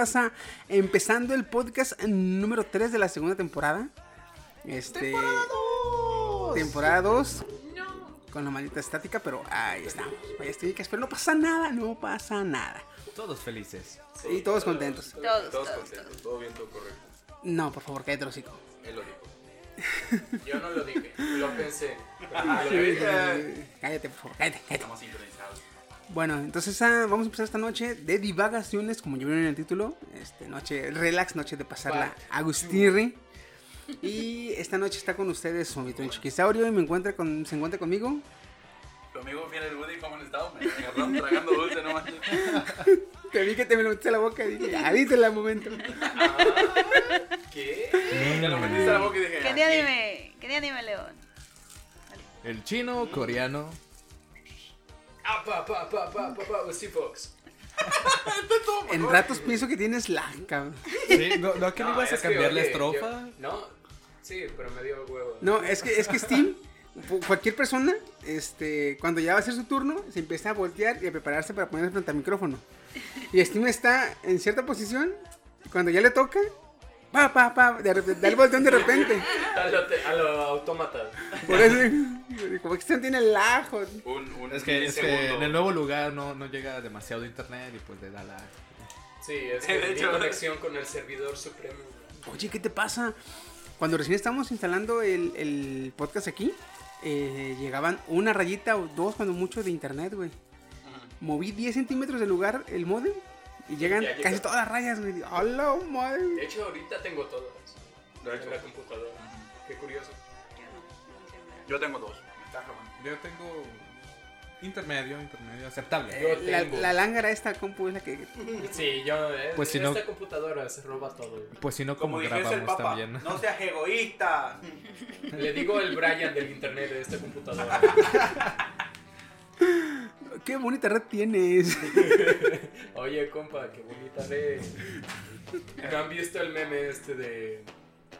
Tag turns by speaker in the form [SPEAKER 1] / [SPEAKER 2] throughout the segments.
[SPEAKER 1] raza? Empezando el podcast número 3 de la segunda temporada. Este. Temporada 2. Con la maldita estática, pero ahí estamos. Vaya estéticas, pero no pasa nada, no pasa nada.
[SPEAKER 2] Todos felices.
[SPEAKER 1] Y todos contentos.
[SPEAKER 3] Todos,
[SPEAKER 4] Todos
[SPEAKER 3] todos,
[SPEAKER 4] contentos, todo bien, todo correcto.
[SPEAKER 1] No, por favor, cállate hocico.
[SPEAKER 4] Él lo dijo.
[SPEAKER 5] Yo no lo dije, lo pensé.
[SPEAKER 4] Ah.
[SPEAKER 1] Cállate, por favor, cállate, cállate.
[SPEAKER 4] Estamos.
[SPEAKER 1] Bueno, entonces ah, vamos a empezar esta noche de divagaciones, como ya vieron en el título. Este, noche relax, noche de pasarla Agustirri. Y esta noche está con ustedes su anfitrión Chiquisaurio y me encuentra con, se encuentra conmigo.
[SPEAKER 4] Tu amigo fiel el Woody, ¿cómo han estado? Me agarraron tragando dulce nomás.
[SPEAKER 1] Te vi que te me lo metiste a la boca y dije, avísela al momento.
[SPEAKER 5] ¿Qué?
[SPEAKER 4] Te lo metiste a la boca y dije.
[SPEAKER 3] ¿Qué día anime? ¿Qué día anime, León?
[SPEAKER 2] El chino, coreano.
[SPEAKER 5] Pa, pa, pa, pa, pa, pa, sí, Fox.
[SPEAKER 1] En ratos pienso que tienes lag, cabrón.
[SPEAKER 2] Sí, no, no que le
[SPEAKER 5] No,
[SPEAKER 2] ibas a cambiar la estrofa.
[SPEAKER 5] yo- no, sí, pero me dio huevo.
[SPEAKER 1] No, es que, es que Steam, cu- cualquier persona, este, cuando ya va a ser su turno, se empieza a voltear y a prepararse para ponerse frente al micrófono. Y Steam está en cierta posición, cuando ya le toca, pa, pa, pa, de repente, da el volteón de repente.
[SPEAKER 5] A lo, te- a lo autómata.
[SPEAKER 1] Por eso, como que Steam tiene el ajo.
[SPEAKER 4] Un, un
[SPEAKER 2] Es que, es que
[SPEAKER 4] milisegundo.
[SPEAKER 2] en el nuevo lugar no, no llega demasiado internet y pues le da la...
[SPEAKER 5] Sí, es
[SPEAKER 4] De
[SPEAKER 5] que
[SPEAKER 4] hecho.
[SPEAKER 5] conexión con el servidor supremo.
[SPEAKER 1] Oye, ¿qué te pasa? Cuando recién estábamos instalando el, el podcast aquí, eh, llegaban una rayita o dos, cuando mucho, de internet, güey. Moví 10 centímetros del lugar el modem y llegan
[SPEAKER 5] Ya llegó.
[SPEAKER 1] casi todas las rayas, güey. ¡Hola,
[SPEAKER 5] De
[SPEAKER 1] madre!
[SPEAKER 5] hecho, ahorita tengo todas.
[SPEAKER 4] De hecho.
[SPEAKER 5] En la computadora. Qué curioso.
[SPEAKER 3] Yo tengo
[SPEAKER 4] dos.
[SPEAKER 2] Yo tengo intermedio, intermedio, aceptable.
[SPEAKER 1] Eh, la,
[SPEAKER 5] tengo.
[SPEAKER 1] la lángara esta compu es la que...
[SPEAKER 5] Sí, yo. eh,
[SPEAKER 2] Pues si
[SPEAKER 5] esta
[SPEAKER 2] no-
[SPEAKER 5] computadora se roba todo.
[SPEAKER 2] Pues si no, como,
[SPEAKER 4] el
[SPEAKER 2] grabamos
[SPEAKER 4] Papa,
[SPEAKER 2] también.
[SPEAKER 4] no seas egoísta.
[SPEAKER 5] Le digo el Brian del internet de esta computadora.
[SPEAKER 1] ¡Qué bonita red tienes!
[SPEAKER 5] Oye, compa, qué bonita red. ¿No han visto el meme este de...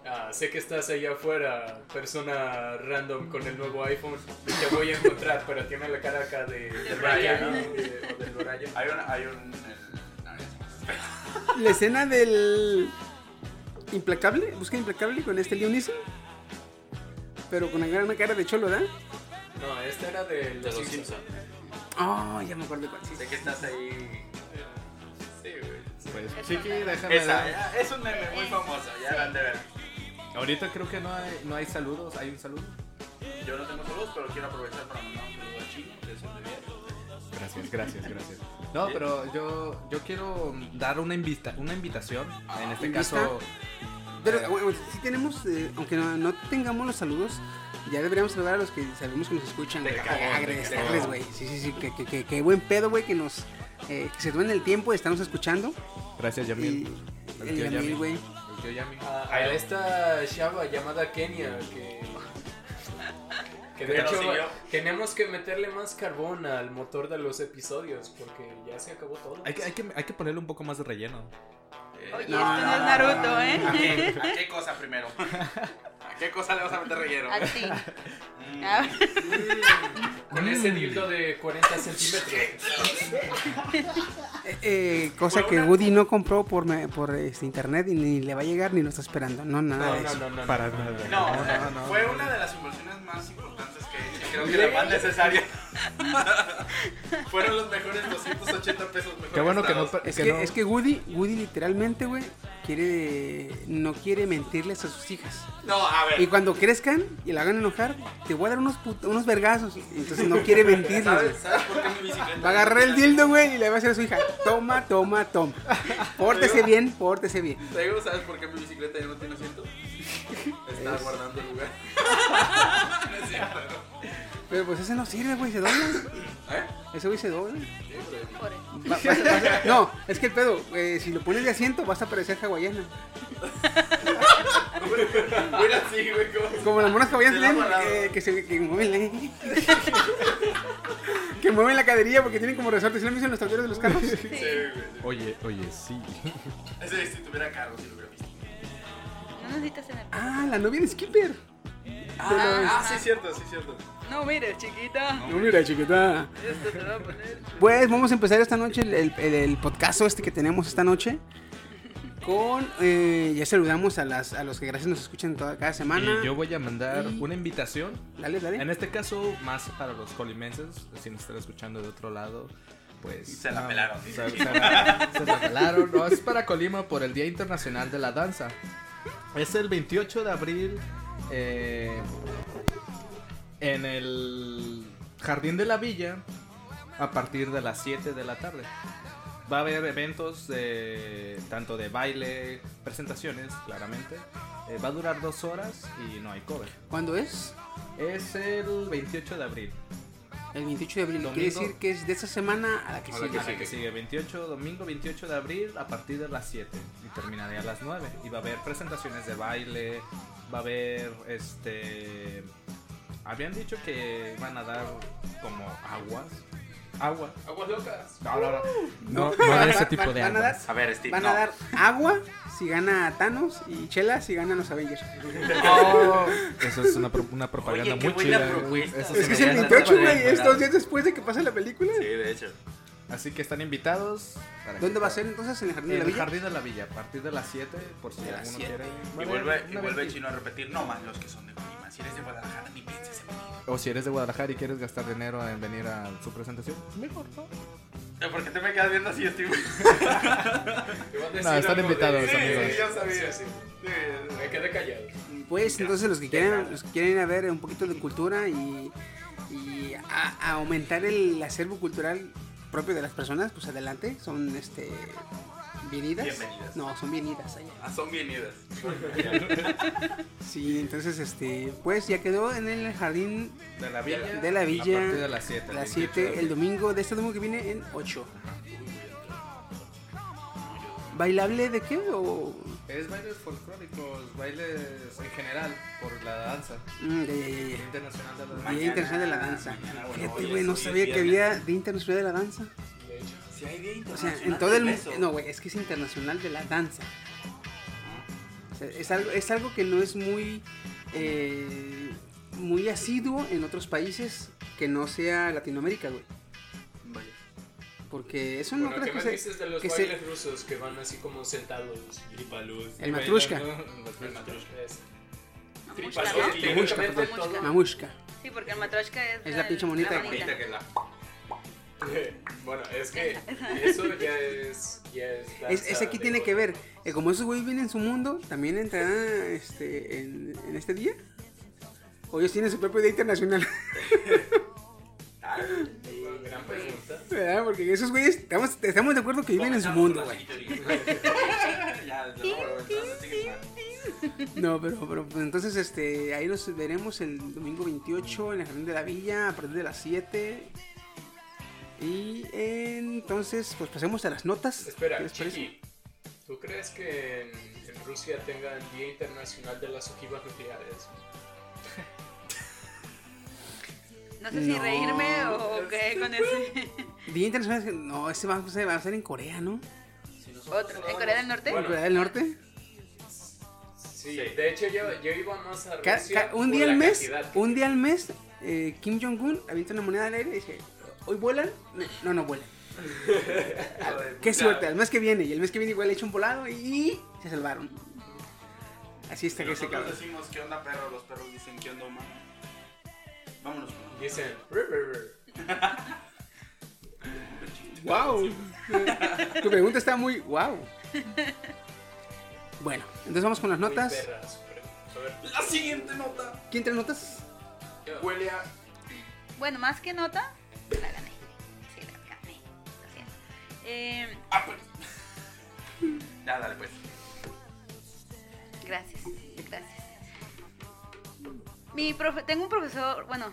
[SPEAKER 5] ah, sé que estás allá afuera, persona random con el nuevo iPhone, te voy a encontrar, pero tiene la cara acá de, de Brian, ¿no? De- o del Brian.
[SPEAKER 4] Hay un. Hay un el- no, ya se me-
[SPEAKER 1] la escena del... Implacable, busca Implacable con este Liam Neeson. Pero con la una cara de cholo, ¿verdad?
[SPEAKER 5] No, este era de
[SPEAKER 4] De
[SPEAKER 5] los
[SPEAKER 4] los
[SPEAKER 5] Simpsons.
[SPEAKER 4] Simpsons.
[SPEAKER 1] Oh, ya me acuerdo de cuál. sí.
[SPEAKER 4] Sé que estás ahí. Sí, güey.
[SPEAKER 2] Pues chiqui, déjame
[SPEAKER 4] Esa, ya, es un meme muy famoso, ya la han de ver.
[SPEAKER 2] Ahorita creo que no hay, no hay saludos, hay un saludo.
[SPEAKER 4] Yo no tengo saludos, pero quiero aprovechar para mandar un saludo a Chino, de Sol de Bien.
[SPEAKER 2] Gracias, gracias, gracias. No, pero yo, yo quiero dar una, invita, una invitación. En este
[SPEAKER 1] ¿Invita?
[SPEAKER 2] caso,
[SPEAKER 1] Pero
[SPEAKER 2] Eh.
[SPEAKER 1] bueno, sí tenemos, eh, aunque no, no tengamos los saludos, ya deberíamos saludar a los que sabemos que nos escuchan. Güey. agradecerles, güey. Sí, sí, sí, que, que, que, que buen pedo, güey, que nos, eh, que se tomen el tiempo de estarnos escuchando.
[SPEAKER 2] gracias,
[SPEAKER 1] Y
[SPEAKER 2] Yamil.
[SPEAKER 1] el
[SPEAKER 2] tío
[SPEAKER 1] Yamil,
[SPEAKER 2] Yami.
[SPEAKER 1] güey.
[SPEAKER 2] El tío Yami.
[SPEAKER 5] A, a esta chava llamada Kenia que... Que de hecho tenemos que meterle más carbón al motor de los episodios porque ya se acabó todo.
[SPEAKER 2] Hay que, hay, que, hay que ponerle un poco más de relleno.
[SPEAKER 4] Eh,
[SPEAKER 3] Oye,
[SPEAKER 1] No,
[SPEAKER 3] esto no es Naruto,
[SPEAKER 4] ¿A
[SPEAKER 3] ¿eh?
[SPEAKER 4] qué, ¿A qué cosa primero? ¿A qué cosa le vas a meter relleno?
[SPEAKER 3] A ti.
[SPEAKER 4] Mm.
[SPEAKER 3] A ver.
[SPEAKER 5] Con ese dildo de 40 centímetros.
[SPEAKER 1] Eh, eh, cosa que Woody no compró por, me- por este, internet y ni le va a llegar ni lo está esperando. No, nada
[SPEAKER 5] No,
[SPEAKER 1] de
[SPEAKER 5] no,
[SPEAKER 1] eso.
[SPEAKER 5] no, no.
[SPEAKER 2] Para
[SPEAKER 5] no.
[SPEAKER 2] nada.
[SPEAKER 4] No,
[SPEAKER 2] no, no,
[SPEAKER 4] fue una de las inversiones más importantes que he hecho. y Creo que la más necesaria. Fueron los mejores 280 pesos mejor
[SPEAKER 2] Qué bueno que no,
[SPEAKER 4] gastados.
[SPEAKER 1] Es
[SPEAKER 2] que
[SPEAKER 1] que,
[SPEAKER 2] no-
[SPEAKER 1] es que Woody, Woody literalmente, güey, quiere, no quiere mentirles a sus hijas.
[SPEAKER 4] No, a ver.
[SPEAKER 1] Y cuando crezcan y la hagan enojar, te voy a dar unos, unos vergazos. Entonces no quiere mentirles.
[SPEAKER 4] ¿Sabes, ¿Sabes por qué mi bicicleta?
[SPEAKER 1] Va a agarrar el dildo, güey, y le va a decir a su hija, toma, toma, toma. Pórtese bien, pórtese bien.
[SPEAKER 4] Te digo, ¿sabes por qué mi bicicleta ya no tiene asiento? Estaba guardando el lugar. No es cierto, ¿no?
[SPEAKER 1] Pero pues ese no sirve, güey, se dobla.
[SPEAKER 4] ¿Eh?
[SPEAKER 1] Ese güey se dobla. Va- vas a- vas a- no, es que el pedo, eh, si lo pones de asiento vas a parecer hawaiana.
[SPEAKER 4] Mira así, güey, como...
[SPEAKER 1] Como las monas hawaianas tienen, eh, que se que mueven la, que mueven la caderilla porque tienen como resortes. ¿Sí lo han visto en los tableros de los carros?
[SPEAKER 4] Sí, güey.
[SPEAKER 2] Oye, oye, sí.
[SPEAKER 4] Ese si tuviera carro, si lo hubiera visto.
[SPEAKER 3] No necesitas tener.
[SPEAKER 1] Ah, la novia de Skipper.
[SPEAKER 4] Ah, sí, cierto, sí, cierto.
[SPEAKER 3] No, mire, chiquita.
[SPEAKER 1] No, mira, chiquita.
[SPEAKER 3] Esto se va a poner.
[SPEAKER 1] Pues vamos a empezar esta noche el, el, el- el podcast este que tenemos esta noche. Con. eh, ya saludamos a, las, a los que gracias nos escuchan toda, cada semana.
[SPEAKER 2] Y yo voy a mandar
[SPEAKER 1] Y-
[SPEAKER 2] una invitación.
[SPEAKER 1] Dale, dale.
[SPEAKER 2] En este caso, más para los colimenses, si nos están escuchando de otro lado, pues...
[SPEAKER 4] Se la
[SPEAKER 2] no,
[SPEAKER 4] pelaron.
[SPEAKER 2] Se, se la, se la pelaron. No, es para Colima por el Día Internacional de la Danza. Es el 28 de abril eh, en el Jardín de la Villa a partir de las 7 de la tarde. Va a haber eventos de, tanto de baile, presentaciones, claramente. Eh, va a durar dos horas y no hay cover.
[SPEAKER 1] ¿Cuándo es?
[SPEAKER 2] Es el 28 de abril.
[SPEAKER 1] El 28 de abril.
[SPEAKER 2] Domingo.
[SPEAKER 1] Quiere decir que es de esta semana a la que
[SPEAKER 2] A la
[SPEAKER 1] sigue.
[SPEAKER 2] que sigue, 28, domingo 28 de abril a partir de las 7 y terminaría a las 9. Y va a haber presentaciones de baile, va a haber este... Habían dicho que van a dar como aguas. Agua.
[SPEAKER 5] Aguas locas.
[SPEAKER 2] No, no, no. De ese tipo de
[SPEAKER 1] van a dar-
[SPEAKER 2] aguas.
[SPEAKER 4] A ver, Steve.
[SPEAKER 1] Van
[SPEAKER 4] no.
[SPEAKER 1] a dar agua si gana Thanos y chela si ganan los Avengers.
[SPEAKER 2] Oh, eso es una, pro- una propaganda
[SPEAKER 4] Oye,
[SPEAKER 2] muy
[SPEAKER 4] buena
[SPEAKER 2] chida.
[SPEAKER 4] propuesta.
[SPEAKER 2] Eso
[SPEAKER 1] Es que es el
[SPEAKER 2] hace-
[SPEAKER 1] 28, güey.
[SPEAKER 4] Bueno,
[SPEAKER 1] Es
[SPEAKER 4] bueno.
[SPEAKER 1] dos días después de que pase la película.
[SPEAKER 4] Sí, de hecho.
[SPEAKER 2] Así que están invitados. para que
[SPEAKER 1] ¿Dónde va a ser entonces? ¿En el Jardín
[SPEAKER 2] En
[SPEAKER 1] de la
[SPEAKER 2] el
[SPEAKER 1] Villa?
[SPEAKER 2] Jardín de la Villa, a partir de las 7, por si
[SPEAKER 1] De
[SPEAKER 2] alguno
[SPEAKER 1] siete.
[SPEAKER 2] quiere.
[SPEAKER 4] Y vuelve, y vuelve. Chino a repetir, no más los que son de Colima. Si eres de Guadalajara, ni pienses en venir.
[SPEAKER 2] O si eres de Guadalajara y quieres gastar dinero en venir a su presentación, mejor, ¿no?
[SPEAKER 4] ¿Por qué te me quedas viendo así, Steve?
[SPEAKER 2] No, están
[SPEAKER 5] algo
[SPEAKER 2] invitados,
[SPEAKER 5] de-
[SPEAKER 2] amigos.
[SPEAKER 5] Sí, ya sabía.
[SPEAKER 4] Sí,
[SPEAKER 5] Me quedé callado.
[SPEAKER 1] Pues entonces los que quieren, los que quieren ir a ver un poquito de cultura y, y a, a aumentar el acervo cultural propio de las personas, pues adelante, son este bienvenidas.
[SPEAKER 4] Bienvenidas.
[SPEAKER 1] No, son bienvenidas allá.
[SPEAKER 4] Ah, son bien idas.
[SPEAKER 1] Sí, entonces este, pues ya quedó en el jardín
[SPEAKER 2] De la Villa.
[SPEAKER 1] de la Villa
[SPEAKER 2] A partir de las 7.
[SPEAKER 1] a las 7 el domingo de este domingo que viene en 8. ¿Bailable de qué? O...
[SPEAKER 2] Es bailes folclóricos, bailes en general, por la danza.
[SPEAKER 1] Mm, ya,
[SPEAKER 2] Día
[SPEAKER 1] ya.
[SPEAKER 2] Internacional de la
[SPEAKER 1] Día
[SPEAKER 2] Danza.
[SPEAKER 1] Internacional de la Danza.
[SPEAKER 4] mañana, bueno,
[SPEAKER 1] Fíjate, güey, no sabía que había Día Internacional de la Danza.
[SPEAKER 5] De hecho.
[SPEAKER 4] Si hay día
[SPEAKER 1] O sea,
[SPEAKER 4] internacional
[SPEAKER 1] en todo el mundo. No, güey, es que es internacional de la danza. O sea, es, algo, es algo que no es muy. eh, muy asiduo en otros países que no sea Latinoamérica, güey. Porque eso no
[SPEAKER 5] Bueno, ¿qué
[SPEAKER 1] creo que
[SPEAKER 5] me
[SPEAKER 1] sea.
[SPEAKER 5] dices de los
[SPEAKER 1] que se-
[SPEAKER 5] bailes rusos que van así como sentados? Tripaluz.
[SPEAKER 1] El matrushka.
[SPEAKER 5] El matrushka es.
[SPEAKER 3] Mamushka. ¿no?
[SPEAKER 5] Técnicamente
[SPEAKER 3] Mamushka. Sí, porque el matroshka es.
[SPEAKER 1] Es la pinche monita
[SPEAKER 3] la monita.
[SPEAKER 4] Que la.
[SPEAKER 5] Bueno, es que eso ya es. Ya es,
[SPEAKER 1] Es, ese aquí tiene que ver. eh, como esos güeyes vienen en su mundo, también entrarán este, en, en este día. O ellos tienen su propio día internacional. Porque esos güeyes, estamos, estamos de acuerdo que viven en su mundo, güey. No, pero, pero pues, entonces este, ahí nos veremos el domingo 28 en el Jardín de la Villa a partir de las 7. Y eh, entonces, pues pasemos a las notas.
[SPEAKER 5] Espera. Chiqui. ¿Tú crees que en, en Rusia tengan Día Internacional de las Ojivas Nucleares?
[SPEAKER 3] No sé si
[SPEAKER 1] No.
[SPEAKER 3] reírme o qué con ese.
[SPEAKER 1] Día Internacional, no, ese va a ser, va a ser en Corea, ¿no?
[SPEAKER 3] Otro. ¿En Corea del Norte?
[SPEAKER 1] ¿En Corea del Norte?
[SPEAKER 5] Sí, de hecho yo, yo iba más a
[SPEAKER 1] Ca-
[SPEAKER 5] Rusia
[SPEAKER 1] ca- un
[SPEAKER 5] por
[SPEAKER 1] día
[SPEAKER 5] la
[SPEAKER 1] al mes,
[SPEAKER 5] cantidad que-
[SPEAKER 1] un día al mes, eh, Kim Jong-un avienta una moneda al aire y dice, ¿hoy vuelan? No, no vuelan. Qué suerte, al mes que viene. Y el mes que viene igual le echa un volado y se salvaron. Así está que se
[SPEAKER 4] Nosotros
[SPEAKER 1] cabrón.
[SPEAKER 4] decimos qué onda perro, los perros dicen qué onda humano. Vámonos.
[SPEAKER 5] Dicen, "Rr, rr, rr".
[SPEAKER 1] ¡Wow! tu pregunta está muy wow. Bueno, entonces vamos con las notas.
[SPEAKER 5] perra. A ver,
[SPEAKER 4] La siguiente nota
[SPEAKER 1] ¿Quién trae notas?
[SPEAKER 4] huele a.
[SPEAKER 3] Bueno, más que nota, la gané. Sí, la gané. Lo siento. Eh,
[SPEAKER 4] Ah, pues. Ya, dale, pues.
[SPEAKER 3] gracias. Mi profe, tengo un profesor, bueno,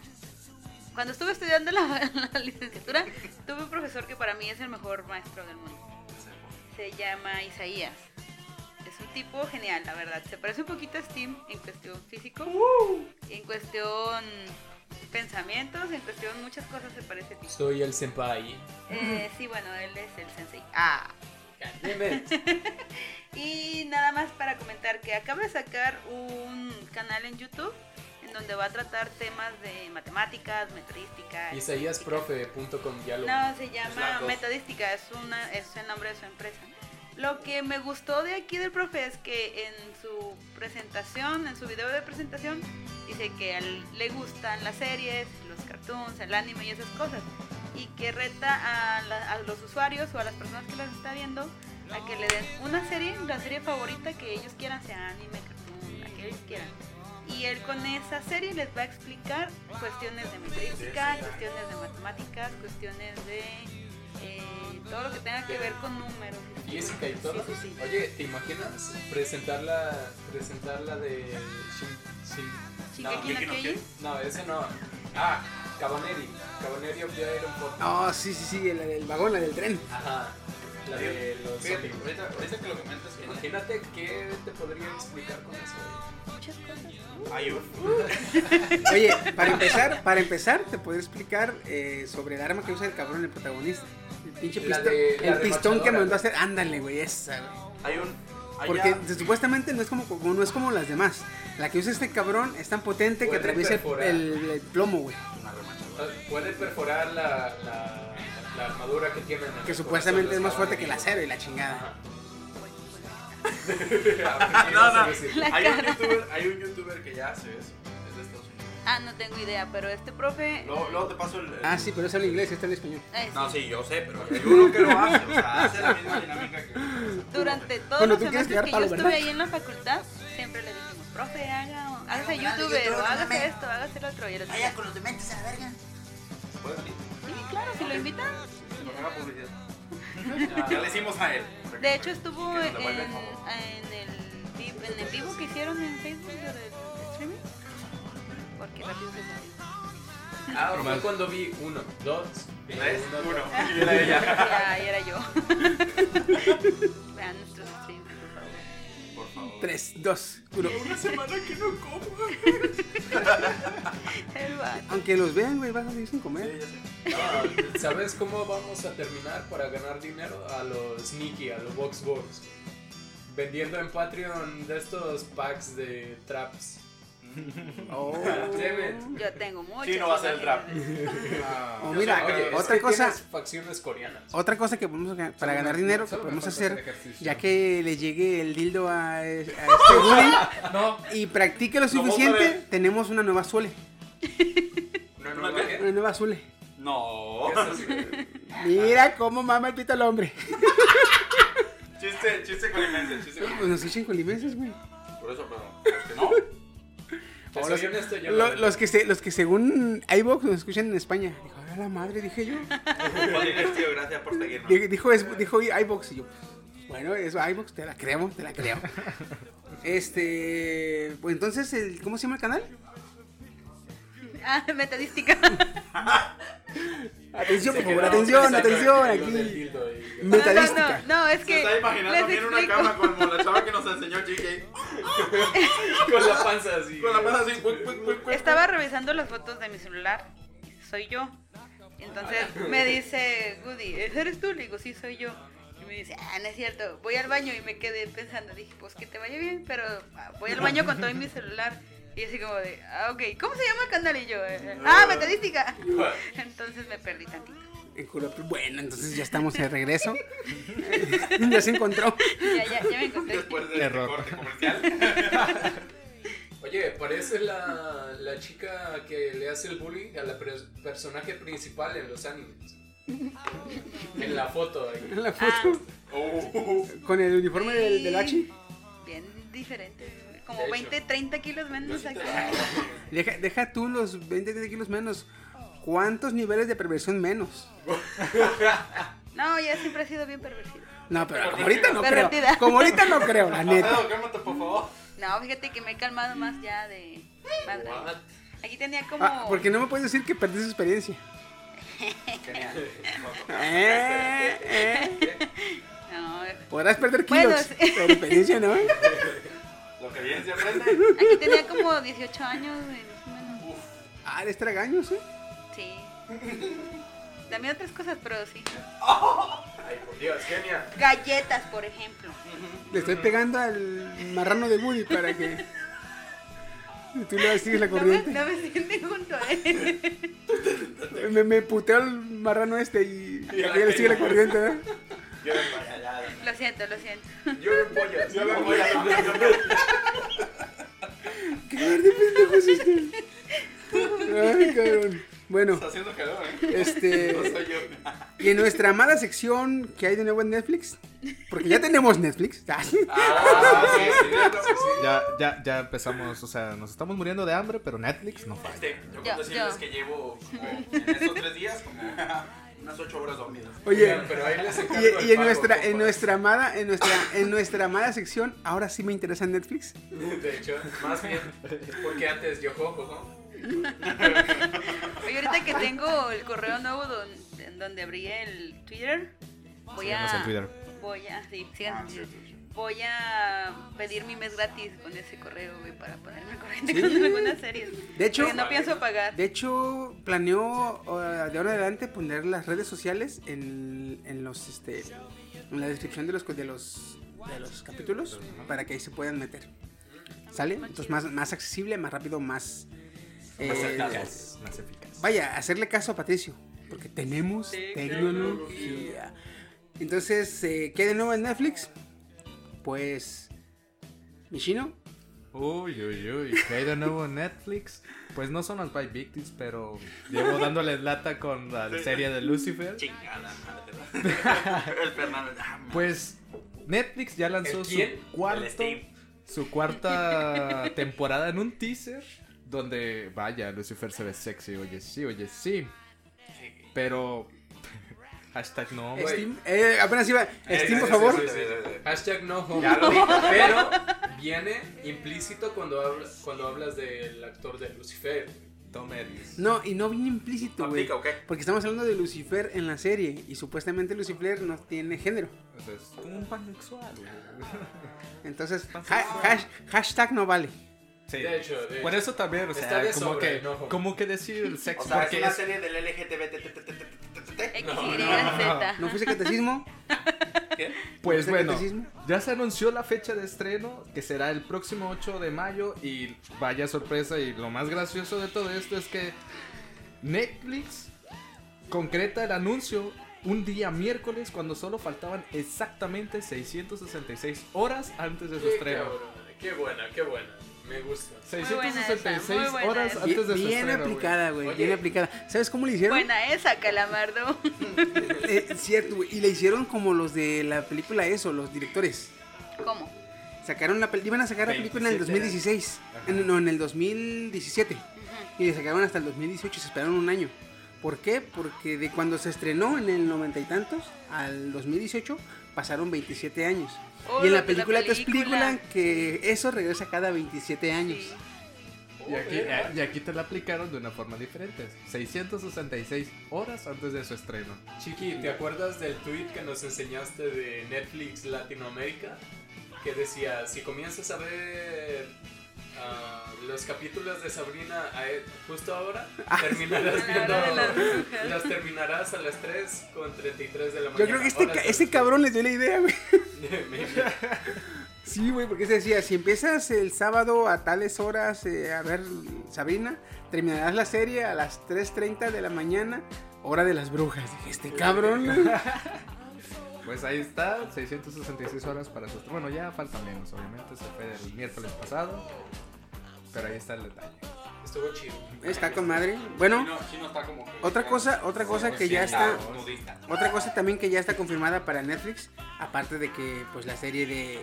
[SPEAKER 3] cuando estuve estudiando la, la licenciatura, tuve un profesor que para mí es el mejor maestro del mundo. Se llama Isaías. Es un tipo genial, la verdad. Se parece un poquito a Steam en cuestión físico, en cuestión pensamientos, en cuestión muchas cosas se parece a ti.
[SPEAKER 5] Soy el senpai.
[SPEAKER 3] Eh, sí, bueno, él es el sensei. Ah. Y nada más para comentar que acaba de sacar un canal en YouTube en donde va a tratar temas de matemáticas, metodística.
[SPEAKER 5] Isaíasprofe.com diálogo.
[SPEAKER 3] No, se llama. Metodística, es una es el nombre de su empresa. Lo que me gustó de aquí del profe es que en su presentación, en su video de presentación, dice que a él le gustan las series, los cartoons, el anime y esas cosas. Y que reta a, la- a los usuarios o a las personas que las está viendo a que le den una serie, la serie favorita que ellos quieran, sea anime, cartoon, la que ellos quieran. Y él con esa serie les va a explicar cuestiones de metodística, cuestiones de matemáticas, cuestiones de eh, todo lo que tenga que ver con números.
[SPEAKER 5] Física y todo.
[SPEAKER 3] Sí, sí, sí.
[SPEAKER 5] Oye, ¿te imaginas presentarla, presentarla de Shin, Shin-
[SPEAKER 3] no
[SPEAKER 4] no.
[SPEAKER 5] No, ese no. Ah, Cabaneri. Cabaneri of the Iron Fortress.
[SPEAKER 1] Oh, sí, sí, sí, la del vagón, la del tren.
[SPEAKER 5] Ajá. La de los
[SPEAKER 4] Fíjate, ahorita, ahorita que lo comentas,
[SPEAKER 5] Imagínate qué te podría explicar con eso.
[SPEAKER 3] Muchas cosas.
[SPEAKER 4] Ay, uf.
[SPEAKER 1] Oye, para empezar, para empezar, te puedo explicar eh, sobre el arma que usa el cabrón, el protagonista. El pinche
[SPEAKER 5] La
[SPEAKER 1] pistón,
[SPEAKER 5] de- la
[SPEAKER 1] el pistón que mandó a hacer. Ándale, güey, esa, güey.
[SPEAKER 4] Hay un.
[SPEAKER 1] Porque supuestamente no es como, como- no es como las demás. La que usa este cabrón es tan potente que atraviesa el,
[SPEAKER 5] perforar.
[SPEAKER 1] el- el plomo, güey.
[SPEAKER 4] Una remachadora.
[SPEAKER 5] Puede perforar la, la, la armadura que tienen. en
[SPEAKER 1] Que
[SPEAKER 5] el
[SPEAKER 1] supuestamente es más fuerte que el acero y la chingada.
[SPEAKER 4] No, no.
[SPEAKER 3] La
[SPEAKER 4] Hay un,
[SPEAKER 3] cara.
[SPEAKER 4] youtuber, hay un youtuber que ya hace eso. Es de Estados Unidos.
[SPEAKER 3] Ah, no tengo idea, pero este profe.
[SPEAKER 4] Luego, luego te paso el. el-
[SPEAKER 1] Ah, sí, pero eso en inglés, este en español.
[SPEAKER 3] eh,
[SPEAKER 4] No,
[SPEAKER 3] sí.
[SPEAKER 4] sí, yo sé, pero hay uno que lo hace. O sea, hace la misma dinámica que.
[SPEAKER 3] Durante todos
[SPEAKER 1] Bueno,
[SPEAKER 3] los
[SPEAKER 1] tú quieres
[SPEAKER 3] semestres que yo estuve
[SPEAKER 1] ¿verdad?
[SPEAKER 3] ahí en la facultad, siempre le dijimos, profe, haga, hágase
[SPEAKER 6] un
[SPEAKER 3] youtuber
[SPEAKER 6] YouTube,
[SPEAKER 3] o hágase esto, hágase lo otro. Y
[SPEAKER 6] Vaya con los dementes a la verga.
[SPEAKER 4] ¿Se puede salir?
[SPEAKER 3] Claro, si lo invitan.
[SPEAKER 4] Publicidad. Ya le hicimos a él.
[SPEAKER 3] De hecho, estuvo en, en el, en el vivo que hicieron en Facebook de- del streaming. Porque rápido se salió.
[SPEAKER 5] Ah, fue cuando vi uno, dos,
[SPEAKER 4] ¿Ves?
[SPEAKER 5] uno.
[SPEAKER 4] Y era ella.
[SPEAKER 3] Ya, era yo. Vean
[SPEAKER 1] 3, 2, 1.
[SPEAKER 4] Una semana que no como.
[SPEAKER 1] Aunque los vean, güey, van a salir sin comer.
[SPEAKER 4] Sí, ya sé.
[SPEAKER 5] No, ¿Sabes cómo vamos a terminar para ganar dinero? A los sneaky, a los box box. Vendiendo en Patreon de estos packs de traps.
[SPEAKER 1] Oh.
[SPEAKER 3] Yo tengo muchos.
[SPEAKER 4] Sí, no va a ser el trap.
[SPEAKER 1] Oh, mira,
[SPEAKER 5] Oye, es
[SPEAKER 1] otra
[SPEAKER 5] que
[SPEAKER 1] cosa,
[SPEAKER 5] facciones coreanas.
[SPEAKER 1] otra cosa que podemos para
[SPEAKER 5] Solo
[SPEAKER 1] ganar
[SPEAKER 5] me-
[SPEAKER 1] dinero que podemos hacer, ya que le llegue el dildo a, a este Woody
[SPEAKER 5] No,
[SPEAKER 1] y practique lo suficiente, tenemos una nueva Zule.
[SPEAKER 4] ¿No,
[SPEAKER 5] ¿No
[SPEAKER 4] no,
[SPEAKER 5] qué?
[SPEAKER 1] Una nueva Zule.
[SPEAKER 4] No.
[SPEAKER 1] Mira cómo mama el pito al hombre.
[SPEAKER 4] Chiste, chiste colimense, chiste
[SPEAKER 1] Pues
[SPEAKER 4] colimense.
[SPEAKER 1] nos escuchan colimenses, güey.
[SPEAKER 4] Por eso, pero. que no.
[SPEAKER 5] Te
[SPEAKER 1] Ahora
[SPEAKER 5] soy
[SPEAKER 1] sí.
[SPEAKER 5] honesto, yo
[SPEAKER 1] Lo-
[SPEAKER 5] no-
[SPEAKER 1] los, que se, los que según iVox nos escuchan en España. Dijo, a la madre, dije yo.
[SPEAKER 4] Jolines, tío, gracias por seguirnos.
[SPEAKER 1] Dijo, dijo, es- dijo iVox y yo, bueno, eso iVox, te la creemos, te la creo. Este, pues entonces, el, ¿cómo se llama el canal?
[SPEAKER 3] Ah, metodística.
[SPEAKER 1] Atención,
[SPEAKER 4] Se
[SPEAKER 1] por favor, atención,
[SPEAKER 4] se
[SPEAKER 1] atención, aquí.
[SPEAKER 5] ahí.
[SPEAKER 3] No, no,
[SPEAKER 1] Metodística.
[SPEAKER 3] no, es
[SPEAKER 4] Se
[SPEAKER 3] que.
[SPEAKER 4] está imaginando
[SPEAKER 3] les
[SPEAKER 4] bien una cama como la chava que nos enseñó GK.
[SPEAKER 5] Con la panza así.
[SPEAKER 4] Con la mano así.
[SPEAKER 3] Estaba revisando las fotos de mi celular. Soy yo. Entonces me dice Goody, ¿eres tú? Le digo, sí, soy yo. Y me dice, ah, no es cierto. Voy al baño y me quedé pensando. Dije, pues que te vaya bien, pero ah, voy al baño con todo mi celular. Y así como de, ah, ok, ¿cómo se llama el canal? Y yo, eh, ah, metodística. Entonces me perdí tantito.
[SPEAKER 1] Culo- Bueno, entonces ya estamos de regreso. ya se encontró.
[SPEAKER 3] Ya, ya, ya me encontré.
[SPEAKER 4] Después del
[SPEAKER 2] Error.
[SPEAKER 4] corte comercial.
[SPEAKER 5] Oye, parece la, la chica que le hace el bullying a la pres- personaje principal en los animes. En la foto ahí.
[SPEAKER 1] En la foto.
[SPEAKER 4] Oh.
[SPEAKER 1] Con el uniforme del, del Hachi.
[SPEAKER 3] Bien diferente. Como
[SPEAKER 5] De hecho.
[SPEAKER 3] 20, 30 kilos menos aquí.
[SPEAKER 1] Deja, deja tú los 20 30 kilos menos. ¿Cuántos niveles de perversión menos?
[SPEAKER 3] No, ya siempre he sido bien pervertido.
[SPEAKER 1] No, pero como ahorita no creo.
[SPEAKER 3] Pervertida.
[SPEAKER 1] Como ahorita no creo, la neta.
[SPEAKER 4] Alfredo, cálmate, por favor.
[SPEAKER 3] No, fíjate que me he calmado más ya de.
[SPEAKER 5] What?
[SPEAKER 3] Aquí tenía como.
[SPEAKER 1] Ah, porque no me puedes decir que perdí su experiencia.
[SPEAKER 4] Genial.
[SPEAKER 1] Eh, eh.
[SPEAKER 3] No,
[SPEAKER 1] Podrás perder
[SPEAKER 3] Bueno,
[SPEAKER 1] kilos,
[SPEAKER 3] sí.
[SPEAKER 1] pero experiencia no.
[SPEAKER 4] Lo que bien se aprende.
[SPEAKER 3] aquí tenía como 18 años, güey, más o menos.
[SPEAKER 1] Ah, eres tragaños, ¿eh?
[SPEAKER 3] Sí. También otras cosas, pero sí.
[SPEAKER 5] Ay, por Dios, genia.
[SPEAKER 3] Galletas, por ejemplo.
[SPEAKER 1] Le estoy pegando al marrano de Woody para que. Y tú le sigues la
[SPEAKER 3] No me,
[SPEAKER 1] corriente.
[SPEAKER 3] no me sienten junto a él.
[SPEAKER 1] Me, me puteo al marrano este y, y le sigue la corriente, ¿eh?
[SPEAKER 4] Para allá.
[SPEAKER 3] Lo siento, lo siento.
[SPEAKER 5] Yo me pollas.
[SPEAKER 4] Para allá.
[SPEAKER 1] ¡Qué par de pendejos este! Ay, cabrón. Bueno,
[SPEAKER 4] Está haciendo calor, ¿eh?
[SPEAKER 1] este.
[SPEAKER 4] No soy yo.
[SPEAKER 1] Y en nuestra amada sección que hay de nuevo en Netflix, porque ya tenemos Netflix.
[SPEAKER 4] Ah, sí.
[SPEAKER 2] Ya, ya, ya empezamos, o sea, nos estamos muriendo de hambre, pero Netflix no falla.
[SPEAKER 4] Este, yo
[SPEAKER 3] Yo-
[SPEAKER 4] puedo decirles
[SPEAKER 3] yo.
[SPEAKER 4] que llevo en esos tres días como unas ocho horas dormidas.
[SPEAKER 1] Oye,
[SPEAKER 5] Pero ahí les
[SPEAKER 1] y, y en
[SPEAKER 5] pago,
[SPEAKER 1] nuestra,
[SPEAKER 5] compa.
[SPEAKER 1] en nuestra amada, en nuestra, en nuestra amada sección, ahora sí me interesa Netflix.
[SPEAKER 5] De hecho, más bien, porque antes yo jojo, ¿no?
[SPEAKER 3] Oye, ahorita que tengo el correo nuevo don- en donde abrí el Twitter, voy
[SPEAKER 2] Síganos
[SPEAKER 3] a.
[SPEAKER 2] en Twitter.
[SPEAKER 3] Voy a. Sí, síganos
[SPEAKER 4] Ah,
[SPEAKER 3] en
[SPEAKER 4] sí,
[SPEAKER 3] Twitter. Voy a pedir mi mes gratis con ese correo, güey, para ponerme al corriente
[SPEAKER 1] Sí.
[SPEAKER 3] con algunas series.
[SPEAKER 1] De hecho-
[SPEAKER 3] Porque no pienso pagar.
[SPEAKER 1] De hecho, planeo uh, de ahora en adelante poner las redes sociales en, en los este en la descripción de los de los de los capítulos para que ahí se puedan meter. ¿Sale? Entonces más, más accesible, más rápido, más eh,
[SPEAKER 4] Más.
[SPEAKER 2] Eficaz, más eficaz.
[SPEAKER 1] Vaya, hacerle caso a Patricio, porque tenemos tecnología. Entonces, eh, ¿qué de nuevo en Netflix? Pues Michino,
[SPEAKER 2] Uy, uy, uy. ¿Qué hay de nuevo en Netflix? Pues no son las By Victims, pero llevo dándole lata con la serie de Lucifer.
[SPEAKER 4] Chingada madre. El Fernando. ah.
[SPEAKER 2] Pues Netflix ya lanzó
[SPEAKER 5] ¿El
[SPEAKER 2] su cuarto, su cuarta temporada en un teaser donde, vaya, Lucifer se ve sexy, oye sí, oye sí. Pero hashtag no, güey.
[SPEAKER 1] Steam, eh, apenas iba,
[SPEAKER 4] Eh,
[SPEAKER 1] Steam, por
[SPEAKER 4] sí,
[SPEAKER 1] favor.
[SPEAKER 4] sí, sí, sí, sí.
[SPEAKER 5] Hashtag no homo.
[SPEAKER 4] Ya lo dije.
[SPEAKER 5] Pero viene implícito cuando, habla- cuando hablas del actor de Lucifer.
[SPEAKER 2] Tom Ellis.
[SPEAKER 1] No, y no bien implícito, güey.
[SPEAKER 4] ¿Aplica o qué?
[SPEAKER 1] Porque estamos hablando de Lucifer en la serie y supuestamente Lucifer no tiene género.
[SPEAKER 2] O sea, es como un pansexual.
[SPEAKER 1] Entonces, ha- hash- hashtag no vale.
[SPEAKER 2] Sí.
[SPEAKER 5] De hecho, de
[SPEAKER 2] Por
[SPEAKER 5] hecho.
[SPEAKER 2] eso también, o sea, como
[SPEAKER 5] sobra,
[SPEAKER 2] que,
[SPEAKER 5] no.
[SPEAKER 2] como que decir sexo,
[SPEAKER 4] O sea, es
[SPEAKER 2] porque
[SPEAKER 4] una
[SPEAKER 2] es-
[SPEAKER 4] serie del LGTB.
[SPEAKER 5] No, no,
[SPEAKER 3] Z.
[SPEAKER 1] ¿No fuiste catecismo?
[SPEAKER 4] ¿Qué?
[SPEAKER 2] Pues
[SPEAKER 1] ¿Fuiste
[SPEAKER 2] bueno,
[SPEAKER 1] catecismo?
[SPEAKER 2] ya se anunció la fecha de estreno, que será el próximo 8 de mayo, y vaya sorpresa, y lo más gracioso de todo esto es que Netflix concreta el anuncio un día miércoles cuando solo faltaban exactamente 666 horas antes de su
[SPEAKER 5] Qué
[SPEAKER 2] estreno.
[SPEAKER 5] cabrón, Qué buena, qué buena. Me gusta.
[SPEAKER 3] Muy buena esa,
[SPEAKER 2] 666
[SPEAKER 3] muy buena
[SPEAKER 2] horas
[SPEAKER 3] esa.
[SPEAKER 2] antes de su
[SPEAKER 1] Bien
[SPEAKER 2] güey.
[SPEAKER 1] aplicada, güey. Bien aplicada. ¿Sabes cómo le hicieron?
[SPEAKER 3] Buena esa, Calamardo.
[SPEAKER 1] Eh, cierto, güey. Y le hicieron como los de la película Eso, los directores.
[SPEAKER 3] ¿Cómo?
[SPEAKER 1] Sacaron la iban a sacar la película en el
[SPEAKER 2] 27
[SPEAKER 1] 2016. En- no, en el 2017. Y le sacaron hasta el 2018 y se esperaron un año. ¿Por qué? Porque de cuando se estrenó en el noventa y tantos al 2018 pasaron 27 años.
[SPEAKER 3] Oh,
[SPEAKER 1] y en la película te explican que eso regresa cada 27 años.
[SPEAKER 3] Sí.
[SPEAKER 2] Y aquí, y aquí te la aplicaron de una forma diferente. 666 horas antes de su estreno.
[SPEAKER 5] Chiqui, ¿te acuerdas del tweet que nos enseñaste de Netflix Latinoamérica? Que decía, si comienzas a ver ah, los capítulos de Sabrina a e- justo ahora, terminarás
[SPEAKER 3] A la
[SPEAKER 5] viendo,
[SPEAKER 3] brujas.
[SPEAKER 5] las terminarás a las 3 con 33 de la mañana.
[SPEAKER 1] Yo creo que este, ca- este cabrón les dio la idea, güey. Sí, güey, porque se decía, si empiezas el sábado a tales horas eh, a ver Sabrina, terminarás la serie a las 3.30 de la mañana, hora de las brujas. Dije, este cabrón.
[SPEAKER 2] Pues ahí está, 666 horas para su. Bueno, ya falta menos, obviamente. Se fue el miércoles pasado. Pero ahí está el detalle.
[SPEAKER 5] Estuvo chido.
[SPEAKER 1] Está con madre. Bueno,
[SPEAKER 4] Chino, Chino está como que-
[SPEAKER 1] otra cosa, otra cosa que ya está,
[SPEAKER 4] Nudista.
[SPEAKER 1] otra cosa también que ya está confirmada para Netflix, aparte de que pues la serie de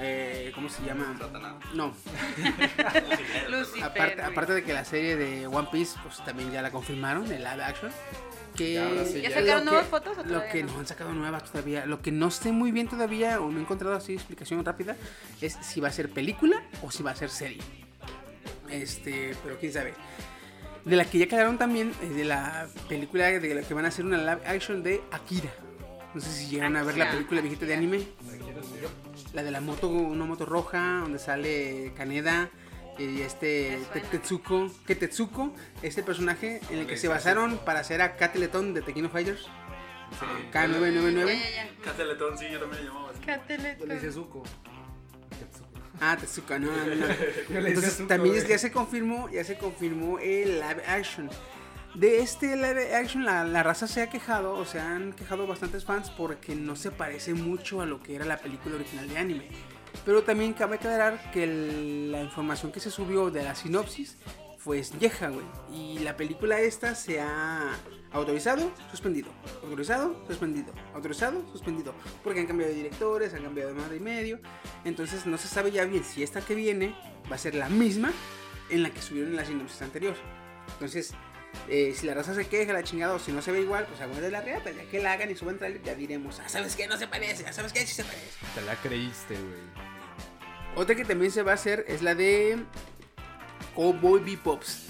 [SPEAKER 1] eh, ¿cómo se llama?
[SPEAKER 4] Satanás.
[SPEAKER 1] No,
[SPEAKER 4] Lucifer.
[SPEAKER 1] Aparte, aparte de que la serie de One Piece pues también ya la confirmaron, el live action. Que
[SPEAKER 2] sí
[SPEAKER 3] ¿Ya
[SPEAKER 2] ya-
[SPEAKER 3] sacaron nuevas
[SPEAKER 1] que-
[SPEAKER 3] fotos o
[SPEAKER 1] Lo que
[SPEAKER 3] no?
[SPEAKER 1] no han sacado nuevas todavía, lo que no sé muy bien todavía o no he encontrado así explicación rápida es si va a ser película o si va a ser serie. Este, pero quién sabe. De la que ya quedaron también es de la película de la que van a hacer una live action de Akira. No sé si llegaron a ver la
[SPEAKER 3] Akira.
[SPEAKER 1] película viejita de anime. La de la moto, una moto roja, donde sale Kaneda y este Tetsuko. Que Tetsuko, este personaje en el que se basaron para hacer a Cateletón de Tequino Fighters.
[SPEAKER 3] Ya,
[SPEAKER 1] K999.
[SPEAKER 3] ya, ya.
[SPEAKER 4] Cateletón, sí, yo también le llamaba así.
[SPEAKER 3] Cateletón.
[SPEAKER 2] Le dice Zuko.
[SPEAKER 1] Ah, Tezuka, no, no, no. Entonces también ya se confirmó, ya se confirmó el live action. De este live action la, la raza se ha quejado, o se han quejado bastantes fans porque no se parece mucho a lo que era la película original de anime. Pero también cabe aclarar que el- la información que se subió de la sinopsis fue vieja, güey. Y la película esta se ha autorizado, suspendido. Autorizado, suspendido. Autorizado, suspendido. Porque han cambiado de directores, han cambiado de madre y medio. Entonces no se sabe ya bien si esta que viene va a ser la misma en la que subieron en la sinopsis anterior. Entonces, eh, si la raza se queja, la chingada, o si no se ve igual, pues aguante la reata. Ya que la hagan y suban trailer, ya diremos, ah, ¿sabes qué? No se parece, ah, ¿sabes qué? Sí se parece.
[SPEAKER 2] Te la creíste, güey.
[SPEAKER 1] Otra que también se va a hacer es la de Cowboy Bebops.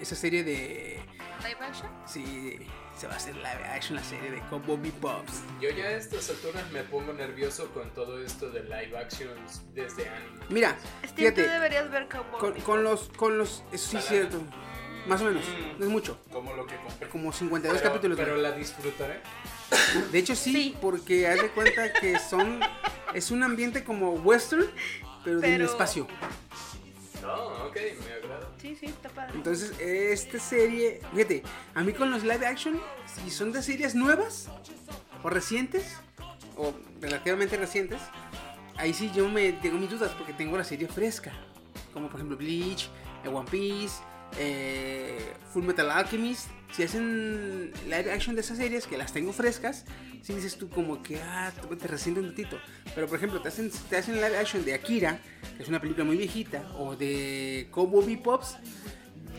[SPEAKER 1] Esa serie de...
[SPEAKER 3] ¿Live action?
[SPEAKER 1] Sí, se va a hacer live action la serie de Cowboy Bebops.
[SPEAKER 5] Yo ya a estas alturas me pongo nervioso con todo esto de live actions desde anime.
[SPEAKER 1] Mira,
[SPEAKER 3] Steve, tú deberías ver Cowboy
[SPEAKER 1] con,
[SPEAKER 3] Bebop.
[SPEAKER 1] con los... Con los eso sí es cierto. Más o menos, no es mucho.
[SPEAKER 4] Como lo que compré.
[SPEAKER 1] Como 52
[SPEAKER 5] Pero,
[SPEAKER 1] capítulos.
[SPEAKER 5] pero la disfrutaré.
[SPEAKER 1] De hecho sí,
[SPEAKER 3] Sí.
[SPEAKER 1] porque haz de cuenta que son... Es un ambiente como western, pero, de un
[SPEAKER 3] Pero-
[SPEAKER 1] espacio.
[SPEAKER 5] No, ok, me agrada.
[SPEAKER 3] Sí, sí, está padre.
[SPEAKER 1] Entonces, esta serie, fíjate, a mí con los live action, si son de series nuevas o recientes, o relativamente recientes, ahí sí yo me tengo mis dudas porque tengo la serie fresca, como por ejemplo Bleach, eh, One Piece, eh, Full Metal Alchemist. Si hacen live action de esas series que las tengo frescas, si dices tú como que ah, te- te resiente un ratito. Pero por ejemplo, te hacen, te hacen live action de Akira, que es una película muy viejita, o de Cowboy Bebops,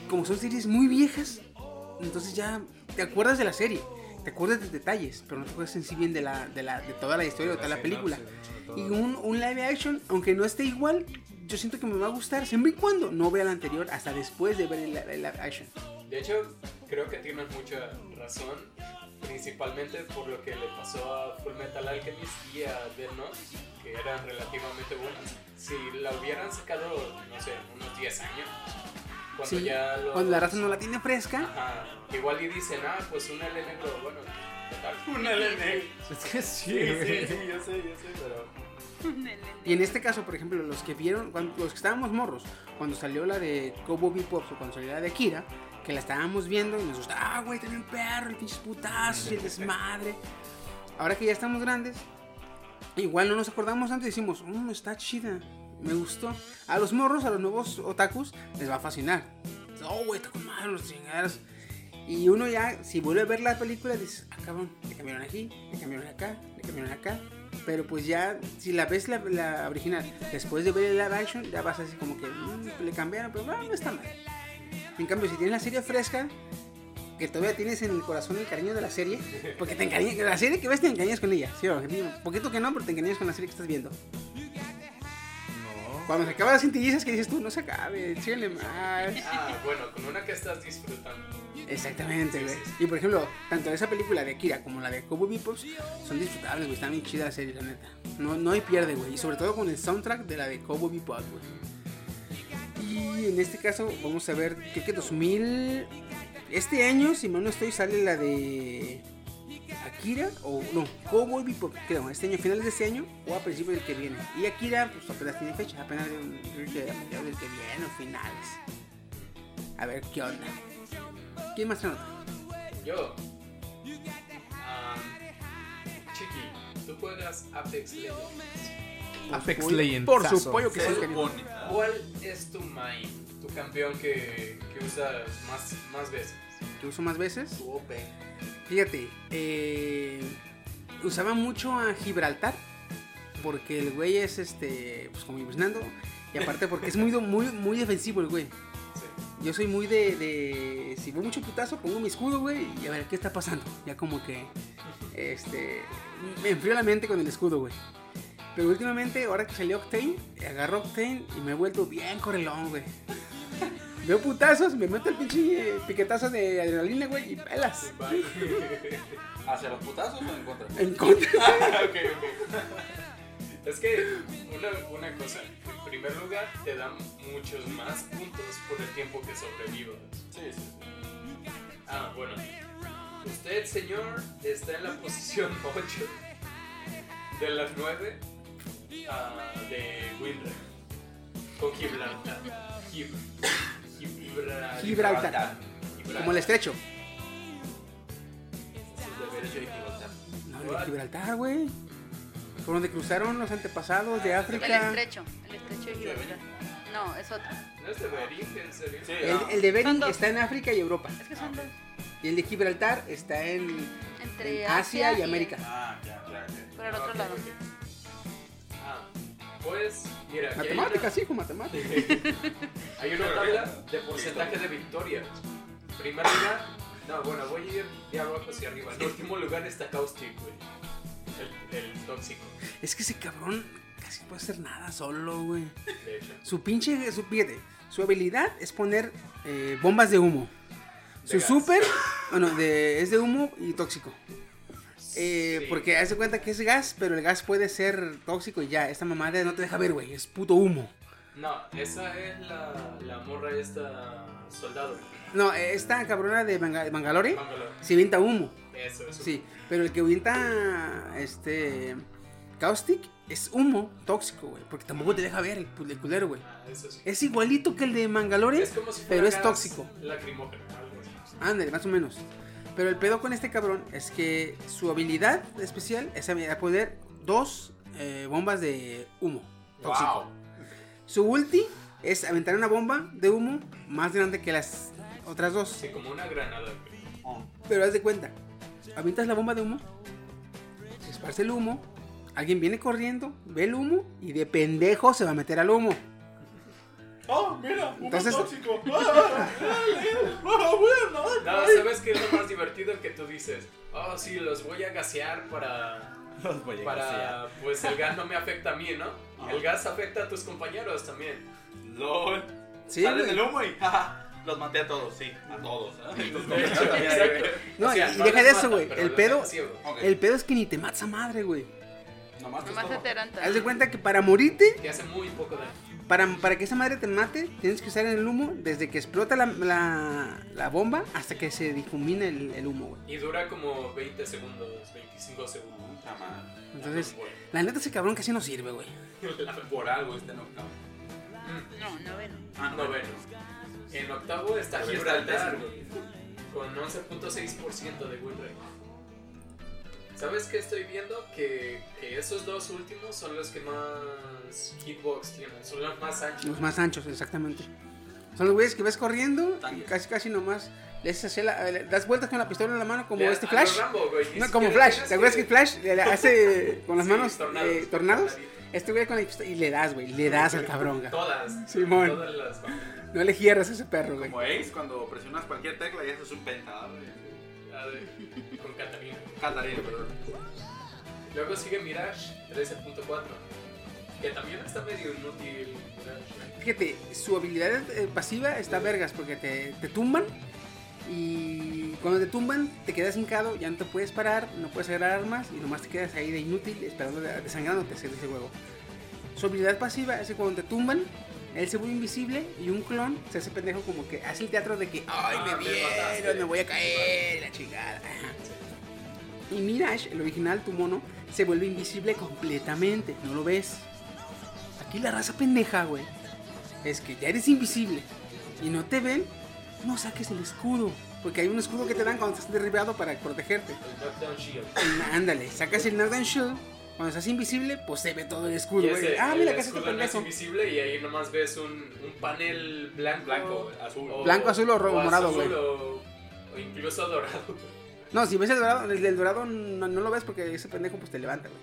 [SPEAKER 1] como son series muy viejas, entonces ya te acuerdas de la serie, te acuerdas de detalles, pero no te acuerdas en sí bien de, la, de, la, de toda la historia, de toda la película. Y un, un live action, aunque no esté igual, yo siento que me va a gustar siempre y cuando no vea el anterior hasta después de ver el, el live action.
[SPEAKER 5] De hecho, creo que tienes mucha razón, principalmente por lo que le pasó a Full Metal Alchemist y a Death Note, que eran relativamente buenas. Si la hubieran sacado, no sé, unos 10 años, cuando
[SPEAKER 1] Sí,
[SPEAKER 5] ya lo...
[SPEAKER 1] cuando la raza no la tiene fresca,
[SPEAKER 5] Ajá, igual y dicen, ah, pues un L negro, bueno, total.
[SPEAKER 4] Un LN.
[SPEAKER 2] Es que sí,
[SPEAKER 4] Sí,
[SPEAKER 2] güey.
[SPEAKER 4] sí, sí, yo sé, yo sé, pero.
[SPEAKER 1] Y en este caso, por ejemplo, los que vieron, los que estábamos morros, cuando salió la de Cowboy Bebop o cuando salió la de Akira, que la estábamos viendo y nos gustaba, ah, güey, también perro, el pinche putazo el desmadre. Ahora que ya estamos grandes, igual no nos acordamos antes y decimos, mmm, está chida, me gustó. A los morros, a los nuevos otakus, les va a fascinar. Oh, güey, está con madre los chingados. Y uno ya, si vuelve a ver la película, dices, ah, cabrón, le cambiaron aquí, le cambiaron acá, le cambiaron acá. Pero pues ya, si la ves la, original, después de ver el live action, ya vas así como que "Mm, le cambiaron, pero bueno, no está mal. En cambio, si tienes la serie fresca, que todavía tienes en el corazón el cariño de la serie, porque te encariñas, la serie que ves te encariñas con ella, ¿sí? poquito que no, pero te encariñas con la serie que estás viendo. Cuando se acaba las cintillizas que dices tú, no se acabe, síguele más.
[SPEAKER 5] Ah, bueno, con una que estás disfrutando.
[SPEAKER 1] Exactamente,
[SPEAKER 5] Sí,
[SPEAKER 1] güey.
[SPEAKER 5] sí,
[SPEAKER 1] Y por ejemplo, tanto esa película de Akira como la de Cowboy Bebop son disfrutables, güey. Están bien chidas serie, la neta. No, no hay pierde, güey. Y sobre todo con el soundtrack de la de Cowboy Bebop, güey. Y en este caso vamos a ver, creo que 2000... Este año, si mal no estoy, sale la de Akira o no, Cowboy Bebop, creo, este año, finales de este año o a principios del que viene. Y Akira, pues apenas tiene fecha, apenas creo que a mediados del que viene o finales. A ver qué onda. ¿Quién más se nota?
[SPEAKER 5] Yo. Am, Chiqui, tú juegas Apex Legends.
[SPEAKER 2] Apex Legends.
[SPEAKER 1] Por su pollo que
[SPEAKER 4] Se
[SPEAKER 1] sí.
[SPEAKER 5] ¿Cuál es tu main? Tu campeón que, que usas más, más veces.
[SPEAKER 1] Que uso más veces. Fíjate, eh, usaba mucho a Gibraltar porque el güey es este, pues como Fernando y aparte porque es muy muy muy defensivo el güey.
[SPEAKER 5] Sí.
[SPEAKER 1] Yo soy muy de, de si veo mucho putazo pongo mi escudo güey y a ver qué está pasando. Ya como que este me enfrío la mente con el escudo güey. Pero últimamente ahora que salió Octane agarro Octane y me he vuelto bien correlón güey. Veo putazos, me meto el pinche piquetazo de adrenalina, güey, y pelas.
[SPEAKER 4] ¿Hacia los putazos o en contra?
[SPEAKER 1] En contra.
[SPEAKER 5] Ok, ok. Es que una, una cosa, en primer lugar te dan muchos más puntos por el tiempo que sobrevivas.
[SPEAKER 4] Sí, sí, sí.
[SPEAKER 5] Ah, bueno. Usted, señor, está en la posición 8 de las 9 ah, de Winra. Con Gibraltar. Gib- Gibra-
[SPEAKER 1] Gibraltar. Como el estrecho. No, el de Gibraltar, güey. Por donde cruzaron los antepasados de
[SPEAKER 3] El
[SPEAKER 1] África.
[SPEAKER 3] estrecho, el estrecho de Gibraltar. No, es otro.
[SPEAKER 5] ¿No es de Bering, en serio?
[SPEAKER 4] Sí.
[SPEAKER 1] El, el de Bering está en África y Europa.
[SPEAKER 3] Es que son dos.
[SPEAKER 1] Y el de Gibraltar está en,
[SPEAKER 3] Entre
[SPEAKER 1] en Asia y América.
[SPEAKER 4] Ah, ya, ya.
[SPEAKER 3] Por el otro lado.
[SPEAKER 5] Ah, pues, mira,
[SPEAKER 1] Matemáticas, hijo, matemáticas.
[SPEAKER 5] tabla de porcentaje de victorias. Primer lugar, no, bueno, voy a ir de abajo hacia arriba. En último lugar está Caustic, güey. El, el tóxico,
[SPEAKER 1] Es que ese cabrón casi no puede hacer nada solo, güey.
[SPEAKER 5] de hecho.
[SPEAKER 1] Su pinche, su, fíjate, su habilidad es poner eh, bombas de humo.
[SPEAKER 5] De
[SPEAKER 1] Su super, bueno, de, es de humo y tóxico. Eh,
[SPEAKER 5] Sí.
[SPEAKER 1] Porque hace cuenta que es gas, pero el gas puede ser tóxico y ya. Esta mamada no te deja ver, güey. Es puto humo.
[SPEAKER 5] No, esa es la, la morra esta soldado.
[SPEAKER 1] No, esta cabrona de Banga- Bangalore
[SPEAKER 5] Bangalore.
[SPEAKER 1] sí humo.
[SPEAKER 5] Eso, eso.
[SPEAKER 1] Sí, pero el que avienta este caustic es humo tóxico, güey. Porque tampoco te deja ver el, el culero, güey.
[SPEAKER 5] Ah, eso sí.
[SPEAKER 1] Es igualito que el de Mangalore,
[SPEAKER 5] Es si
[SPEAKER 1] pero es tóxico.
[SPEAKER 5] Lacrimógeno.
[SPEAKER 1] Ándale, más o menos. Pero el pedo con este cabrón es que su habilidad especial es a poder dos eh, bombas de humo tóxico.
[SPEAKER 4] Wow.
[SPEAKER 1] Su ulti es aventar una bomba de humo más grande que las otras dos.
[SPEAKER 5] Sí, como una granada, güey.
[SPEAKER 4] Oh.
[SPEAKER 1] Pero haz de cuenta, avientas la bomba de humo, se esparce el humo, alguien viene corriendo, ve el humo y de pendejo se va a meter al humo.
[SPEAKER 4] Oh, mira, un
[SPEAKER 1] Entonces-
[SPEAKER 4] tóxico. Ah, ah, bueno.
[SPEAKER 5] No, ¿sabes qué es lo más divertido? Que tú dices, oh, sí, los voy a gasear para...
[SPEAKER 4] Los voy a.
[SPEAKER 5] Para, pues el gas no me afecta a mí, ¿no?
[SPEAKER 4] Ajá.
[SPEAKER 5] El gas afecta a tus compañeros también.
[SPEAKER 4] LOL.
[SPEAKER 1] Sí,
[SPEAKER 4] Salen del humo y los maté a todos, sí, a todos. ¿eh?
[SPEAKER 1] No,
[SPEAKER 5] O sea,
[SPEAKER 1] y
[SPEAKER 5] no
[SPEAKER 1] deja de eso, güey. El pedo-. El pedo es que ni te matas a madre, güey.
[SPEAKER 4] Nomás te
[SPEAKER 3] Nomás te eran
[SPEAKER 1] Haz de cuenta que para morirte,
[SPEAKER 5] Que hace muy poco daño.
[SPEAKER 1] Para, para que esa madre te mate, tienes que usar el humo desde que explota la, la, la bomba hasta que se difumina el, el humo, güey.
[SPEAKER 5] Y dura como 20 segundos, 25 segundos.
[SPEAKER 1] Entonces,
[SPEAKER 5] Bueno,
[SPEAKER 1] la neta ese cabrón casi no sirve, güey.
[SPEAKER 4] Por algo este knockout.
[SPEAKER 5] mm,
[SPEAKER 3] No, noveno.
[SPEAKER 4] Ah, no,
[SPEAKER 5] noveno. En octavo está Gibraltar, güey, con 11.6% de win rate. ¿Sabes qué estoy viendo? Que, que esos dos últimos son los que más hitbox tienen, son los más anchos.
[SPEAKER 1] Los más anchos, exactamente. Son los güeyes que ves corriendo y
[SPEAKER 4] Tanque.
[SPEAKER 1] casi casi nomás le haces así la- le das vueltas con la pistola en la mano como
[SPEAKER 5] Ya,
[SPEAKER 1] este Flash.
[SPEAKER 5] Rambo, güey,
[SPEAKER 1] No, como Flash. ¿Te acuerdas que Flash le hace con las
[SPEAKER 5] Sí,
[SPEAKER 1] manos
[SPEAKER 5] tornados.
[SPEAKER 1] eh, tornados? Este güey con la pistola y le das, güey. Le das al cabrón, güey.
[SPEAKER 5] Todas.
[SPEAKER 1] Simón.
[SPEAKER 5] Todas las.
[SPEAKER 1] No le hierras a ese perro, güey.
[SPEAKER 4] Como Ace, cuando presionas cualquier tecla y haces un penta.
[SPEAKER 5] la de- con Catarina.
[SPEAKER 4] Catarina, perdón.
[SPEAKER 5] Luego sigue Mirage 13.4. Que también está medio inútil. Mirage.
[SPEAKER 1] Fíjate, su habilidad eh, pasiva está vergas porque te, te tumban y cuando te tumban te quedas hincado, ya no te puedes parar, no puedes agarrar armas y nomás te quedas ahí de inútil esperando de- desangrándote ese, ese huevo. Su habilidad pasiva es que cuando te tumban, él se vuelve invisible y un clon se hace pendejo como que hace el teatro de que, ay,
[SPEAKER 5] Ah,
[SPEAKER 1] me
[SPEAKER 5] me
[SPEAKER 1] vieron,
[SPEAKER 5] mataste".
[SPEAKER 1] me voy a caer, la chingada. Ajá. Y Mirage, el original, tu mono, se vuelve invisible completamente, no lo ves. Aquí la raza pendeja, güey, es que ya eres invisible y no te ven, no saques el escudo. Porque hay un escudo que te dan cuando estás derribado para protegerte.
[SPEAKER 5] El Knockdown Shield.
[SPEAKER 1] Ándale, sacas el Knockdown Shield. Cuando estás invisible, pues se ve todo el escudo,
[SPEAKER 5] ese,
[SPEAKER 1] Ah,
[SPEAKER 5] el
[SPEAKER 1] mira,
[SPEAKER 5] escudo no es invisible y ahí nomás ves un, un panel blanco,
[SPEAKER 4] Blanco, azul.
[SPEAKER 1] Blanco, azul o ro- morado, güey.
[SPEAKER 5] O, o incluso dorado.
[SPEAKER 1] No, si ves el dorado, el del dorado no, no lo ves porque ese pendejo pues te levanta, güey.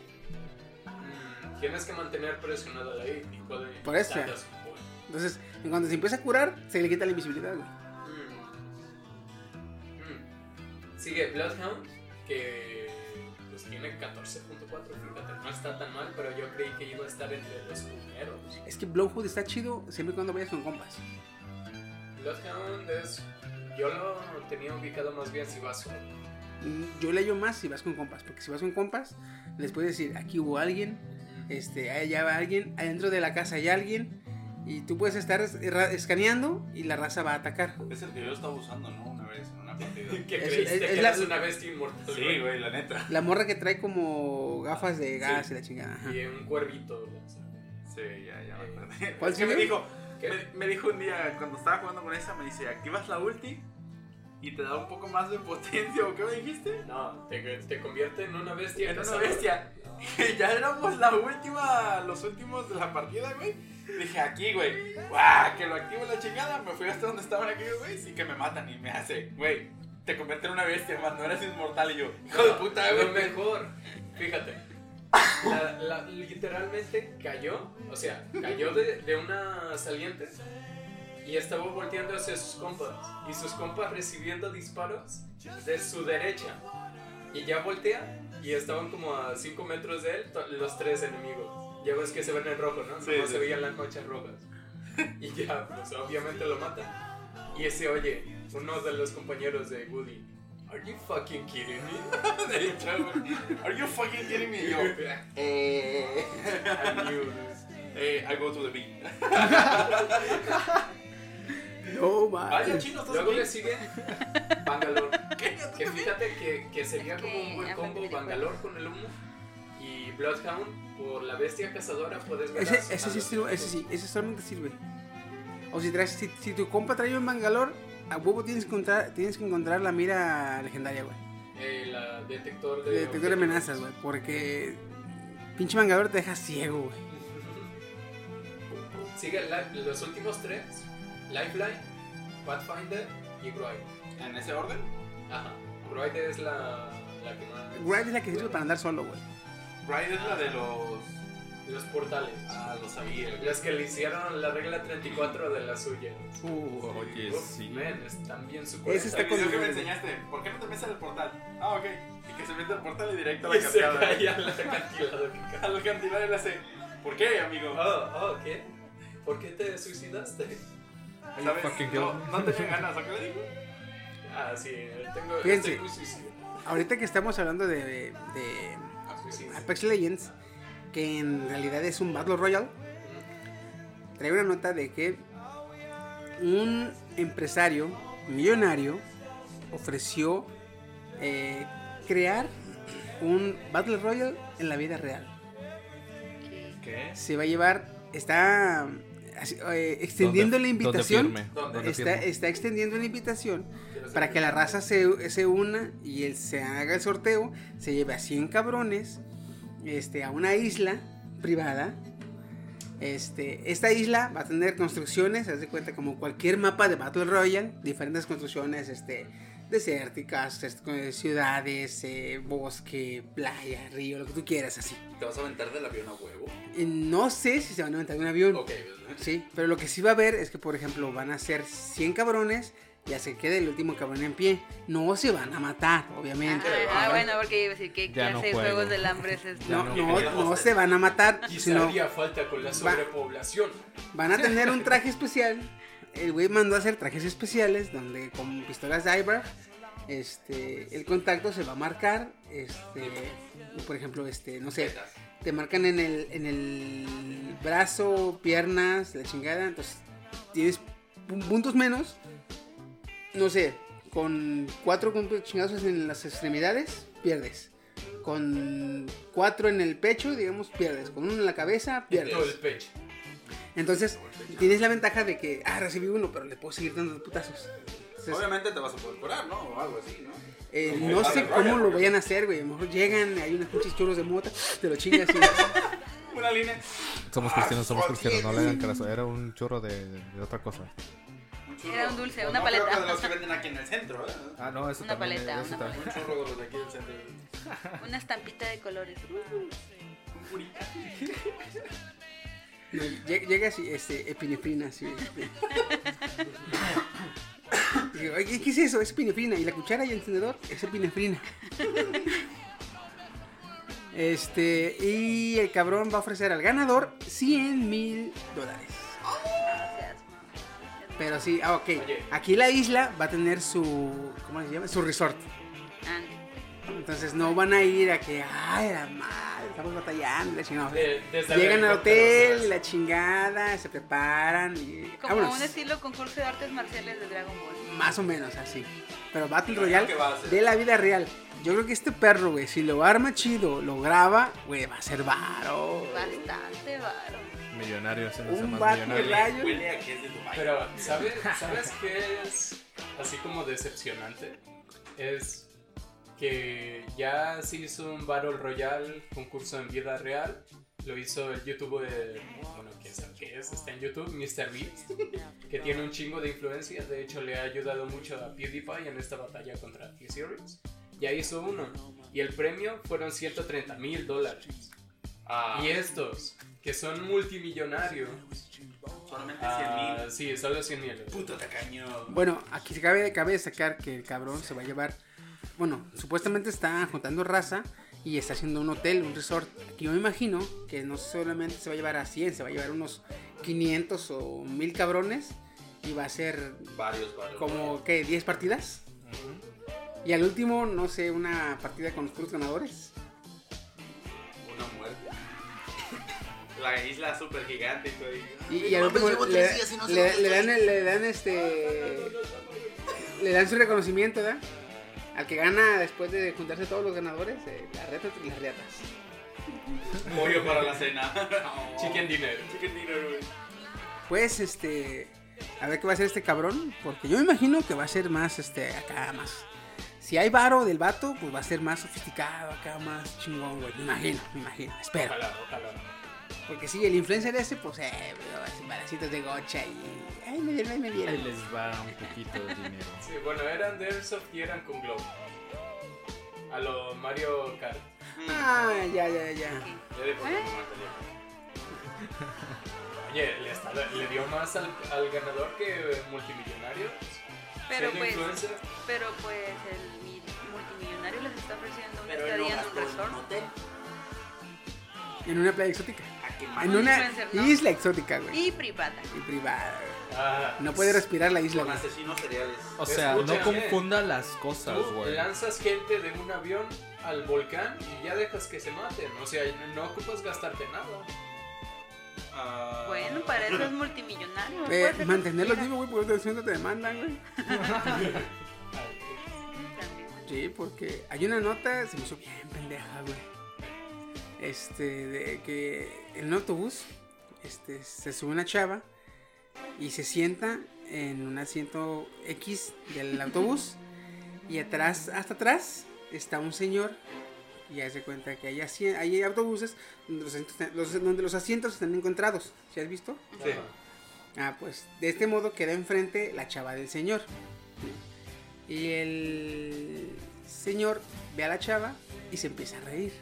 [SPEAKER 5] Mm, tienes que mantener presionado la I y puede
[SPEAKER 1] Por eso.
[SPEAKER 5] bola.
[SPEAKER 1] Entonces, en cuanto se empieza a curar, se le quita la invisibilidad, güey.
[SPEAKER 5] Mm. Mm. Sigue Bloodhound, que pues tiene 14.4, fíjate, no está tan mal, pero yo creí que iba a estar entre los primeros.
[SPEAKER 1] Es que Blowhood está chido siempre y cuando vayas con compas.
[SPEAKER 5] Bloodhound es... Yo lo tenía ubicado más bien si vas solo.
[SPEAKER 1] Yo le hallo más si vas con compas, porque si vas con compas, les puedes decir, aquí hubo alguien, este, allá va alguien, adentro de la casa hay alguien, y tú puedes estar escaneando y la raza va a atacar.
[SPEAKER 4] Es el que yo estaba usando, ¿no? Una vez en una partida.
[SPEAKER 5] Que
[SPEAKER 1] Es-
[SPEAKER 5] creíste
[SPEAKER 1] es- es
[SPEAKER 5] que
[SPEAKER 1] la-
[SPEAKER 5] una bestia inmortal.
[SPEAKER 4] Sí, güey, la neta.
[SPEAKER 1] La morra que trae como gafas de gas
[SPEAKER 5] Sí.
[SPEAKER 1] y la chingada. ajá.
[SPEAKER 5] Y un cuervito.
[SPEAKER 4] Sí, ya, ya me acordé.
[SPEAKER 1] ¿Cuál
[SPEAKER 4] Es que me dijo,
[SPEAKER 5] ¿Qué?
[SPEAKER 4] me, me dijo un día cuando estaba jugando con esa, me dice, activas la ulti y te da un poco más de potencia, ¿o qué me dijiste?
[SPEAKER 5] No, te, te convierte en una bestia.
[SPEAKER 4] En una bestia. Y ya éramos la última, los últimos de la partida, güey. Dije, aquí, güey. ¡Guau! Que lo activo la chingada. Me fui hasta donde estaban aquellos, güey. Sí que me matan y me hace, güey. Te convierte en una bestia, más no eres inmortal. Y yo, hijo de puta,
[SPEAKER 5] Lo
[SPEAKER 4] güey.
[SPEAKER 5] mejor, fíjate. La- la- literalmente cayó, o sea, cayó de, de una saliente y estaba volteando hacia sus compas. Y sus compas recibiendo disparos de su derecha. Y ya voltea y estaban como a 5 metros de él los tres enemigos. Ya ves que se ven en rojo, ¿no?
[SPEAKER 4] Sí, sí.
[SPEAKER 5] se veían las manchas rojas. Y ya, pues obviamente lo mata. Y ese oye, uno de los compañeros de Woody. Are you fucking kidding me?
[SPEAKER 4] De hecho, güey. Are you fucking kidding me? Yo, eh.
[SPEAKER 5] I knew this.
[SPEAKER 4] eh, I go to the beat.
[SPEAKER 1] No,
[SPEAKER 4] Vaya,
[SPEAKER 1] man.
[SPEAKER 4] chino, estás
[SPEAKER 5] Luego le sigue Bangalore.
[SPEAKER 4] ¿Qué? ¿Tú
[SPEAKER 5] Que fíjate que, que sería como un buen combo Bangalore con el humo. Y Bloodhound por la bestia cazadora puedes ver
[SPEAKER 1] Ese, ese sí sirve, ese sí, ese solamente sirve. O si, traes, si, si tu compa trae un Bangalore, a huevo tienes que encontrar, tienes que encontrar la mira legendaria, güey.
[SPEAKER 5] Eh, la detector de.
[SPEAKER 1] De detector de amenazas, güey. Porque pinche Bangalore te deja ciego, güey.
[SPEAKER 5] Sigue la- los últimos tres: Lifeline, Pathfinder y Groid.
[SPEAKER 4] ¿En ese orden?
[SPEAKER 5] Ajá. Groid es la, la que más.
[SPEAKER 1] Wright es la que sirve para andar solo, güey.
[SPEAKER 4] Ride es la de los.
[SPEAKER 5] Los portales.
[SPEAKER 4] Ah, lo sabía.
[SPEAKER 5] Las que le hicieron la regla 34 de las suyas.
[SPEAKER 1] Uh,
[SPEAKER 2] Oye,
[SPEAKER 5] Uf,
[SPEAKER 2] sí.
[SPEAKER 5] man, están bien su
[SPEAKER 1] Ese está
[SPEAKER 4] El
[SPEAKER 1] con
[SPEAKER 4] video que me enseñaste, ¿por qué no te metes al portal? Ah, ok. Y que se mete al portal y directo a
[SPEAKER 5] Y
[SPEAKER 4] la
[SPEAKER 5] se
[SPEAKER 4] cascada.
[SPEAKER 5] la acantilado que cae.
[SPEAKER 4] A la cantidad y le hace. ¿Por qué, amigo?
[SPEAKER 5] Oh, oh, ¿qué? ¿Por qué te suicidaste?
[SPEAKER 4] ¿Sabes? No, tenía ganas, ¿a qué le digo?
[SPEAKER 5] Ah, sí, tengo.
[SPEAKER 1] Fíjense. Ahorita que estamos hablando de, de
[SPEAKER 5] Ah, suicida.
[SPEAKER 1] Apex Legends, que en realidad es un Battle Royale, traigo una nota de que un empresario millonario ofreció eh, crear un Battle Royale en la vida real.
[SPEAKER 2] ¿Qué?
[SPEAKER 1] Se va a llevar, está eh, extendiendo la invitación.
[SPEAKER 4] ¿Dónde?
[SPEAKER 1] Está, está extendiendo la invitación para que la raza se, se una y él se haga el sorteo, se lleve a 100 cabrones este, a una isla privada. Este, esta isla va a tener construcciones, haz de cuenta como cualquier mapa de Battle Royale, diferentes construcciones este, desérticas, este, ciudades, eh, bosque, playa, río, lo que tú quieras así.
[SPEAKER 4] ¿Te vas a aventar del avión a huevo?
[SPEAKER 1] Y no sé si se van a aventar en un avión.
[SPEAKER 4] Ok.
[SPEAKER 1] Sí, pero lo que sí va a haber es que, por ejemplo, van a ser 100 cabrones y ya se quede el último cabrón en pie. No se van a matar, obviamente.
[SPEAKER 3] Ah, ah, bueno, porque iba a decir, ¿qué
[SPEAKER 2] Ya no
[SPEAKER 3] clase de
[SPEAKER 2] juego.
[SPEAKER 3] juegos del hambre es este?
[SPEAKER 1] No,
[SPEAKER 2] no,
[SPEAKER 1] no no se van a matar,
[SPEAKER 5] Quizá
[SPEAKER 1] sino
[SPEAKER 5] haría falta con la sobrepoblación.
[SPEAKER 1] van a tener un traje especial. El güey mandó a hacer trajes especiales donde con pistolas Diver, este, el contacto se va a marcar, este, por ejemplo, este, no sé, te marcan en el, en el brazo, piernas, la chingada, entonces tienes pu- puntos menos, no sé, con cuatro chingados en las extremidades, pierdes. Con cuatro en el pecho, digamos, pierdes. Con uno en la cabeza,
[SPEAKER 5] En
[SPEAKER 1] pierdes.
[SPEAKER 5] todo el pecho.
[SPEAKER 1] Entonces, tienes la ventaja de que, ah, recibí uno, pero le puedo seguir dando putazos. Entonces,
[SPEAKER 4] Obviamente te vas a poder curar, ¿no? O algo así, ¿no?
[SPEAKER 1] eh, no sé cómo lo vayan a hacer, güey. A lo mejor llegan, hay unos pinches churros de mota, te lo chingas y...
[SPEAKER 4] Una línea.
[SPEAKER 2] Somos
[SPEAKER 4] Ah,
[SPEAKER 2] cristianos, somos
[SPEAKER 4] fuck
[SPEAKER 2] cristianos, no le hagan caso. Era un churro de, de- otra cosa.
[SPEAKER 3] Era un dulce, una
[SPEAKER 4] no, creo
[SPEAKER 3] paleta.
[SPEAKER 4] que de los que venden aquí en el centro, ¿eh?
[SPEAKER 2] Ah, no, eso
[SPEAKER 3] Una
[SPEAKER 2] también.
[SPEAKER 3] paleta,
[SPEAKER 2] eso
[SPEAKER 3] una
[SPEAKER 2] también.
[SPEAKER 4] Un churro de los de aquí del centro.
[SPEAKER 3] Una estampita de colores.
[SPEAKER 4] Un puri.
[SPEAKER 1] No, llega así, este, epinefrina, así. este. Digo, Oye, ¿qué es eso? Es epinefrina. Y la cuchara y el encendedor es epinefrina. Este, y el cabrón va a ofrecer al ganador 100 mil dólares. Pero sí, ah, ok. Aquí la isla va a tener su, ¿cómo se llama? Su resort. Entonces no van a ir a que, ay, la madre, estamos batallando. la chingada".
[SPEAKER 5] De- desde el
[SPEAKER 1] Llegan al hotel, la chingada, se preparan y
[SPEAKER 3] Como
[SPEAKER 1] vámonos.
[SPEAKER 3] un estilo concurso de artes marciales de Dragon Ball.
[SPEAKER 1] Más o menos así. Pero Battle Royale de la vida real. Yo creo que este perro, güey, si lo arma chido, lo graba, güey, va a ser varo.
[SPEAKER 3] Bastante varo.
[SPEAKER 2] Millonario haciéndose
[SPEAKER 1] Un
[SPEAKER 2] más millonario.
[SPEAKER 1] rayo.
[SPEAKER 4] Huele a que es de Dubai.
[SPEAKER 5] Pero, ¿sabes, ¿sabes qué es así como decepcionante? Es que ya se hizo un Battle Royale concurso en vida real. Lo hizo el youtuber, bueno, quién sabe qué es, está en YouTube, MrBeast, que tiene un chingo de influencia. De hecho, le ha ayudado mucho a PewDiePie en esta batalla contra T-Series. Ya hizo uno. Y el premio fueron 130 mil dólares.
[SPEAKER 4] Ah,
[SPEAKER 5] Y estos, que son multimillonarios.
[SPEAKER 4] solamente
[SPEAKER 5] ah,
[SPEAKER 4] 100 mil.
[SPEAKER 5] sí, solo 100 mil.
[SPEAKER 4] Puto tacaño.
[SPEAKER 1] Bueno, aquí se cabe, cabe destacar que el cabrón se va a llevar. Bueno, supuestamente está juntando raza y está haciendo un hotel, un resort. Que yo me imagino que no solamente se va a llevar a 100, se va a llevar unos 500 o 1000 cabrones. Y va a ser
[SPEAKER 4] Varios, varios.
[SPEAKER 1] como, ¿qué? ¿10 partidas? Y al último, no sé, una partida con los puros ganadores.
[SPEAKER 4] Una muerte. La isla super gigante y.
[SPEAKER 1] Y, y al último le, le- le dan, el- le dan este. Le dan su reconocimiento, ¿verdad? Al que gana después de juntarse todos los ganadores, eh, las retas y las reatas.
[SPEAKER 4] Pollo para la cena.
[SPEAKER 5] Chicken dinner.
[SPEAKER 4] Chicken dinner, güey.
[SPEAKER 1] Pues este. A ver qué va a hacer este cabrón. Porque yo me imagino que va a ser más este. Acá más. Si hay varo del vato, pues va a ser más sofisticado, acá más chingón, güey. Me imagino, me imagino, espero.
[SPEAKER 5] Ojalá, ojalá.
[SPEAKER 1] Porque sí, el influencer ese, pues eh, balacitos de gocha y. Ay, me dieron, ay, me
[SPEAKER 2] Ahí
[SPEAKER 1] dieron.
[SPEAKER 2] les va un poquito de dinero.
[SPEAKER 5] Sí, bueno, eran de Airsoft y eran con Glow. A lo Mario Kart.
[SPEAKER 1] Ah, ya, ya, ya.
[SPEAKER 4] Ya de por
[SPEAKER 3] ¿Eh?
[SPEAKER 5] Oye, le, está- le dio más al, al ganador que multimillonario.
[SPEAKER 3] Pero pues,
[SPEAKER 5] influencer.
[SPEAKER 3] pero pues el mi- multimillonario les está ofreciendo una estadía en un resort.
[SPEAKER 4] hotel.
[SPEAKER 1] En una playa exótica.
[SPEAKER 4] ¿A qué
[SPEAKER 1] En una isla exótica, güey.
[SPEAKER 3] Y privada.
[SPEAKER 1] Y privada.
[SPEAKER 5] Ah,
[SPEAKER 1] No puede respirar la isla,
[SPEAKER 4] Con
[SPEAKER 1] güey.
[SPEAKER 4] asesinos seriales.
[SPEAKER 2] O sea, no confunda las cosas,
[SPEAKER 5] tú
[SPEAKER 2] güey.
[SPEAKER 5] lanzas gente de un avión al volcán y ya dejas que se maten. O sea, no ocupas gastarte nada.
[SPEAKER 4] Ah,
[SPEAKER 3] Bueno, para eso es multimillonario.
[SPEAKER 1] Eh, mantenerlos vivos, güey, porque otros no te demandan, güey. Sí, porque hay una nota, se me hizo bien pendeja, güey. Este, de que en un autobús, este, se sube una chava y se sienta en un asiento X del autobús y atrás, hasta atrás, está un señor y hace cuenta que hay, autobuses donde los, asientos están- los- donde los asientos están encontrados. ¿Sí has visto?
[SPEAKER 4] Sí.
[SPEAKER 1] Ah, pues de este modo queda enfrente la chava del señor. Y el señor ve a la chava y se empieza a reír.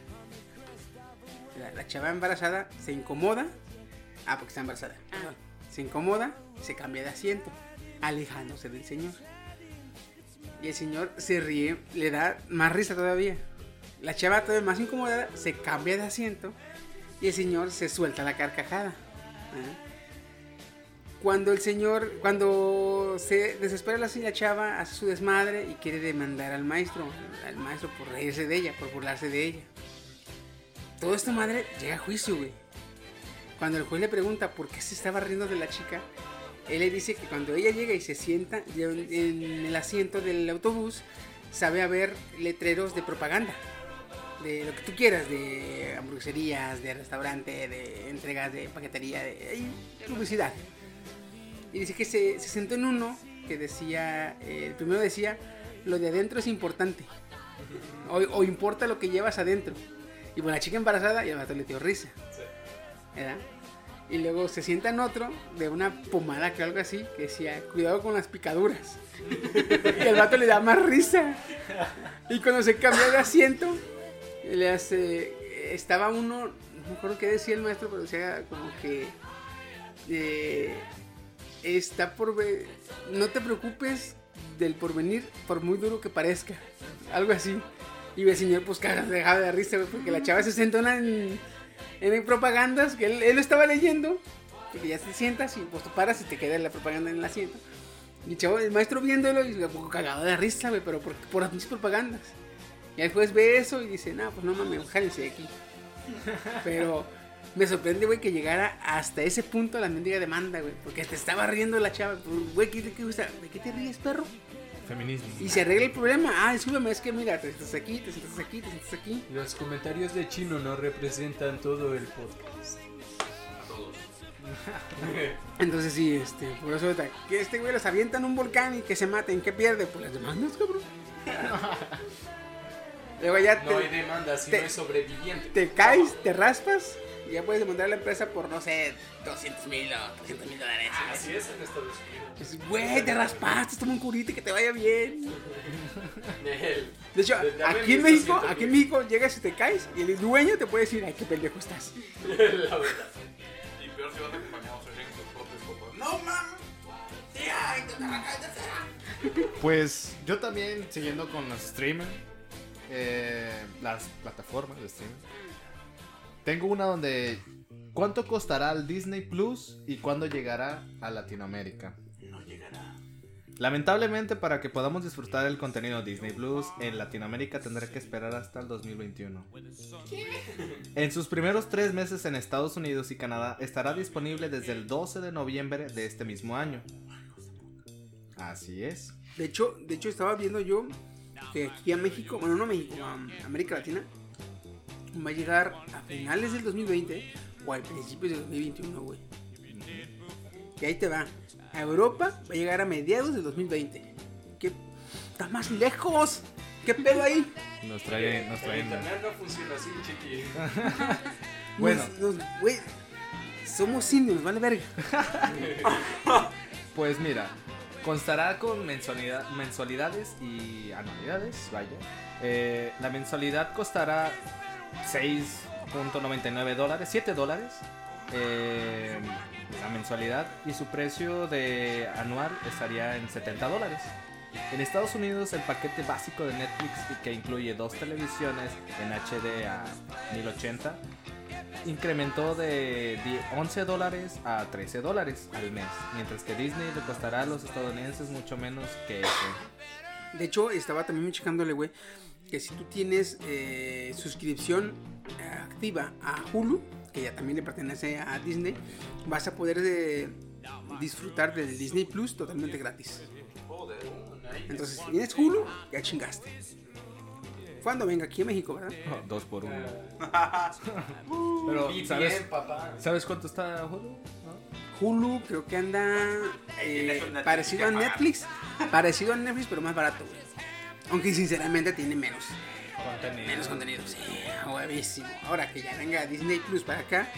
[SPEAKER 1] La, la chava embarazada se incomoda. Ah, porque está embarazada.
[SPEAKER 3] Ah.
[SPEAKER 1] Se incomoda se cambia de asiento, alejándose del señor. Y el señor se ríe, le da más risa todavía. La chava todavía más incomodada se cambia de asiento y el señor se suelta la carcajada. ¿ah? Cuando el señor, cuando se desespera la, la chava, hace su desmadre y quiere demandar al maestro, al maestro por reírse de ella, por burlarse de ella. Todo esta madre llega a juicio, güey. Cuando el juez le pregunta por qué se estaba riendo de la chica, él le dice que cuando ella llega y se sienta en el asiento del autobús, sabe haber letreros de propaganda. De lo que tú quieras, de hamburgueserías, de restaurante, de entregas de paquetería, de publicidad. Y dice que se, se sentó en uno que decía, eh, el primero decía, lo de adentro es importante. O importa lo que llevas adentro. Y bueno, la chica embarazada y el vato le dio risa.
[SPEAKER 5] Sí.
[SPEAKER 1] ¿verdad? Y luego se sienta en otro de una pomada que algo así, que decía, cuidado con las picaduras. y el vato le da más risa. Y cuando se cambió de asiento, le hace, estaba uno, no me acuerdo qué decía el maestro, pero decía como que eh, está por ver, no te preocupes del porvenir, por muy duro que parezca. Algo así. Y señor pues cara, dejaba de risa, güey, porque la chava se sentó en, en propagandas que él, él estaba leyendo. Y ya te sientas y pues tú paras y te queda la propaganda en el asiento. Y chavo, el maestro viéndolo y como cagado de risa, güey, pero por, por las mismas propagandas. Y el juez ve eso y dice, no, pues no mames, jálense de aquí. Pero me sorprende, güey, que llegara hasta ese punto la mendiga demanda, güey. Porque te estaba riendo la chava. Pues, Güey, ¿qué, qué, gusta? ¿de qué te ríes, perro?
[SPEAKER 2] Feminismo.
[SPEAKER 1] Y se arregla el problema. Ah, discúlpame, es que mira, te sientas aquí, te sientas aquí, te sientas aquí.
[SPEAKER 5] Los comentarios de Chino no representan todo el podcast.
[SPEAKER 4] A todos.
[SPEAKER 1] Entonces sí, este, por eso que este güey los avienta en un volcán y que se maten, ¿qué pierde? Pues las demandas, cabrón. Luego ya
[SPEAKER 5] No hay
[SPEAKER 1] te,
[SPEAKER 5] demanda si
[SPEAKER 1] te-
[SPEAKER 5] no hay sobreviviente.
[SPEAKER 1] te caes, te raspas ya puedes demandar a la empresa por, no sé, 200 mil o 300 mil dólares.
[SPEAKER 5] Así es en Estados Unidos.
[SPEAKER 1] Pues, Güey, te raspaste, toma un curita y que te vaya bien. De hecho, aquí en México,
[SPEAKER 5] 200
[SPEAKER 1] aquí en. México llegas y te caes y el dueño te puede decir, ay, qué pendejo estás.
[SPEAKER 5] La verdad.
[SPEAKER 4] Y peor si van acompañados oyen tus propios papás. ¡No mames! ¡Tía! ¡Y te arrancas de cera!
[SPEAKER 2] Pues yo también, siguiendo con los streamers, eh, las plataformas de streaming, tengo una donde. ¿Cuánto costará el Disney Plus y cuándo llegará a Latinoamérica?
[SPEAKER 4] No llegará.
[SPEAKER 2] Lamentablemente, para que podamos disfrutar el contenido Disney Plus en Latinoamérica tendrá que esperar hasta el 2021. En sus primeros tres meses en Estados Unidos y Canadá estará disponible desde el 12 de noviembre de este mismo año. Así es.
[SPEAKER 1] De hecho, de hecho estaba viendo yo que aquí a México, bueno, no a México, a América Latina, va a llegar a finales del 2020 o al principio del 2021, güey. Y ahí te va. A Europa va a llegar a mediados del 2020. ¿Qué? Está más lejos. ¿Qué pedo ahí?
[SPEAKER 2] Nos trae, nos
[SPEAKER 5] El
[SPEAKER 2] traen-
[SPEAKER 5] internet no funciona así, chiqui.
[SPEAKER 2] Bueno.
[SPEAKER 1] Güey, somos indios, vale verga.
[SPEAKER 2] Pues mira, constará con mensualidad- mensualidades y anualidades, vaya. Eh, la mensualidad costará 6.99 dólares, 7 dólares. eh, la mensualidad y su precio de anual estaría en 70 dólares. En Estados Unidos el paquete básico de Netflix que incluye dos televisiones en HD a 1080 incrementó de 10 11 dólares a 13 dólares al mes, mientras que Disney le costará a los estadounidenses mucho menos que eso.
[SPEAKER 1] De hecho, estaba también checándole, güey, que si tú tienes eh, suscripción activa a Hulu, que ya también le pertenece a Disney, vas a poder eh, disfrutar del Disney Plus totalmente gratis. Entonces, si tienes Hulu, ya chingaste. Cuando venga aquí a México, ¿verdad?
[SPEAKER 2] Dos por uno. Pero, ¿sabes,
[SPEAKER 5] bien, papá.
[SPEAKER 2] ¿sabes cuánto está Hulu?
[SPEAKER 1] Hulu creo que anda eh, parecido a. Netflix, parecido a Netflix, pero más barato, güey. Aunque sinceramente tiene menos.
[SPEAKER 2] Contenido.
[SPEAKER 1] Menos contenido, sí, huevísimo. Ahora que ya venga Disney Plus para acá,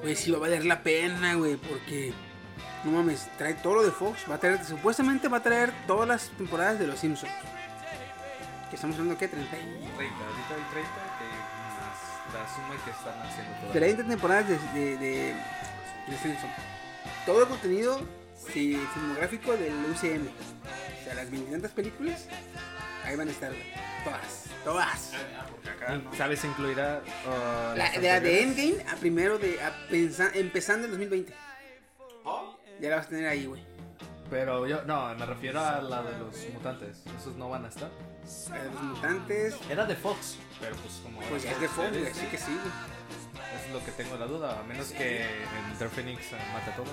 [SPEAKER 1] pues sí va a valer la pena, güey, porque no mames, trae todo lo de Fox, va a traer, supuestamente va a traer todas las temporadas de los Simpsons. Que estamos hablando que 30 y
[SPEAKER 2] 30, ahorita hay 30 que más la suma que están haciendo todavía.
[SPEAKER 1] 30 temporadas de, de, de, de Simpsons. Todo el contenido sí, filmográfico del UCM. Sea, las 20 tantas películas, ahí van a estar, güey. Todas, todas.
[SPEAKER 4] Porque acá no.
[SPEAKER 2] ¿Sabes? Incluirá. uh,
[SPEAKER 1] La, de, la de
[SPEAKER 2] anteriores?
[SPEAKER 1] Endgame a primero de a pensa- empezando el 2020.
[SPEAKER 4] Oh,
[SPEAKER 1] Ya la vas a tener ahí, güey.
[SPEAKER 2] Pero yo, no, me refiero a la de los mutantes. Esos no van a estar.
[SPEAKER 1] La de los mutantes.
[SPEAKER 2] Era de Fox, pero pues como.
[SPEAKER 1] Pues es de Fox, así que sí, güey.
[SPEAKER 2] Es lo que tengo la duda, a menos que en The Phoenix mate a todos.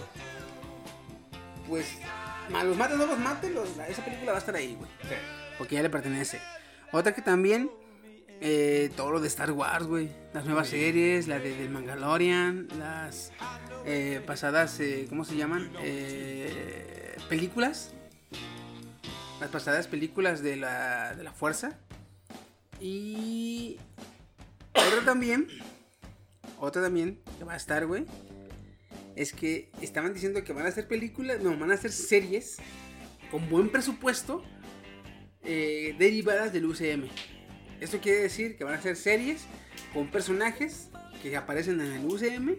[SPEAKER 1] Pues, los mates, no los la- esa película va a estar ahí, güey. Porque ya le pertenece. Otra que también, eh, todo lo de Star Wars, güey. Las nuevas series, la de, del Mandalorian, las eh, pasadas, eh, ¿cómo se llaman? Eh, películas. Las pasadas películas de la, de la fuerza. Y otra también, otra también que va a estar, güey. Es que estaban diciendo que van a hacer películas, no, van a hacer series con buen presupuesto eh, derivadas del UCM. Esto quiere decir que van a ser series con personajes que aparecen en el UCM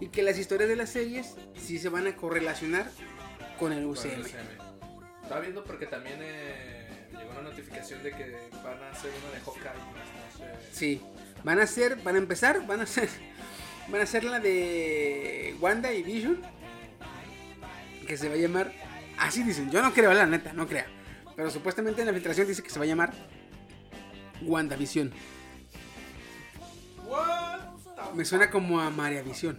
[SPEAKER 1] y que las historias de las series sí se van a correlacionar con el
[SPEAKER 5] Con
[SPEAKER 1] UCM.
[SPEAKER 5] el UCM. Estaba viendo porque también eh, llegó una notificación de que van a hacer una de Hawkeye. No sé.
[SPEAKER 1] Sí, van a ser, van a empezar, van a ser, van a ser la de Wanda y Vision, que se va a llamar, así dicen, yo no creo, la neta, no crea, pero supuestamente en la filtración dice que se va a llamar WandaVision.
[SPEAKER 4] what?
[SPEAKER 1] Me suena como a María Visión,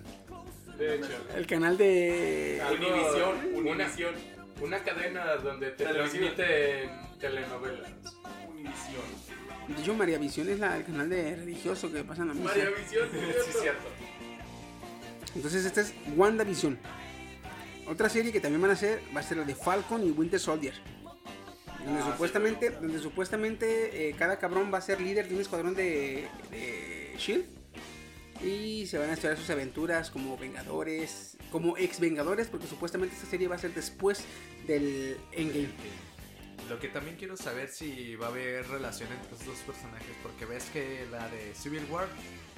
[SPEAKER 5] De hecho.
[SPEAKER 1] el canal de...
[SPEAKER 4] Univisión,
[SPEAKER 5] una,
[SPEAKER 4] Univisión.
[SPEAKER 5] una cadena donde te transmiten telenovelas.
[SPEAKER 4] Univisión.
[SPEAKER 1] De hecho, María Visión es la, el canal de religioso que pasan la misa.
[SPEAKER 4] María Visión,
[SPEAKER 5] Sí,
[SPEAKER 4] ¿cierto?
[SPEAKER 5] cierto.
[SPEAKER 1] Entonces esta es WandaVision. Otra serie que también van a hacer va a ser la de Falcon y Winter Soldier. Donde
[SPEAKER 4] Ah, sí,
[SPEAKER 1] supuestamente, donde supuestamente eh, cada cabrón va a ser líder de un escuadrón de, de Shield. Y se van a estudiar sus aventuras como Vengadores, como ex Vengadores, porque supuestamente esta serie va a ser después del Endgame.
[SPEAKER 2] Lo que también quiero saber si va a haber relación entre estos dos personajes, porque ves que la de Civil War,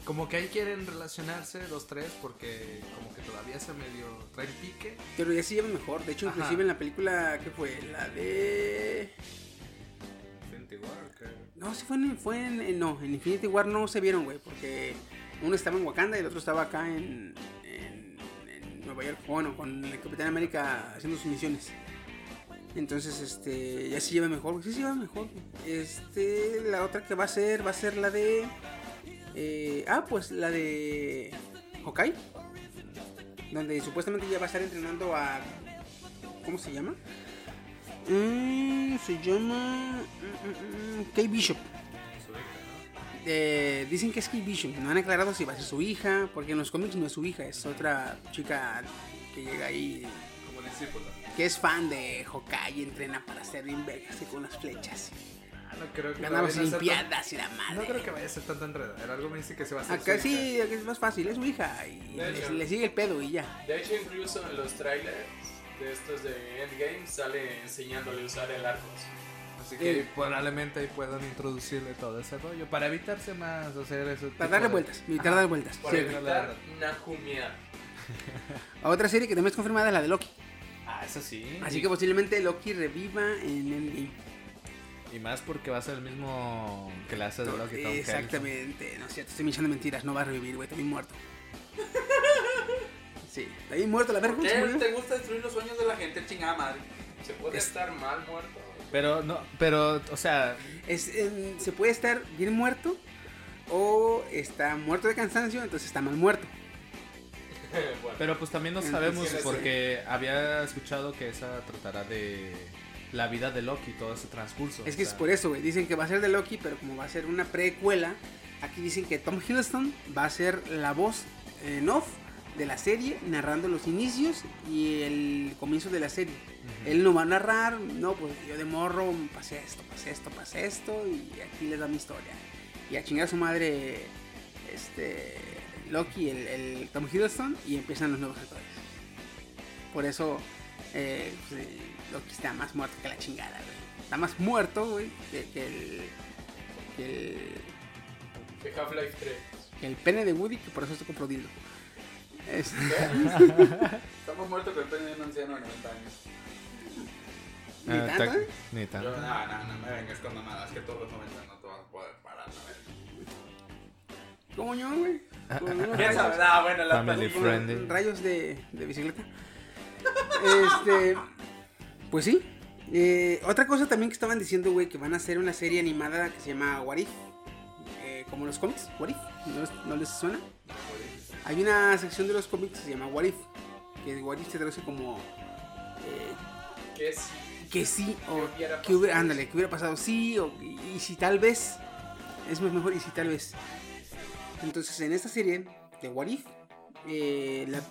[SPEAKER 2] como que ahí quieren relacionarse los tres, porque como que todavía se medio traen pique.
[SPEAKER 1] Pero ya se llevan mejor. De hecho,
[SPEAKER 2] Ajá.
[SPEAKER 1] inclusive en la película que fue la de
[SPEAKER 2] Infinity War,
[SPEAKER 1] No, sí fue en, fue en, en- no, en Infinity War no se vieron, güey, porque uno estaba en Wakanda y el otro estaba acá en, en, en Nueva York, bueno, con el Capitán América haciendo sus misiones. Entonces, este, ya se lleva mejor, sí se lleva mejor. Este, la otra que va a ser, va a ser la de, eh, ah, pues la de Hawkeye, donde supuestamente ya va a estar entrenando a, ¿cómo se llama? Mm, se llama mm, mm, mm, Kate Bishop. Eh, dicen que es Kate Bishop. No han aclarado si va a ser su hija, porque en los cómics no es su hija, es otra chica que llega ahí,
[SPEAKER 2] como discípulo.
[SPEAKER 1] Que es fan de Hawkeye y entrena para ser bien vergas y con las flechas.
[SPEAKER 2] Ah, no creo que
[SPEAKER 1] Ganar las Olimpiadas y la
[SPEAKER 2] tan-
[SPEAKER 1] madre.
[SPEAKER 2] No creo que vaya a ser tanto enredadero. Algo me dice que se va a hacer.
[SPEAKER 1] Acá
[SPEAKER 2] su hija.
[SPEAKER 1] sí, aquí es más fácil, es su hija y le,
[SPEAKER 5] hecho.
[SPEAKER 1] le sigue el pedo y ya.
[SPEAKER 5] De hecho, incluso en los trailers de estos de Endgame sale enseñándole a usar el arco.
[SPEAKER 2] Así que
[SPEAKER 1] Eh.
[SPEAKER 2] probablemente ahí puedan introducirle todo ese rollo para evitarse más hacer eso.
[SPEAKER 1] Para darle vueltas, evitar dar vueltas.
[SPEAKER 5] Para
[SPEAKER 1] Sí.
[SPEAKER 5] evitar Najumear.
[SPEAKER 1] Otra serie que también es confirmada es la de Loki.
[SPEAKER 2] Eso sí.
[SPEAKER 1] Así que posiblemente Loki reviva en Endgame.
[SPEAKER 2] Y más porque va a ser el mismo que la hace de Loki Tom Hiddleston.
[SPEAKER 1] Exactamente, no es cierto, estoy echando mentiras, no va a revivir, güey, está bien muerto. Sí, está bien muerto la verga.
[SPEAKER 4] ¿Te gusta destruir los sueños de la gente, chingada madre?
[SPEAKER 5] Se puede
[SPEAKER 1] Es-
[SPEAKER 5] estar mal muerto.
[SPEAKER 2] Pero no, pero, o sea,
[SPEAKER 1] Es, em, se puede estar bien muerto o está muerto de cansancio, entonces está mal muerto.
[SPEAKER 5] Bueno,
[SPEAKER 2] pero pues también no sabemos porque había escuchado que esa tratará de la vida de Loki, todo ese transcurso.
[SPEAKER 1] Es
[SPEAKER 2] o
[SPEAKER 1] que es
[SPEAKER 2] sea,
[SPEAKER 1] por eso, güey, dicen que va a ser de Loki, pero como va a ser una precuela, aquí dicen que Tom Hiddleston va a ser la voz en off de la serie, narrando los inicios y el comienzo de la serie.
[SPEAKER 2] Ujú.
[SPEAKER 1] Él no va a narrar, no, pues yo de morro pasé esto, pasé esto, pasé esto y aquí les da mi historia. Y a chingar a su madre, este, Loki, el, el Tom Hiddleston, y empiezan los nuevos actores. Por eso, eh, pues, eh, Loki está más muerto que la chingada, güey. Está más muerto, güey, que, que el, que el,
[SPEAKER 5] Half-Life 3.
[SPEAKER 1] que el pene de Woody, que por eso se compró dildo. Es-
[SPEAKER 4] Estamos muertos con el pene de un anciano de 90 años.
[SPEAKER 1] Ni
[SPEAKER 2] ah,
[SPEAKER 1] tanto,
[SPEAKER 2] ta-
[SPEAKER 1] ¿eh?
[SPEAKER 2] Ni
[SPEAKER 4] Yo,
[SPEAKER 2] tanto.
[SPEAKER 4] no, no, no me vengas con mamadas, que todos los 90 no
[SPEAKER 1] ¿Cómo yo, güey?
[SPEAKER 4] ¿Quién sabe?
[SPEAKER 1] rayos-
[SPEAKER 4] Ah, bueno, la
[SPEAKER 2] Family
[SPEAKER 4] película.
[SPEAKER 2] friendly.
[SPEAKER 1] rayos de, de bicicleta. Este, pues sí. Eh, otra cosa también que estaban diciendo, güey, que van a hacer una serie animada que se llama What If. Eh, como los cómics, What If. ¿No les, no les suena? Hay una sección de los cómics que se llama What If. Que What If se traduce como eh,
[SPEAKER 5] Que es
[SPEAKER 1] que sí o
[SPEAKER 5] ¿Qué hubiera
[SPEAKER 1] que hubiera,
[SPEAKER 5] pasado?
[SPEAKER 1] ándale, que hubiera pasado sí o y, y si tal vez es más mejor y si tal vez. Entonces en esta serie de What If, eh, la-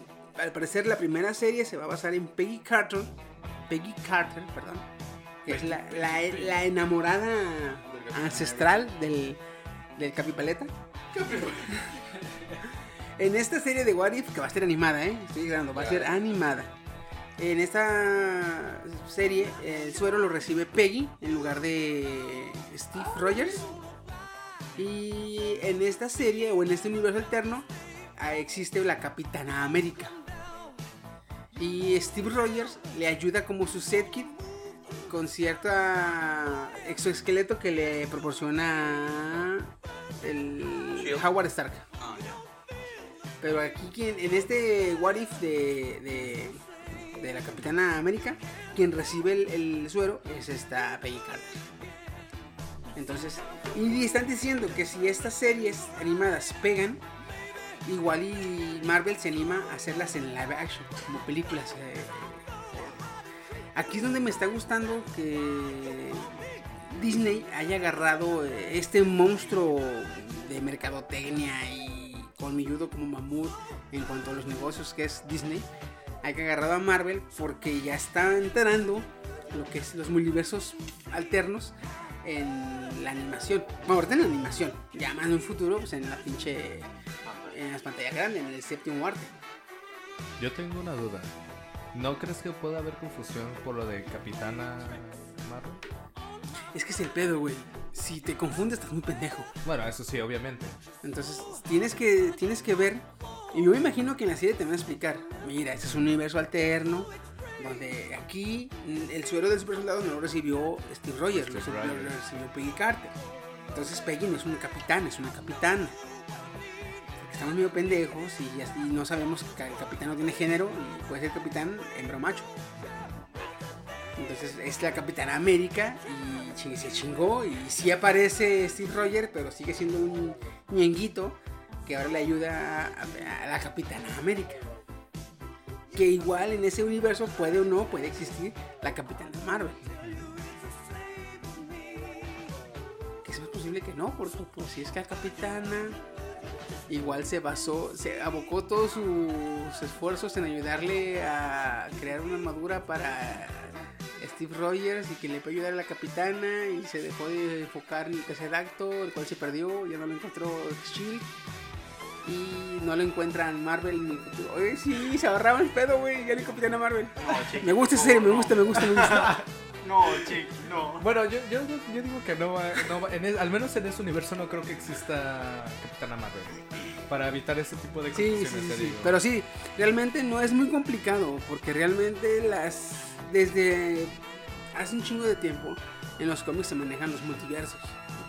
[SPEAKER 1] al parecer la primera serie se va a basar en Peggy Carter, Peggy Carter, perdón, que es la, la- la enamorada ancestral del, del Capipaleta. En esta serie de What If, que va a ser animada, ¿eh? Estoy grabando, va a ser animada. En esta serie, el suero lo recibe Peggy en lugar de Steve Rogers. Y en esta serie, o en este universo alterno, ah, existe la Capitana América. Y Steve Rogers le ayuda como su sidekick con cierta exoesqueleto que le proporciona el. Howard Stark.
[SPEAKER 4] Ah.
[SPEAKER 1] Pero aquí quien, en este What If de, de, de la Capitana América, quien recibe el, el suero es esta Peggy Carter. Entonces, y están diciendo que si estas series animadas pegan, igual y Marvel se anima a hacerlas en live action, como películas. eh, Aquí es donde me está gustando que Disney haya agarrado eh, este monstruo de mercadotecnia y con velludo como mamut en cuanto a los negocios que es Disney, hay que agarrado a Marvel porque ya está enterando lo que es los multiversos alternos en la animación. Bueno, ahorita en la animación, ya más en un futuro, pues en la pinche. en las pantallas grandes, en el séptimo arte.
[SPEAKER 2] Yo tengo una duda. ¿No crees que pueda haber confusión por lo de Capitana Marvel?
[SPEAKER 1] Es que es el pedo, güey. Si te confundes, estás muy pendejo.
[SPEAKER 2] Bueno, eso sí, obviamente.
[SPEAKER 1] Entonces, tienes que, tienes que ver. Y yo me imagino que en la serie te van a explicar: mira, este es un universo alterno. Donde aquí el suero del super soldado no lo recibió Steve Rogers, lo,
[SPEAKER 2] Steve
[SPEAKER 1] lo
[SPEAKER 2] Rogers.
[SPEAKER 1] recibió Peggy Carter. Entonces, Peggy no es una capitana, es una capitana. Porque estamos medio pendejos y, así no sabemos que el capitán no tiene género y puede ser capitán hembra o macho. Entonces es la Capitana América y se chingó y sí aparece Steve Rogers, pero sigue siendo un ñenguito que ahora le ayuda a, a la Capitana América. Que igual en ese universo puede o no puede existir la Capitana Marvel. Que es posible que no, porque pues, si es que la Capitana igual se basó, se abocó todos sus esfuerzos en ayudarle a crear una armadura para Steve Rogers y que le puede ayudar a la capitana y se dejó de enfocar en el tercer acto, el cual se perdió, ya no lo encontró Shield y no lo encuentran Marvel ni futuro. Oye, sí, se ahorraban el pedo, güey, ya ni capitana Marvel.
[SPEAKER 4] No, chiqui,
[SPEAKER 1] Me gusta esa serie, me gusta, me gusta, me gusta.
[SPEAKER 4] No, chiqui, no.
[SPEAKER 2] Bueno, yo, yo, yo digo que no va, no va- en el- al menos en ese universo no creo que exista Capitana Marvel. Para evitar ese tipo de
[SPEAKER 1] Sí, sí, sí,
[SPEAKER 2] te
[SPEAKER 1] sí.
[SPEAKER 2] digo.
[SPEAKER 1] Pero sí, realmente no es muy complicado, porque realmente las. Desde hace un chingo de tiempo, en los cómics se manejan los multiversos.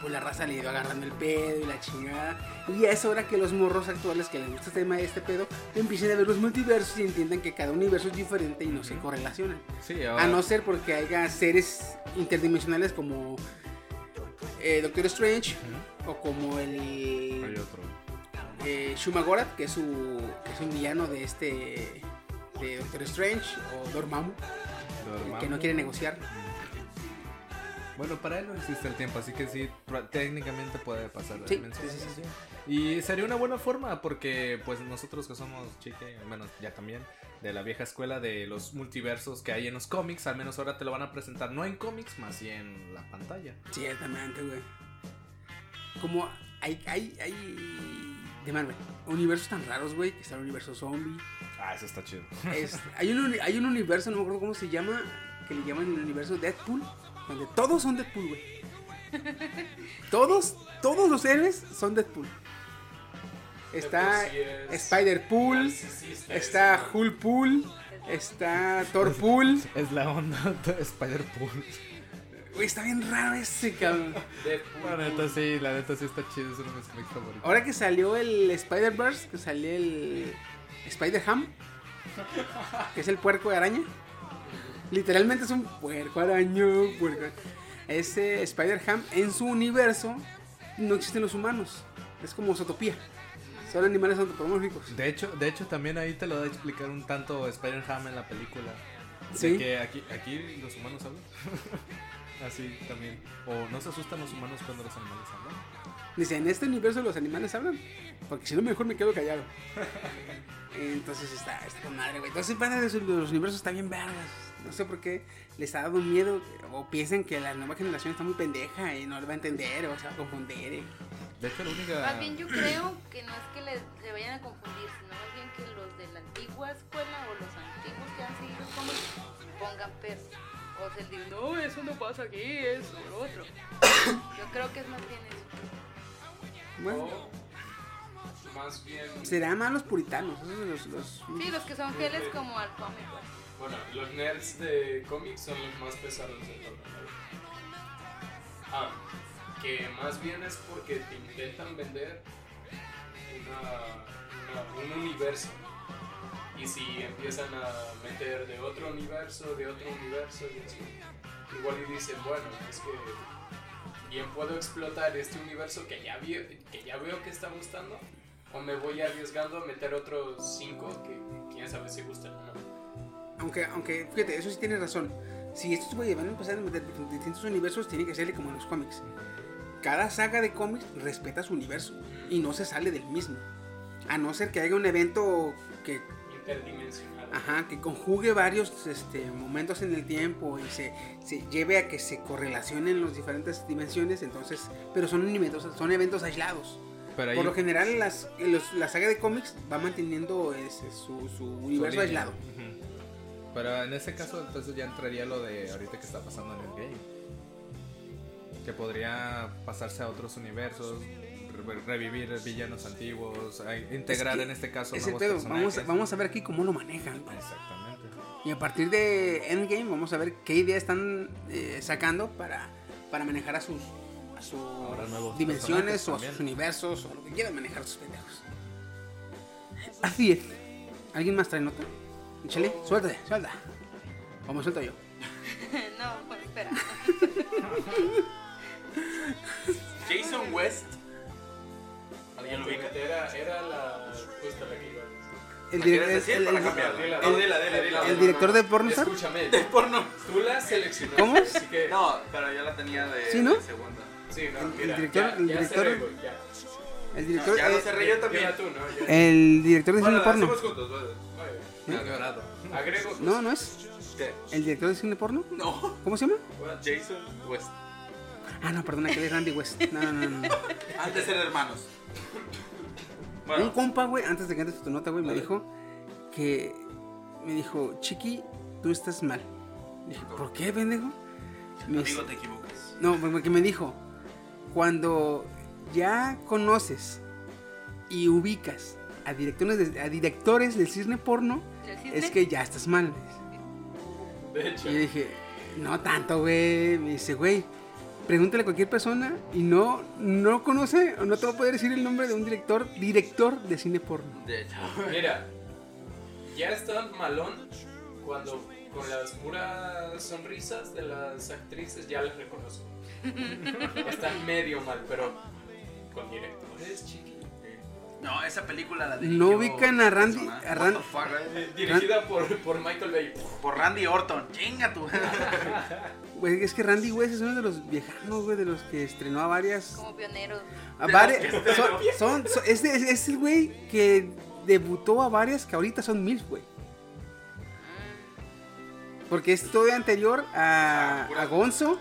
[SPEAKER 1] Pues la raza le iba agarrando el pedo y la chingada. Y ya es hora que los morros actuales que les gusta este tema de este pedo empiecen a ver los multiversos y entiendan que cada universo es diferente y no se correlacionan.
[SPEAKER 2] Sí, ahora-
[SPEAKER 1] A no ser porque haya seres interdimensionales como eh, Doctor Strange o como el
[SPEAKER 2] hay otro.
[SPEAKER 1] eh, Shumagorath, que es su que es un villano de este de Doctor Strange o Dormammu,
[SPEAKER 2] Dormammu.
[SPEAKER 1] que no quiere negociar.
[SPEAKER 2] Bueno, para él no existe el tiempo, así que sí, técnicamente puede pasar
[SPEAKER 1] Sí,
[SPEAKER 2] dimensión.
[SPEAKER 1] sí, sí, sí.
[SPEAKER 2] Y sería una buena forma porque pues nosotros que somos chique, al menos ya también, de la vieja escuela de los multiversos que hay en los cómics, al menos ahora te lo van a presentar no en cómics, más sí en la pantalla.
[SPEAKER 1] Ciertamente, güey. Como hay hay hay de Marvel, universos tan raros, güey, que está el universo zombie.
[SPEAKER 2] Ah, eso está chido.
[SPEAKER 1] Es- hay, un, hay un universo, no me acuerdo cómo se llama, que le llaman el universo Deadpool, donde todos son Deadpool, güey. Todos, todos los héroes son Deadpool. Está
[SPEAKER 5] es
[SPEAKER 1] Spider-Pool, está
[SPEAKER 5] ¿no?
[SPEAKER 1] Hulk-Pool, está Thor-Pool.
[SPEAKER 2] Es la onda de Spider-Pool.
[SPEAKER 1] Güey, está bien raro ese, cabrón.
[SPEAKER 5] Deadpool.
[SPEAKER 2] La neta sí, la neta sí está chido, es uno de mis cómics favoritos.
[SPEAKER 1] Ahora que salió el Spider-Verse, que salió el Spider-Ham, que es el puerco de araña. Literalmente es un puerco araño. puerco. Ese Spider-Ham en su universo no existen los humanos. Es como Zootopía. Son animales antropomórficos.
[SPEAKER 2] De hecho, de hecho también ahí te lo da a explicar un tanto Spider-Ham en la película. De
[SPEAKER 1] Sí.
[SPEAKER 2] que aquí, aquí los humanos hablan. Así también. O no se asustan los humanos cuando los animales hablan.
[SPEAKER 1] Dice, en este universo los animales hablan. Porque si no, mejor me quedo callado. Entonces está, está con madre, güey. Entonces, para de los universos está bien vergas. No sé por qué les ha dado miedo. O piensan que la nueva generación está muy pendeja y no le va a entender o se va a confundir. eh.
[SPEAKER 2] De hecho, la única.
[SPEAKER 3] Más bien yo creo que no es que le, se vayan a confundir, sino más bien que los de la antigua escuela o los antiguos que han seguido como pongan pero. O se digan, no, eso no pasa aquí, eso, lo otro. Yo creo que es más bien eso.
[SPEAKER 1] Bueno,
[SPEAKER 5] más bien.
[SPEAKER 1] serán más los puritanos. esos los, los-
[SPEAKER 3] Sí, los que son fieles como al cómic.
[SPEAKER 5] Bueno, los nerds de cómics son los más pesados de todo. Ah, que más bien es porque te intentan vender una- un universo. Y si empiezan a meter de otro universo, de otro universo, y así, igual y dicen, bueno, es que bien puedo explotar este universo que ya, vi- que ya veo que está gustando, o me voy arriesgando a meter otros cinco que quién sabe si gustan o no.
[SPEAKER 1] Aunque, aunque, fíjate, eso sí tienes razón. Si estos güeyes van a empezar a meter distintos universos, tiene que ser como en los cómics. Cada saga de cómics respeta su universo y no se sale del mismo. A no ser que haya un evento que
[SPEAKER 5] Interdimensional.
[SPEAKER 1] Ajá, que conjugue varios este, momentos en el tiempo y se, se lleve a que se correlacionen las diferentes dimensiones, entonces, pero son eventos, son eventos aislados.
[SPEAKER 2] Pero ahí
[SPEAKER 1] Por lo general, las, en los- la saga de cómics va manteniendo ese, su, su
[SPEAKER 2] su
[SPEAKER 1] universo
[SPEAKER 2] línea.
[SPEAKER 1] aislado.
[SPEAKER 2] Ujú. Pero en ese caso, entonces ya entraría lo de ahorita que está pasando en el game. Que podría pasarse a otros universos, re- revivir villanos antiguos, integrar
[SPEAKER 1] que
[SPEAKER 2] en este caso
[SPEAKER 1] Es el
[SPEAKER 2] nuevos
[SPEAKER 1] pedo, vamos,
[SPEAKER 2] personajes.
[SPEAKER 1] vamos a ver aquí cómo lo manejan.
[SPEAKER 2] Exactamente.
[SPEAKER 1] Y a partir de Endgame vamos a ver qué ideas están eh, sacando para, para manejar a sus, a sus dimensiones o a sus universos o lo que quieran manejar sus pendejos. Así es. ¿Alguien más trae nota? Échale, suéltate, suelta. O me suelto yo.
[SPEAKER 3] no, pues espera.
[SPEAKER 4] Jason West. ¿Alguien lo ubica?
[SPEAKER 5] Era, era la justo la que iba.
[SPEAKER 1] El, director de Pornstar.
[SPEAKER 5] Escúchame,
[SPEAKER 4] De porno.
[SPEAKER 5] tú la seleccionaste.
[SPEAKER 1] ¿Cómo?
[SPEAKER 5] Así que,
[SPEAKER 4] No, pero yo la tenía de,
[SPEAKER 1] ¿Sí, no?
[SPEAKER 4] de segunda.
[SPEAKER 5] sí, no,
[SPEAKER 1] el
[SPEAKER 5] mira,
[SPEAKER 1] director-
[SPEAKER 5] ya,
[SPEAKER 1] el
[SPEAKER 5] ya
[SPEAKER 1] director-
[SPEAKER 5] ya.
[SPEAKER 1] El director,
[SPEAKER 4] Ya
[SPEAKER 1] eh,
[SPEAKER 4] yo también.
[SPEAKER 5] Tú, ¿no?
[SPEAKER 1] El director de cine
[SPEAKER 4] Bueno,
[SPEAKER 1] porno.
[SPEAKER 4] juntos. bueno.
[SPEAKER 2] Llorado.
[SPEAKER 5] Agrego.
[SPEAKER 1] No, no es.
[SPEAKER 4] ¿Qué?
[SPEAKER 1] ¿El director de cine porno?
[SPEAKER 4] No.
[SPEAKER 1] ¿Cómo se llama?
[SPEAKER 4] Jason West.
[SPEAKER 1] Ah, no, perdona, que es Randy West. No, no, no. no.
[SPEAKER 4] Antes de ser hermanos.
[SPEAKER 1] Un compa, güey, antes de que entres tu nota, güey, me dijo que. Me dijo, Chiqui, tú estás mal. Dije, ¿por qué, pendejo? Me dice-
[SPEAKER 4] amigo, te equivocas.
[SPEAKER 1] no, porque me dijo, cuando ya conoces y ubicas a directores, de- a directores del cine porno,
[SPEAKER 3] ¿El cisne?
[SPEAKER 1] es que ya estás mal.
[SPEAKER 5] De hecho,
[SPEAKER 1] Y dije, no tanto, güey. Me dice, güey, pregúntale a cualquier persona y no, no conoce o no te va a poder decir el nombre de un director, director de cine porno.
[SPEAKER 4] De hecho.
[SPEAKER 5] mira, ya está malón cuando con las puras sonrisas de las actrices ya las reconozco. Están medio mal, pero con directores, chiqui.
[SPEAKER 4] No, esa película la
[SPEAKER 1] No
[SPEAKER 4] dirigió
[SPEAKER 1] ubican a Randy- a
[SPEAKER 4] eh?
[SPEAKER 5] Dirigida por, por Michael Bay.
[SPEAKER 4] Por Randy Orton. Chinga tú.
[SPEAKER 1] Güey, es que Randy West es uno de los viejanos, güey, de los que estrenó a varias.
[SPEAKER 3] Como pioneros.
[SPEAKER 1] A varias son, son- son- es, de- es el güey que debutó a varias que ahorita son mil, güey. Porque es todo anterior a, a Gonzo,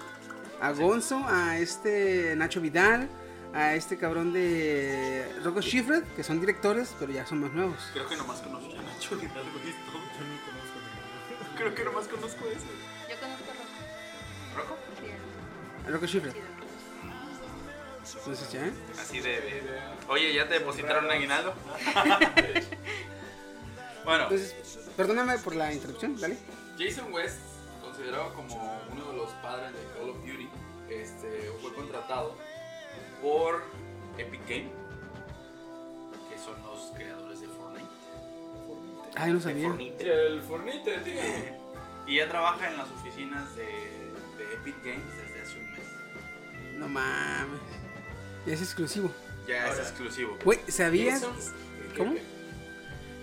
[SPEAKER 1] a Gonzo, a este Nacho Vidal, a este cabrón de Rocco Schifred, que son directores, pero ya son más nuevos.
[SPEAKER 4] Creo que nomás conozco a Nacho Vidal, güey. esto. Creo que nomás conozco eso.
[SPEAKER 3] Yo conozco a Rocco.
[SPEAKER 4] ¿Rocco?
[SPEAKER 3] Sí,
[SPEAKER 1] A Rocco Schifred. Entonces ya, ¿eh?
[SPEAKER 4] Así de. Oye, ¿ya te depositaron un aguinaldo? bueno,
[SPEAKER 1] Entonces, perdóname por la interrupción, dale.
[SPEAKER 4] Jason West, considerado como uno de los padres de Call of Duty, este, fue contratado por Epic Game, que son los creadores de Fortnite.
[SPEAKER 1] Ay, no
[SPEAKER 4] De
[SPEAKER 1] sabía.
[SPEAKER 4] Fortnite.
[SPEAKER 5] El fornite, tío.
[SPEAKER 4] Y ya trabaja en las oficinas de, de Epic Games desde hace un mes.
[SPEAKER 1] No mames. Ya es exclusivo.
[SPEAKER 4] Ya es exclusivo.
[SPEAKER 1] Güey, ¿sabías? ¿Cómo?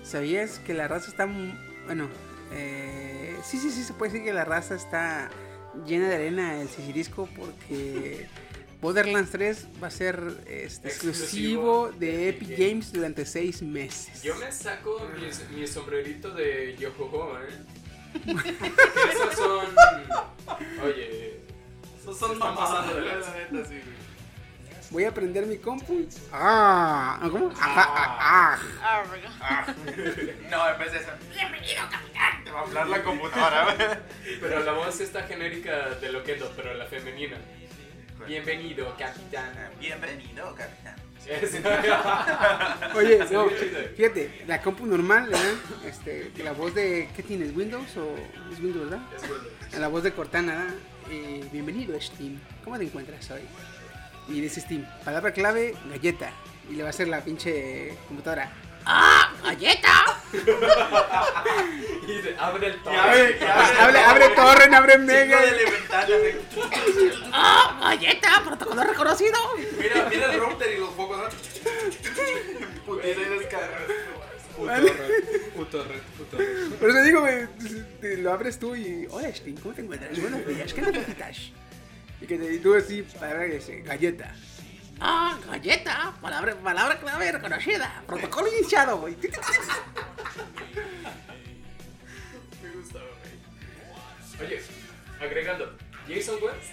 [SPEAKER 1] ¿Sabías que la raza está... Bueno, eh, sí, sí, sí, se puede decir que la raza está llena de arena, el sisirisco, porque Borderlands 3 va a ser este, exclusivo,
[SPEAKER 5] Exclusivo
[SPEAKER 1] de
[SPEAKER 5] de
[SPEAKER 1] Epic
[SPEAKER 5] Epic
[SPEAKER 1] Games durante seis meses.
[SPEAKER 5] Yo me saco mi, mi sombrerito de Yohoho, ¿eh? Esos son. Oye.
[SPEAKER 4] Esos
[SPEAKER 5] pasando de
[SPEAKER 4] la neta, sí.
[SPEAKER 1] Voy a prender mi compu. Ah, ¿cómo? Ah, ah.
[SPEAKER 3] Ah, Rocco.
[SPEAKER 4] Ah. No, en vez de eso, bienvenido capitán, te va a hablar la computadora.
[SPEAKER 5] Pero la voz está genérica de Loquendo, pero la femenina. Bienvenido, capitán.
[SPEAKER 4] Bienvenido capitán.
[SPEAKER 1] Oye, no, fíjate, la compu normal, ¿verdad? Este, la voz de, ¿qué tienes? ¿Windows o es Windows, verdad?
[SPEAKER 5] Es bueno.
[SPEAKER 1] La voz de Cortana, ¿verdad? Eh, bienvenido Steam, ¿cómo te encuentras hoy? Y dice Steam, palabra clave, galleta. Y le va a hacer la pinche computadora. ¡Ah! ¡Galleta!
[SPEAKER 5] Y dice, abre el
[SPEAKER 4] Y abre- y abre-
[SPEAKER 1] Abre, abre torrent, abre
[SPEAKER 4] Chingo
[SPEAKER 1] mega. ¡Ah! ¡Galleta! ¡Protocolo reconocido!
[SPEAKER 4] Mira, mira el router y los focos, ¿no? Putiza y descarga.
[SPEAKER 5] Puto red, puto red, puto red.
[SPEAKER 1] Por eso digo, güey, te- lo abres tú y. Hola Steam, ¿cómo te encuentras? Buenos días, ¿qué necesitas? Y que te, y tú así, que dice, galleta. Ah, galleta, palabra, palabra clave reconocida, protocolo iniciado, güey.
[SPEAKER 5] Me gustaba, güey. Oye, agregando, Jason West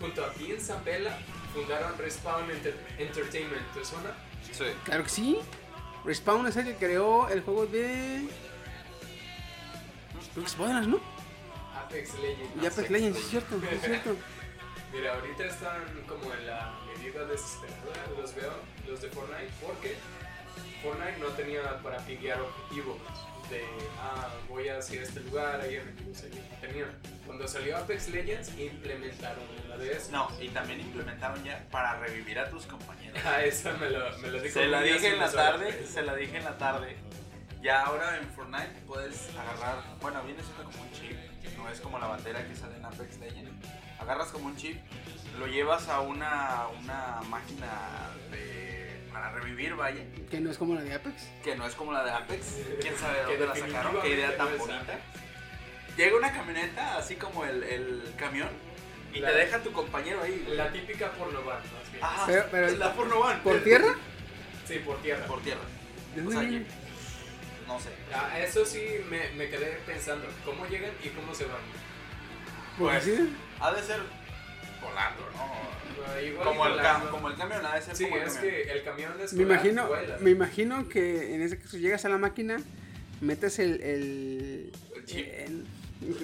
[SPEAKER 5] junto a Dean Zambella fundaron Respawn Enter- Entertainment, ¿te suena?
[SPEAKER 4] Sí.
[SPEAKER 1] Claro que sí. Respawn es el que creó el juego de. Borderlands, ¿no?
[SPEAKER 5] Apex Legends.
[SPEAKER 1] Y Apex Legends, es cierto, es cierto.
[SPEAKER 5] Mira, ahorita están como en la medida desesperada, los veo, los de Fortnite, porque Fortnite no tenía para pinguear objetivos de, ah, voy hacia este lugar, ahí objetivos allí. Tenían. Cuando salió Apex Legends, implementaron una de esas.
[SPEAKER 4] No, y también implementaron ya para revivir a tus compañeros.
[SPEAKER 5] Ah, esa me lo, me lo dijo
[SPEAKER 4] Se la dije en la
[SPEAKER 5] unas horas.
[SPEAKER 4] tarde, se la dije en la tarde. Ya ahora en Fortnite puedes agarrar, bueno, viene siendo como un chip, no es como la bandera que sale en Apex Legends. Agarras como un chip, lo llevas a una, una máquina de, para revivir, vaya,
[SPEAKER 1] Que no es como la de Apex.
[SPEAKER 4] que no es como la de Apex. ¿Quién sabe de dónde la sacaron? Qué idea tan bonita. Llega una camioneta, así como el, el camión, y
[SPEAKER 5] La-
[SPEAKER 4] te deja tu compañero ahí. güey.
[SPEAKER 5] La típica pornovan, más bien.
[SPEAKER 4] Ajá,
[SPEAKER 1] Pero- pero-
[SPEAKER 4] la porno van.
[SPEAKER 1] ¿Por tierra?
[SPEAKER 5] Sí, por tierra.
[SPEAKER 4] Por tierra.
[SPEAKER 1] ¿De
[SPEAKER 4] O sea, no sé.
[SPEAKER 5] Ah, eso sí me, me quedé pensando, ¿cómo llegan y cómo se van?
[SPEAKER 1] ¿Por
[SPEAKER 4] Pues,
[SPEAKER 1] sí?
[SPEAKER 4] Ha de ser volando, ¿no?
[SPEAKER 5] Ah,
[SPEAKER 4] Como el, como el camión, ha de ser
[SPEAKER 5] Sí,
[SPEAKER 4] como el
[SPEAKER 5] es
[SPEAKER 4] camión.
[SPEAKER 5] que el camión es
[SPEAKER 1] Me imagino, me imagino que en ese caso llegas a la máquina, metes el, el,
[SPEAKER 4] El chip.
[SPEAKER 1] el-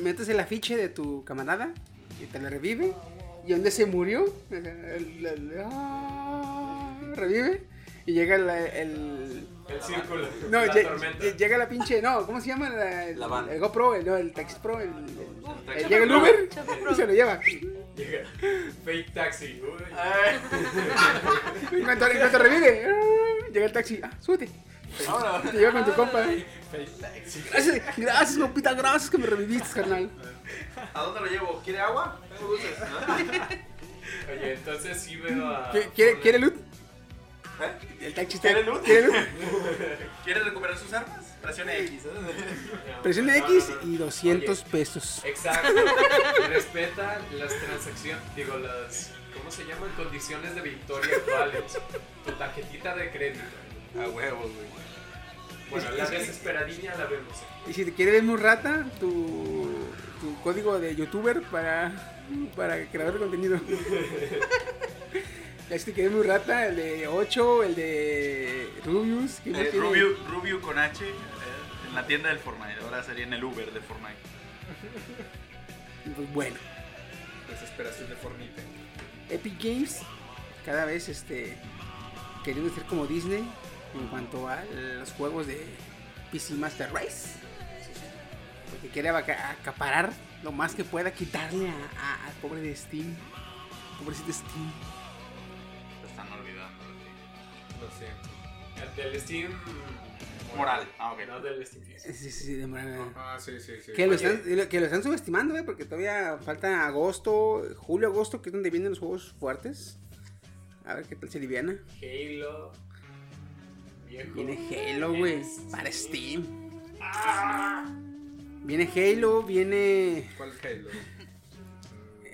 [SPEAKER 1] metes el afiche de tu camarada y te lo revive. Y donde se murió, el- el- el- ah, revive y llega el, el-
[SPEAKER 5] El círculo,
[SPEAKER 1] no,
[SPEAKER 5] la
[SPEAKER 1] lle-
[SPEAKER 5] tormenta.
[SPEAKER 1] lle- llega la pinche, no, ¿cómo se llama? La, el,
[SPEAKER 4] La van.
[SPEAKER 1] el GoPro, el, no, el Taxi Pro, el, el- llega el. Uber y se lo lleva.
[SPEAKER 5] Llega, fake taxi. Uy.
[SPEAKER 1] En cuanto, en cuanto revive, llega el taxi, ah, súbete.
[SPEAKER 4] ahora,
[SPEAKER 1] Te lleva con tu compa.
[SPEAKER 5] Fake taxi.
[SPEAKER 1] Gracias, gracias, compita, gracias que me reviviste, carnal.
[SPEAKER 4] ¿A dónde lo llevo? ¿Quiere agua? Tengo dulces.
[SPEAKER 5] Oye, entonces sí veo a.
[SPEAKER 1] ¿Qui- ¿Quiere, ¿quiere loot?
[SPEAKER 4] ¿Eh?
[SPEAKER 1] El taxi está.
[SPEAKER 4] ¿Quiere loot?
[SPEAKER 1] ¿Quiere loot?
[SPEAKER 4] ¿Quiere recuperar sus armas? Presione X. ¿eh?
[SPEAKER 1] Presiona
[SPEAKER 5] No,
[SPEAKER 1] X
[SPEAKER 5] no, no.
[SPEAKER 1] y 200
[SPEAKER 5] Oye,
[SPEAKER 1] pesos.
[SPEAKER 5] Exacto. Respeta las transacciones, digo, las. ¿Cómo se llaman? Condiciones de victoria actuales. Tu tarjetita de crédito.
[SPEAKER 4] A huevos, güey.
[SPEAKER 5] Bueno, la desesperadilla la vemos. ¿eh?
[SPEAKER 1] Y si te quieres ver muy rata, tu, tu código de youtuber para, para creador de contenido. Ya si te quieres muy rata, el de 8, el de Rubius. ¿quién más
[SPEAKER 4] Eh? Rubio, Rubio con H en la tienda del Fortnite. Ahora sería en el Uber de Fortnite.
[SPEAKER 1] Pues bueno,
[SPEAKER 2] Desesperación de Fornite.
[SPEAKER 1] Epic Games cada vez este queriendo ser como Disney en cuanto a los juegos de PC Master Race. Porque quiere acaparar lo más que pueda, quitarle a, a- al pobre de Steam. Pobrecito Steam.
[SPEAKER 4] Lo están olvidando.
[SPEAKER 2] Lo siento.
[SPEAKER 5] El del Steam.
[SPEAKER 4] Moral. Ah, ok.
[SPEAKER 5] No del Físico.
[SPEAKER 1] Sí, sí, sí, de moral.
[SPEAKER 2] Ah, sí, sí, sí.
[SPEAKER 1] Que lo,
[SPEAKER 5] Oye.
[SPEAKER 1] están, que lo están subestimando, ¿eh? porque todavía falta agosto, julio, agosto, que es donde vienen los juegos fuertes. A ver qué tal se liviana.
[SPEAKER 5] Halo. Viejo.
[SPEAKER 1] Viene Halo, güey, para Steam. Viene Halo, viene
[SPEAKER 2] ¿Cuál Halo?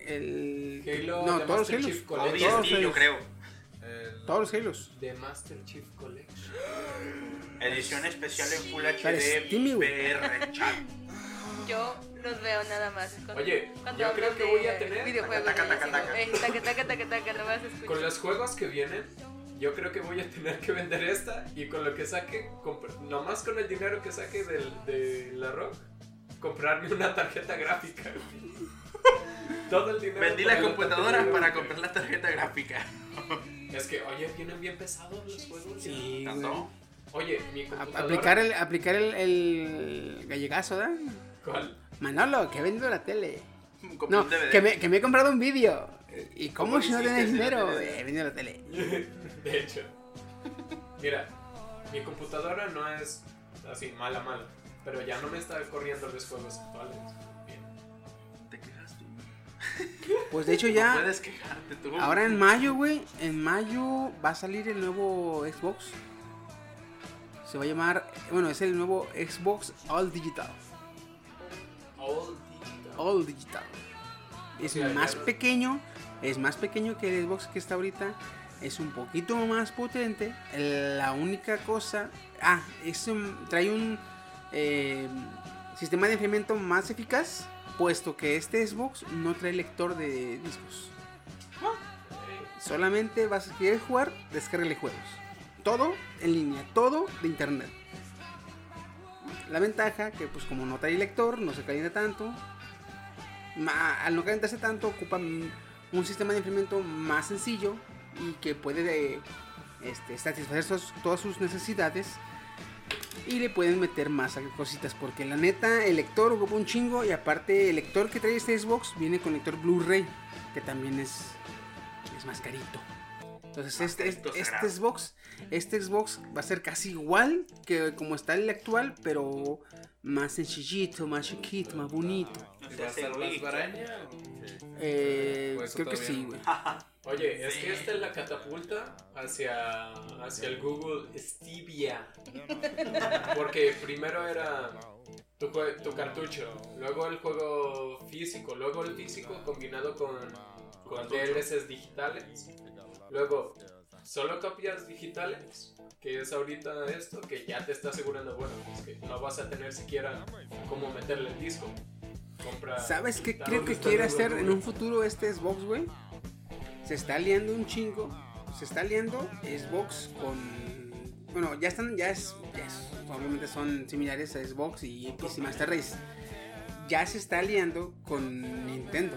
[SPEAKER 1] el...
[SPEAKER 5] Halo
[SPEAKER 1] no,
[SPEAKER 5] de
[SPEAKER 1] todos los
[SPEAKER 5] Master
[SPEAKER 1] Halos. Todos
[SPEAKER 4] yo
[SPEAKER 1] Halos.
[SPEAKER 4] creo.
[SPEAKER 2] El-
[SPEAKER 1] Todos los Halos.
[SPEAKER 5] The Master Chief Collection.
[SPEAKER 4] Edición especial en Full HD. VR chat.
[SPEAKER 3] Yo los veo nada más. cuando-
[SPEAKER 5] Oye,
[SPEAKER 3] cuando
[SPEAKER 5] yo creo que voy a tener-
[SPEAKER 3] Videojuegos.
[SPEAKER 4] Taca, taca, taca,
[SPEAKER 3] "Eh, no vas a escuchar.
[SPEAKER 5] Con los juegos que vienen, yo creo que voy a tener que vender esta y con lo que saque, nomás con el dinero que saque del, de la Rock, comprarme una tarjeta gráfica. Todo el dinero.
[SPEAKER 4] Vendí la computadora
[SPEAKER 5] tarjeta
[SPEAKER 4] para comprar la tarjeta gráfica.
[SPEAKER 5] Es que, oye, vienen bien pesados los juegos.
[SPEAKER 1] Sí.
[SPEAKER 4] ¿Tanto?
[SPEAKER 5] Oye, mi computadora.
[SPEAKER 1] aplicar el, aplicar el, el gallegazo, ¿verdad?
[SPEAKER 5] ¿Cuál?
[SPEAKER 1] Manolo, que he vendido la tele. No,
[SPEAKER 4] un DVD.
[SPEAKER 1] que me, que me he comprado un vídeo. ¿Y cómo
[SPEAKER 4] ¿Cómo
[SPEAKER 1] si no tienes dinero?
[SPEAKER 4] tele?
[SPEAKER 1] He vendido la tele.
[SPEAKER 5] De hecho. Mira, mi computadora no es así, mala, mala. Pero ya no me está corriendo los juegos actuales. Bien.
[SPEAKER 4] Te quejas tú.
[SPEAKER 1] Pues de hecho
[SPEAKER 4] No
[SPEAKER 1] ya,
[SPEAKER 4] puedes quejarte tú.
[SPEAKER 1] ahora en mayo, güey, en mayo va a salir el nuevo Xbox. Se va a llamar, bueno, es el nuevo Xbox All Digital.
[SPEAKER 5] All digital.
[SPEAKER 1] All Digital. Es más pequeño, es más pequeño que el Xbox que está ahorita. es un poquito más potente. La única cosa, ah, es un- trae un eh, sistema de enfriamiento más eficaz, puesto que este Xbox no trae lector de discos. Solamente vas a querer jugar, descárgale juegos. Todo en línea, todo de internet. La ventaja que pues como no trae lector, no se calienta tanto. Al no calentarse tanto, ocupa un sistema de enfriamiento más sencillo y que puede eh, este, satisfacer sus- todas sus necesidades. Y le pueden meter más cositas porque la neta el lector ocupa un chingo y aparte el lector que trae este Xbox viene con lector Blu-ray que también es, es más carito. Entonces este, este,
[SPEAKER 4] será.
[SPEAKER 1] Xbox este Xbox va a ser casi igual que como está el actual pero más sencillito, más chiquito, más bonito.
[SPEAKER 4] No
[SPEAKER 5] ¿Y
[SPEAKER 4] sé,
[SPEAKER 5] va a ser más varaña?
[SPEAKER 1] Eh,
[SPEAKER 5] Pues
[SPEAKER 1] creo que sí, güey.
[SPEAKER 5] Oye, es que esta es la catapulta hacia, hacia el Google Stevia. Porque primero era tu, tu cartucho, luego el juego físico, luego el físico combinado con, con DLCs digitales, luego solo copias digitales, que es ahorita esto, que ya te está asegurando, bueno, pues que no vas a tener siquiera cómo meterle el disco. Compra
[SPEAKER 1] ¿Sabes qué
[SPEAKER 5] ¿a
[SPEAKER 1] creo que quiere hacer en un futuro este Xbox, güey? Se está liando un chingo. Se está liando Xbox con. Bueno, ya están, ya es. ya es- obviamente son similares a Xbox y PC Master Race. Ya se está liando con Nintendo.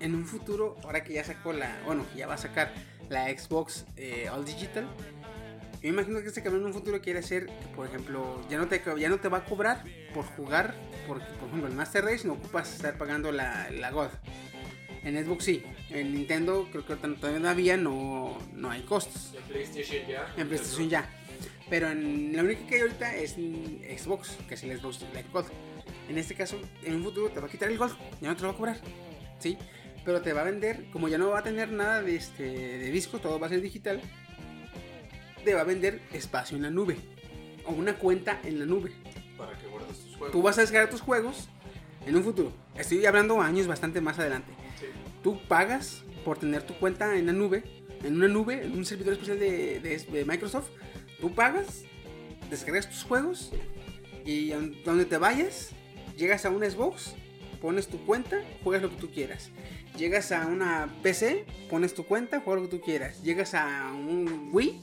[SPEAKER 1] En un futuro, ahora que ya sacó la. Bueno, que ya va a sacar la Xbox eh, All Digital. Yo me imagino que este cabrón en un futuro quiere que, por ejemplo, ya no te, ya no te va a cobrar por jugar, porque, por ejemplo, en Master Race no ocupas estar pagando la, la God. En Xbox sí, en Nintendo creo que todavía no, no hay costos.
[SPEAKER 5] En PlayStation ya.
[SPEAKER 1] En PlayStation ya. Pero en la única que hay ahorita es Xbox, que es el Xbox Live Gold. En este caso, en un futuro te va a quitar el Gold, ya no te lo va a cobrar. ¿Sí? Pero te va a vender, como ya no va a tener nada de, este, de disco, todo va a ser digital, te va a vender espacio en la nube. O una cuenta en la nube.
[SPEAKER 4] Para que guardes tus juegos.
[SPEAKER 1] Tú vas a descargar tus juegos en un futuro. Estoy hablando años bastante más adelante.
[SPEAKER 5] Sí.
[SPEAKER 1] Tú pagas por tener tu cuenta en la nube, en una nube, en un servidor especial de, de- de Microsoft. Tú pagas, descargas tus juegos y a donde te vayas, llegas a un Xbox, pones tu cuenta, juegas lo que tú quieras. Llegas a una PC, pones tu cuenta, juegas lo que tú quieras. Llegas a un Wii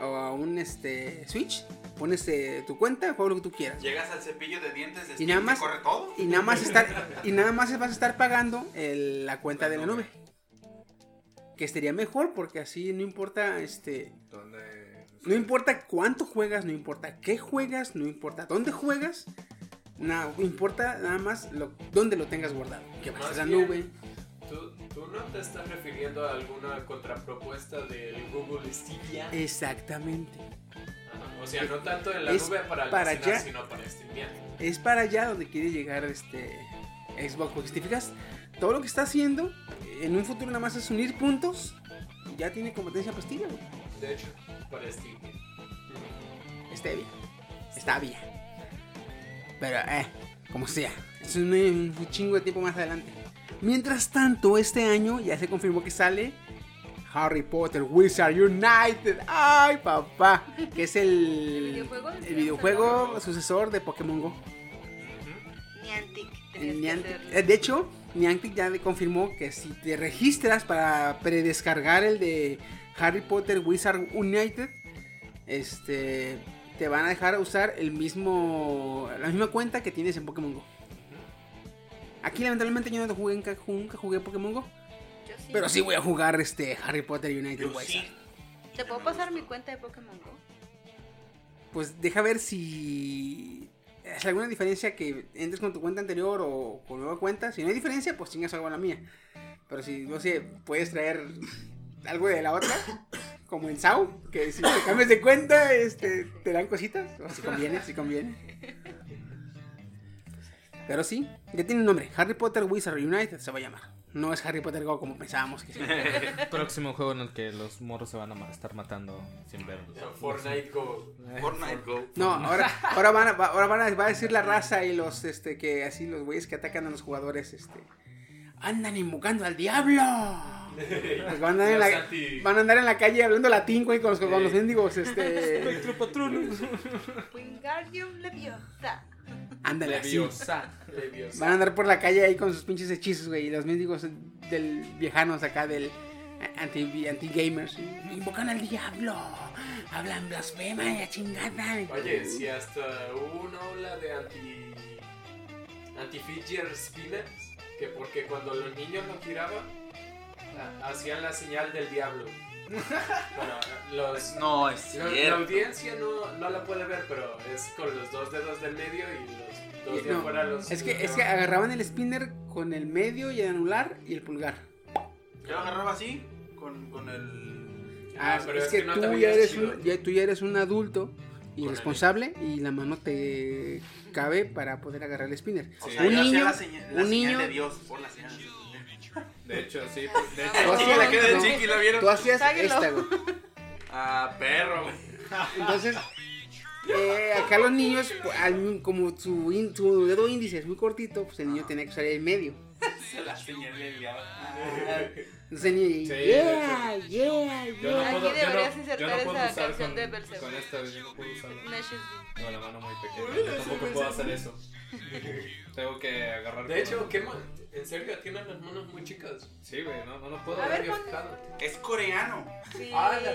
[SPEAKER 1] o a un este, Switch, pones eh, tu cuenta, juegas lo que tú quieras.
[SPEAKER 4] Llegas al cepillo de dientes de
[SPEAKER 1] Y nada más-
[SPEAKER 4] corre todo.
[SPEAKER 1] Y nada más estar y nada más vas a estar pagando el- la cuenta de la nube. Que estaría mejor porque así no importa este no importa cuánto juegas, no importa qué juegas, no importa dónde juegas. No importa nada más lo, dónde lo tengas guardado. Que vas
[SPEAKER 5] Más
[SPEAKER 1] a la
[SPEAKER 5] bien,
[SPEAKER 1] nube.
[SPEAKER 5] ¿Tú, tú no te estás refiriendo a alguna contrapropuesta del Google Stevia?
[SPEAKER 1] Exactamente.
[SPEAKER 5] Ajá, O sea, no tanto en la
[SPEAKER 1] Es
[SPEAKER 5] nube para
[SPEAKER 1] para allá.
[SPEAKER 5] sino para streamear.
[SPEAKER 1] Es para allá donde quiere llegar este Xbox. Porque si te fijas, todo lo que está haciendo en un futuro nada más es unir puntos. y Ya tiene competencia pastilla, güey.
[SPEAKER 5] De hecho, para.
[SPEAKER 1] Stevia. Está bien. Pero, eh, como sea. Es un, un chingo de tiempo más adelante. Mientras tanto, este año ya se confirmó que sale Harry Potter Wizard United. ¡Ay, papá! Que es el,
[SPEAKER 3] ¿El videojuego?
[SPEAKER 1] el videojuego sucesor de Pokémon Go.
[SPEAKER 3] Niantic-
[SPEAKER 1] eh, de hecho, Niantic ya confirmó que si te registras para predescargar el de Harry Potter Wizard United, este te van a dejar usar el mismo la misma cuenta que tienes en Pokémon Go. Aquí lamentablemente yo no jugué nunca, nunca jugué Pokémon Go,
[SPEAKER 3] Yo sí.
[SPEAKER 1] pero sí voy a jugar este Harry Potter United
[SPEAKER 4] Yo
[SPEAKER 1] Wizard.
[SPEAKER 4] sí.
[SPEAKER 3] ¿Te puedo pasar mi cuenta de Pokémon Go?
[SPEAKER 1] Pues deja ver si es alguna diferencia que entres con tu cuenta anterior o con nueva cuenta. Si no hay diferencia, pues chingas algo a la mía. Pero si, no sé, puedes traer algo de la otra, como en SAO, que si te cambias de cuenta, este, te dan cositas. O si conviene, si conviene. Pero sí, ya tiene un nombre. Harry Potter Wizard United se va a llamar. No es Harry Potter Go como pensábamos que sí.
[SPEAKER 2] Próximo juego en el que los morros se van a estar matando sin ver.
[SPEAKER 5] Fortnite Go.
[SPEAKER 4] Fortnite Go.
[SPEAKER 1] No, ahora, ahora van a, va- ahora van a, va a decir la raza y los, este, que así los güeyes que atacan a los jugadores, este, andan invocando al diablo. Porque van, a andar en la, van a andar en la calle hablando latín, güey, con los, con los mendigos, este...
[SPEAKER 3] Wingardium Leviosa.
[SPEAKER 1] Ándale, así.
[SPEAKER 2] Leviosa.
[SPEAKER 5] Leviosa.
[SPEAKER 1] Van a andar por la calle ahí con sus pinches hechizos, güey. Y los mendigos del viejanos acá del anti- anti-gamers. Invocan al diablo. Hablan blasfema y la chingada.
[SPEAKER 5] Oye, si hasta hubo una ola de anti. anti-fidget spinners, que porque cuando los niños lo giraban, ha- hacían la señal del diablo. Bueno, los.
[SPEAKER 4] No, es
[SPEAKER 5] La, audiencia no, no la puede ver, pero es con los dos dedos del medio y los dos de
[SPEAKER 1] No,
[SPEAKER 5] afuera los.
[SPEAKER 1] Es que,
[SPEAKER 5] los
[SPEAKER 1] es que agarraban el spinner con el medio y el anular y el pulgar.
[SPEAKER 4] Yo lo agarraba así, con, con el...
[SPEAKER 5] Ah,
[SPEAKER 1] es,
[SPEAKER 5] pero
[SPEAKER 1] es
[SPEAKER 5] es
[SPEAKER 1] que,
[SPEAKER 5] que no
[SPEAKER 1] tú,
[SPEAKER 5] te
[SPEAKER 1] ya eres un, ya, tú ya eres un adulto y
[SPEAKER 5] Con
[SPEAKER 1] responsable y la mano te cabe para poder agarrar el spinner.
[SPEAKER 4] O
[SPEAKER 2] Sí.
[SPEAKER 4] sea,
[SPEAKER 1] un niño,
[SPEAKER 4] la, seña- la
[SPEAKER 1] un
[SPEAKER 4] señal
[SPEAKER 1] niño,
[SPEAKER 4] de Dios por la señal.
[SPEAKER 2] De hecho, sí. pues, De
[SPEAKER 1] Tú
[SPEAKER 2] hecho,
[SPEAKER 1] hacías-
[SPEAKER 4] la queda de chiqui, ¿la vieron?
[SPEAKER 1] tú hacías esta, güey.
[SPEAKER 4] Ah, perro, güey.
[SPEAKER 1] Entonces, eh, acá los niños, pues, al- como su, in- su dedo índice es muy cortito, pues el niño tenía que usar el medio.
[SPEAKER 4] Se la señal del diablo.
[SPEAKER 1] Entonces el niño,
[SPEAKER 2] Sí,
[SPEAKER 1] yeah, yeah,
[SPEAKER 2] yo no
[SPEAKER 1] yeah.
[SPEAKER 3] Aquí
[SPEAKER 2] puedo, yo
[SPEAKER 3] deberías
[SPEAKER 2] no,
[SPEAKER 3] insertar
[SPEAKER 2] yo no puedo
[SPEAKER 3] esa
[SPEAKER 2] usar
[SPEAKER 3] canción
[SPEAKER 2] con,
[SPEAKER 3] de Belzebú.
[SPEAKER 2] con esta, yo no puedo usarla. Tengo la mano muy pequeña. Yo tampoco puedo hacer eso. Tengo que agarrar.
[SPEAKER 5] De
[SPEAKER 2] con-
[SPEAKER 5] hecho, ¿qué ma- En serio, tienen las manos muy chicas.
[SPEAKER 2] Sí, güey, no, no, no puedo.
[SPEAKER 3] A ver,
[SPEAKER 2] fijado.
[SPEAKER 4] Es coreano.
[SPEAKER 3] Sí.
[SPEAKER 5] ¡Hala!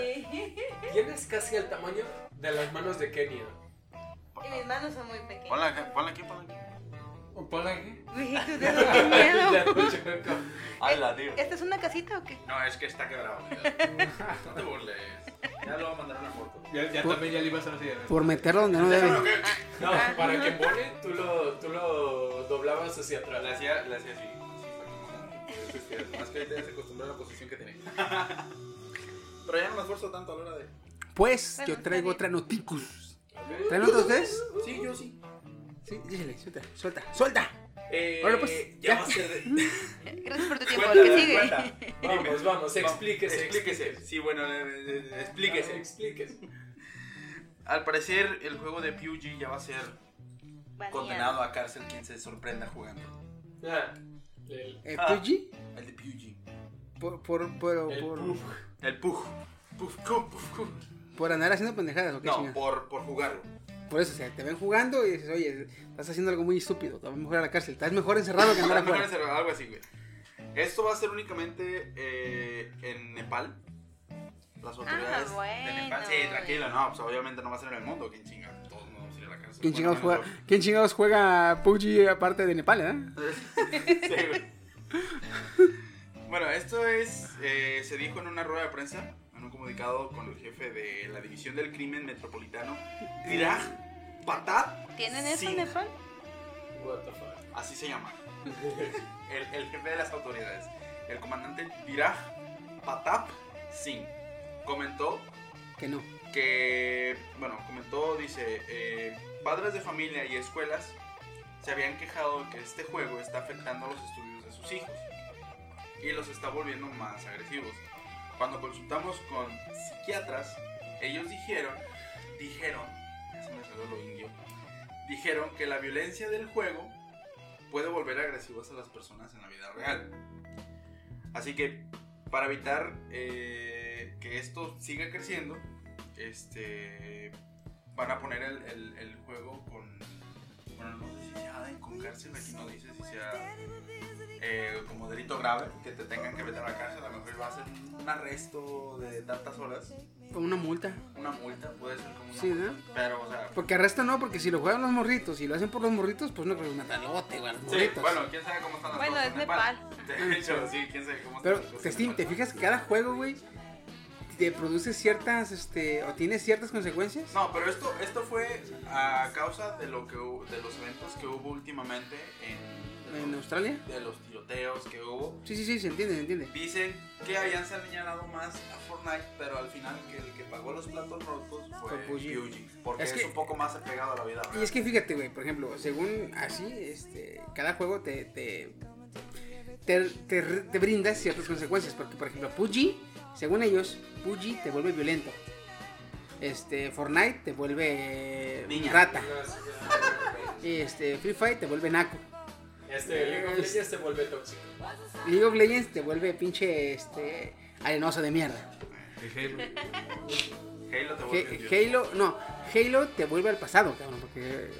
[SPEAKER 5] Tienes casi el tamaño de las manos de Kenia.
[SPEAKER 3] Y mis manos son muy pequeñas.
[SPEAKER 4] Ponla aquí, ponla aquí.
[SPEAKER 2] Ponla aquí.
[SPEAKER 3] Uy, tu dedo, qué miedo.
[SPEAKER 4] Hala, tío.
[SPEAKER 3] ¿Esta es una casita o qué?
[SPEAKER 4] No, es que está quebrado. No te burles. Ya le voy a mandar una foto.
[SPEAKER 2] Ya, ya
[SPEAKER 1] Por-
[SPEAKER 2] también ya le iba a hacer así.
[SPEAKER 1] Por meterlo donde no debe.
[SPEAKER 5] No, para que pone, tú lo, tú lo doblabas hacia atrás.
[SPEAKER 4] Le hacía, le hacía así. Sí, fue como- Más que ahorita ya se acostumbró a la posición que tiene. Pero ya no me esfuerzo tanto a la hora de.
[SPEAKER 1] Pues
[SPEAKER 3] Bueno,
[SPEAKER 1] yo traigo otra noticus. ¿Traen ustedes?
[SPEAKER 4] Sí, yo sí.
[SPEAKER 1] Sí, dígale, suelta, suelta, suelta.
[SPEAKER 4] Eh,
[SPEAKER 1] Ahora, pues,
[SPEAKER 4] ya
[SPEAKER 1] ya.
[SPEAKER 4] va a ser de.
[SPEAKER 3] Gracias por tu tiempo.
[SPEAKER 4] Cuenta,
[SPEAKER 3] El que sigue.
[SPEAKER 5] Vamos, vamos, explíquese.
[SPEAKER 4] Explíquese. Sí, bueno, eh, eh, eh, explíquese.
[SPEAKER 5] Explíquese.
[SPEAKER 4] Al parecer, el juego de PUBG ya va a ser
[SPEAKER 3] Baneado.
[SPEAKER 4] condenado a cárcel quien se sorprenda jugando.
[SPEAKER 5] Ah, el,
[SPEAKER 1] Eh,
[SPEAKER 4] Ah.
[SPEAKER 1] PUBG,
[SPEAKER 4] El de PUBG.
[SPEAKER 1] por, por, por,
[SPEAKER 5] el
[SPEAKER 1] por,
[SPEAKER 5] puff.
[SPEAKER 4] El PUG. Puf, puf, cu.
[SPEAKER 1] por andar haciendo pendejadas, ¿o qué
[SPEAKER 4] No, por, por jugarlo.
[SPEAKER 1] Por eso, o sea, te ven jugando y dices, oye, estás haciendo algo muy estúpido, te vas mejor a la cárcel. Estás mejor encerrado que andar
[SPEAKER 4] Mejor
[SPEAKER 1] afuera.
[SPEAKER 4] encerrado, algo así, güey. Esto va a ser únicamente eh, en Nepal. Las autoridades de
[SPEAKER 3] bueno,
[SPEAKER 4] Nepal. Sí, tranquilo, no, pues obviamente no va a ser en el mundo. ¿Quién chinga? Todos no vamos a ir a la cárcel.
[SPEAKER 1] ¿Quién
[SPEAKER 4] Bueno,
[SPEAKER 1] chingados, juega, ¿Quién chingados juega PUBG aparte de Nepal, eh?
[SPEAKER 4] Sí, güey. Bueno, esto es. eh, se dijo en una rueda de prensa, comunicado con el jefe de la División del Crimen Metropolitano, Diraj Patat.
[SPEAKER 3] ¿Tienen eso en. Nepal?
[SPEAKER 5] What the fuck.
[SPEAKER 4] Así se llama. El, el jefe de las autoridades, el comandante Diraj Patap Singh, comentó
[SPEAKER 1] Que no.
[SPEAKER 4] que, bueno, comentó, dice, eh, padres de familia y escuelas se habían quejado de que este juego está afectando los estudios de sus hijos y los está volviendo más agresivos. Cuando consultamos con psiquiatras, ellos dijeron, dijeron, se me salió lo indio, dijeron que la violencia del juego puede volver agresivas a las personas en la vida real. Así que para evitar eh, que esto siga creciendo, este van a poner el juego con bueno no sé si sea con cárcel aquí no dice si sea eh, como delito grave que te tengan que meter a la cárcel a lo mejor va a ser un arresto de tantas horas
[SPEAKER 1] Con una multa.
[SPEAKER 4] una multa puede ser como una
[SPEAKER 1] Sí,
[SPEAKER 4] multa,
[SPEAKER 1] ¿no?
[SPEAKER 4] pero o sea
[SPEAKER 1] Porque arresto no, porque si lo juegan los morritos y lo hacen por los morritos, pues no creo que es un matalote, güey, los
[SPEAKER 4] sí,
[SPEAKER 1] morritos.
[SPEAKER 4] bueno quién sabe cómo están las
[SPEAKER 3] Bueno,
[SPEAKER 4] cosas
[SPEAKER 3] es
[SPEAKER 4] en
[SPEAKER 3] Nepal.
[SPEAKER 4] de hecho sí quién sabe cómo están
[SPEAKER 1] Pero
[SPEAKER 4] las cosas
[SPEAKER 1] te,
[SPEAKER 4] en
[SPEAKER 1] te fijas que cada juego, güey, te produce ciertas, este, o tiene ciertas consecuencias.
[SPEAKER 4] No, pero esto, esto fue a causa de lo que de los eventos que hubo últimamente en,
[SPEAKER 1] En Australia.
[SPEAKER 4] de los tiroteos que hubo.
[SPEAKER 1] Sí, sí, sí, se entiende, se entiende.
[SPEAKER 4] Dicen que habían señalado más a Fortnite, pero al final que el que pagó los platos rotos fue.
[SPEAKER 1] PUBG,
[SPEAKER 4] porque
[SPEAKER 1] Es
[SPEAKER 4] es,
[SPEAKER 1] que-
[SPEAKER 4] un poco más apegado a la vida real.
[SPEAKER 1] Y es que fíjate, güey, por ejemplo, según así, este, cada juego te, te, te, te, te brinda ciertas consecuencias. Porque, por ejemplo, PUBG, según ellos, PUBG te vuelve violento. Este, Fortnite te vuelve
[SPEAKER 4] Niña.
[SPEAKER 1] rata. Este, Free Fire te vuelve naco.
[SPEAKER 5] Este League of Legends se vuelve tóxico.
[SPEAKER 1] League of Legends te vuelve pinche este arenoso de mierda.
[SPEAKER 2] Halo.
[SPEAKER 4] Halo te vuelve.
[SPEAKER 1] Halo, no, Halo te vuelve al pasado, cabrón, porque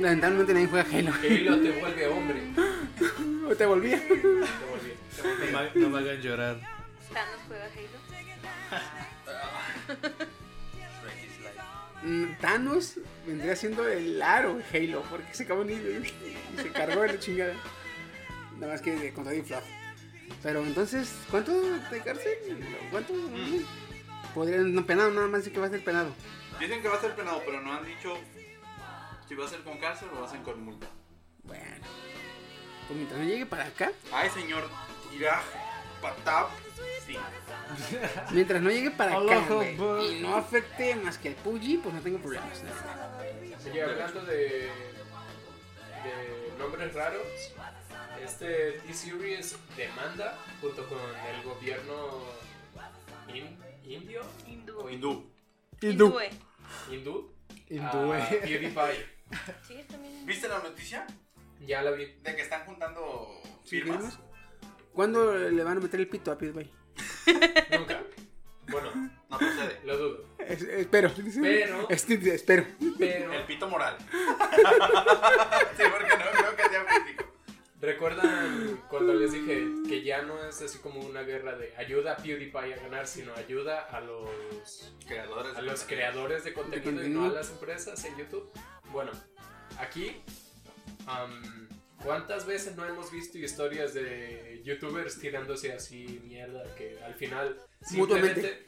[SPEAKER 1] lamentablemente nadie juega Halo.
[SPEAKER 5] Halo te vuelve hombre.
[SPEAKER 1] O te volvía.
[SPEAKER 5] Te volví.
[SPEAKER 2] No me, no me hagan llorar.
[SPEAKER 3] Thanos juega Halo.
[SPEAKER 1] Mm, Thanos vendría siendo el aro de Halo, porque se acabó y, y se cargó de la chingada. Nada más que de contra Fluff. Pero entonces, ¿cuánto de cárcel? ¿Cuánto? Podrían, no, penado, nada más dice que va a ser penado.
[SPEAKER 4] Dicen que va a ser penado, pero no han dicho si va a ser con cárcel o va a ser con multa.
[SPEAKER 1] Bueno, pues mientras no llegue para acá,
[SPEAKER 4] Ay, señor, tira, patap, sí.
[SPEAKER 1] mientras no llegue para acá, güey,
[SPEAKER 2] bu-
[SPEAKER 1] y no afecte más que el PUBG, pues no tengo problemas.
[SPEAKER 5] Oye, hablando de, de nombres raros, este T-Series demanda junto con el gobierno in- indio
[SPEAKER 3] Hindú.
[SPEAKER 5] o
[SPEAKER 4] Hindú.
[SPEAKER 3] Hindú.
[SPEAKER 5] hindú
[SPEAKER 2] Hindú,
[SPEAKER 5] a
[SPEAKER 2] eh.
[SPEAKER 5] PewDiePie.
[SPEAKER 3] Sí.
[SPEAKER 4] ¿Viste la noticia?
[SPEAKER 5] Ya la vi.
[SPEAKER 4] De que están juntando
[SPEAKER 1] ¿Sí,
[SPEAKER 4] firmas.
[SPEAKER 1] firmas? ¿Cuándo le van a meter el pito a PewDiePie?
[SPEAKER 5] Nunca. Bueno,
[SPEAKER 4] No procede.
[SPEAKER 5] lo dudo.
[SPEAKER 1] Es- espero.
[SPEAKER 5] Pero-
[SPEAKER 1] espero.
[SPEAKER 5] Pero
[SPEAKER 4] El pito moral. sí, porque no creo que sea físico.
[SPEAKER 5] recuerdan cuando les dije que ya no es así como una guerra de ayuda a PewDiePie a ganar, sino ayuda a los
[SPEAKER 4] Creadores.
[SPEAKER 5] a los creadores de contenido, y
[SPEAKER 1] contenido.
[SPEAKER 5] no a las empresas en YouTube. Bueno, aquí, am, ¿cuántas veces no hemos visto historias de youtubers tirándose así mierda que al final
[SPEAKER 1] Mutuamente.
[SPEAKER 5] simplemente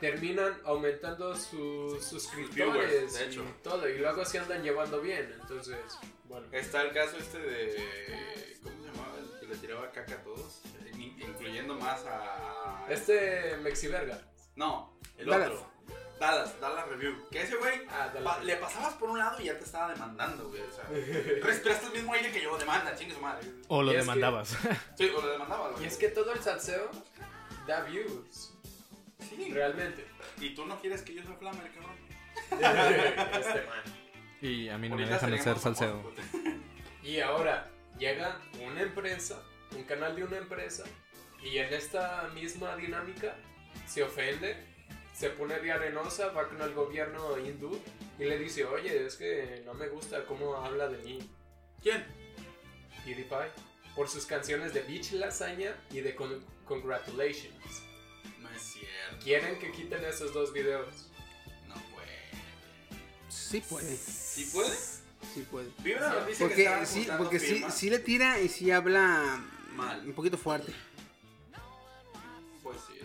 [SPEAKER 5] terminan aumentando sus suscriptores
[SPEAKER 4] viewers, de hecho.
[SPEAKER 5] y todo y luego se andan llevando bien? Entonces, bueno.
[SPEAKER 4] Está el caso este de. ¿Cómo se llamaba? El que le tiraba caca a todos. in- Incluyendo más a.
[SPEAKER 5] Este Mexiverga.
[SPEAKER 4] No, el
[SPEAKER 1] Dallas.
[SPEAKER 4] otro. Dallas, Dallas Review. Que ese güey.
[SPEAKER 5] Ah,
[SPEAKER 4] pa- le pasabas por un lado y ya te estaba demandando, güey. O sea, respiraste el mismo aire que yo, demanda, chingue su madre.
[SPEAKER 2] O lo demandabas.
[SPEAKER 4] Sí, o lo demandaba,
[SPEAKER 5] Y
[SPEAKER 4] güey.
[SPEAKER 5] es que todo el salseo da views,
[SPEAKER 4] Sí.
[SPEAKER 5] realmente.
[SPEAKER 4] Y tú no quieres que yo sea flamer, cabrón.
[SPEAKER 5] este man.
[SPEAKER 2] Y a mí no me dejan hacer salseo.
[SPEAKER 5] Y ahora llega una empresa, un canal de una empresa, y en esta misma dinámica se ofende, se pone de arenosa, va con el gobierno hindú y le dice, oye, es que no me gusta cómo habla de mí
[SPEAKER 4] ¿Quién?
[SPEAKER 5] PewDiePie por sus canciones de Beach Lasaña y de Con- Congratulations.
[SPEAKER 4] No es cierto.
[SPEAKER 5] Quieren que quiten esos dos videos.
[SPEAKER 4] No puede.
[SPEAKER 1] Sí puede.
[SPEAKER 4] ¿Sí puede?
[SPEAKER 1] Sí puede.
[SPEAKER 4] Vi una noticia que
[SPEAKER 1] Porque
[SPEAKER 4] estaban
[SPEAKER 1] sí, porque sí, sí le tira y sí habla
[SPEAKER 4] Mal.
[SPEAKER 1] un poquito fuerte.
[SPEAKER 4] Pues sí.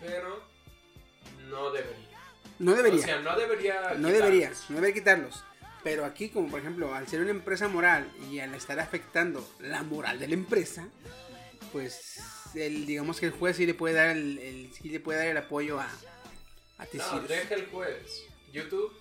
[SPEAKER 5] Pero no debería.
[SPEAKER 1] No debería.
[SPEAKER 5] O sea, no debería.
[SPEAKER 1] No debería, no debería quitarlos. Pero aquí, como por ejemplo, al ser una empresa moral y al estar afectando la moral de la empresa, pues el, digamos que el juez sí le puede dar el, el- sí le puede dar el apoyo a, a
[SPEAKER 5] No, deja el juez. YouTube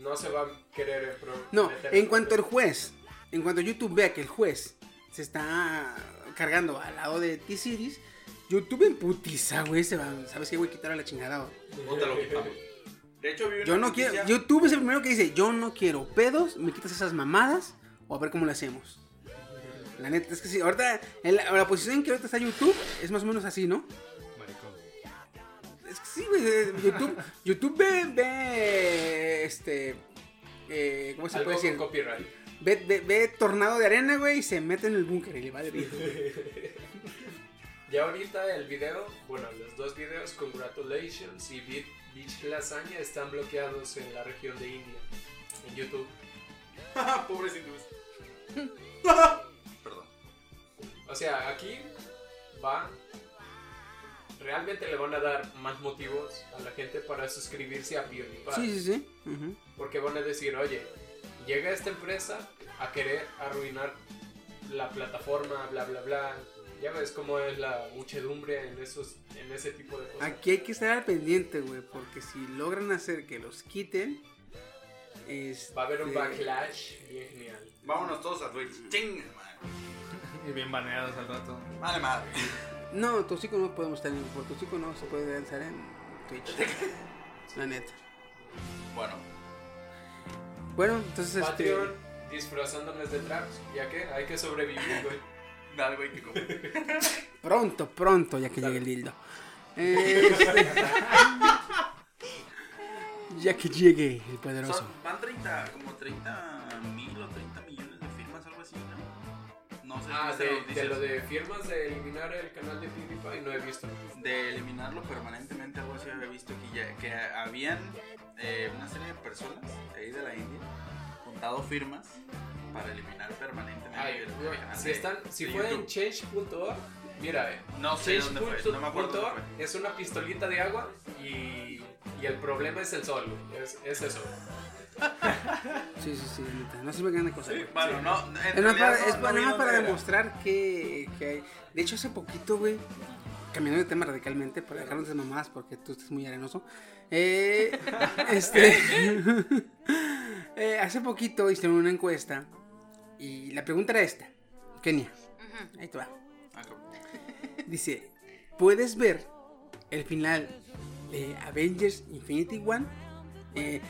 [SPEAKER 5] no se va a querer
[SPEAKER 1] No, en cuanto
[SPEAKER 5] problema.
[SPEAKER 1] juez, en cuanto YouTube vea que el juez se está cargando al lado de T-Series, YouTube en putiza, güey, se va, ¿sabes qué, güey? Quitar a la chingada, güey.
[SPEAKER 4] No te lo quitamos. De hecho, vi una
[SPEAKER 1] Yo no
[SPEAKER 4] noticia-
[SPEAKER 1] quiero, YouTube es el primero que dice, yo no quiero pedos, me quitas esas mamadas, o a ver cómo le hacemos. La neta, es que sí, ahorita, en la, la posición en que ahorita está YouTube, es más o menos así, ¿no? Es que sí, güey, eh, YouTube, YouTube ve, ve, este, eh, ¿cómo se
[SPEAKER 5] Algo
[SPEAKER 1] puede
[SPEAKER 5] con
[SPEAKER 1] decir?
[SPEAKER 5] copyright.
[SPEAKER 1] Ve, ve, ve tornado de arena, güey, y se mete en el búnker y le va de bien.
[SPEAKER 5] Ya ahorita el video, bueno, los dos videos, Congratulations y Beach, Beach Lasaña, están bloqueados en la región de India, en YouTube.
[SPEAKER 4] Pobres hindúes. Perdón.
[SPEAKER 5] O sea, aquí va. Realmente le van a dar más motivos a la gente para suscribirse a PewDiePie.
[SPEAKER 1] Sí, sí, sí.
[SPEAKER 5] Porque van a decir, oye, llega esta empresa a querer arruinar la plataforma, bla, bla, bla. Ya ves cómo es la muchedumbre en, esos, en ese tipo de cosas.
[SPEAKER 1] Aquí hay que estar al pendiente, güey, porque si logran hacer que los quiten, este,
[SPEAKER 5] Va a haber un backlash bien genial.
[SPEAKER 4] Vámonos todos a Twitch. Madre.
[SPEAKER 2] Y bien baneados al rato.
[SPEAKER 4] Vale, madre.
[SPEAKER 1] No, Tocico no podemos estar en. Por Tocico no se puede lanzar en Twitch. La neta.
[SPEAKER 4] Bueno,
[SPEAKER 1] Bueno, entonces este.
[SPEAKER 5] Patreon, disfrazándonos de Trunks. ¿Ya qué? Hay que sobrevivir, güey.
[SPEAKER 4] Dale, güey, que come.
[SPEAKER 1] Pronto, pronto, ya que llegue el dildo. Este- ya que llegue el poderoso.
[SPEAKER 4] Son, van 30, como 30 mil o 30 millones de firmas, algo así, ¿no? No sé
[SPEAKER 5] Ah,
[SPEAKER 4] si
[SPEAKER 5] de, de
[SPEAKER 4] noticias.
[SPEAKER 5] lo de firmas de eliminar el canal de PewDiePie no he visto.
[SPEAKER 4] de eliminarlo permanentemente, algo así había visto que ya que habían eh, una serie de personas ahí de la India juntado firmas para eliminar permanentemente
[SPEAKER 5] Ay,
[SPEAKER 4] el, canal
[SPEAKER 5] si, están, si fue en change.org, mira, eh,
[SPEAKER 4] No sé dónde fue, no me acuerdo dónde
[SPEAKER 5] change.org es una pistolita de agua y, y el problema es el sol, es, es eso.
[SPEAKER 1] Sí, sí, sí, neta, no sirve gran cosa.
[SPEAKER 4] Sí, bueno, no, en
[SPEAKER 1] Es nada más para,
[SPEAKER 4] no-
[SPEAKER 1] es
[SPEAKER 4] no
[SPEAKER 1] para demostrar que, que hay- De hecho, hace poquito, güey, cambiando de tema radicalmente, para dejarnos de mamás, porque tú estás muy arenoso. Eh, este. eh, hace poquito hicieron una encuesta y la pregunta era esta: Kenia, ahí te va.
[SPEAKER 4] Ah.
[SPEAKER 1] Dice: ¿Puedes ver el final de Avengers Infinity One? Eh,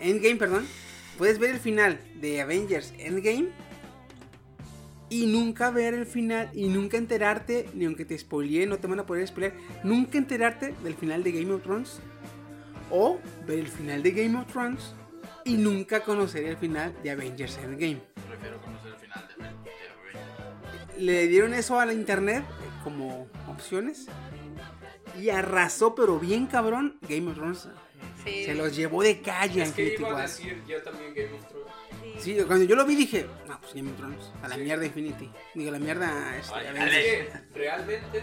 [SPEAKER 1] Endgame, perdón. ¿Puedes ver el final de Avengers Endgame? Y nunca ver el final y nunca enterarte, ni aunque te spoilee, no te van a poder spoilear, nunca enterarte del final de Game of Thrones. O ver el final de Game of Thrones y nunca conocer el final de Avengers Endgame.
[SPEAKER 4] Prefiero conocer el final de Avengers.
[SPEAKER 1] Le dieron eso a la internet eh, como opciones. Y arrasó, pero bien cabrón, Game of Thrones.
[SPEAKER 3] Sí.
[SPEAKER 1] Se los llevó de calle a
[SPEAKER 5] Es que
[SPEAKER 1] Infinity
[SPEAKER 5] iba a
[SPEAKER 1] War.
[SPEAKER 5] decir yo también Game of Thrones.
[SPEAKER 3] sí.
[SPEAKER 1] Sí, cuando yo lo vi dije, no, pues Game of Thrones, a la
[SPEAKER 5] Sí.
[SPEAKER 1] mierda Infinity. Digo, la mierda este,
[SPEAKER 4] Ay,
[SPEAKER 1] Avengers.
[SPEAKER 5] Es que realmente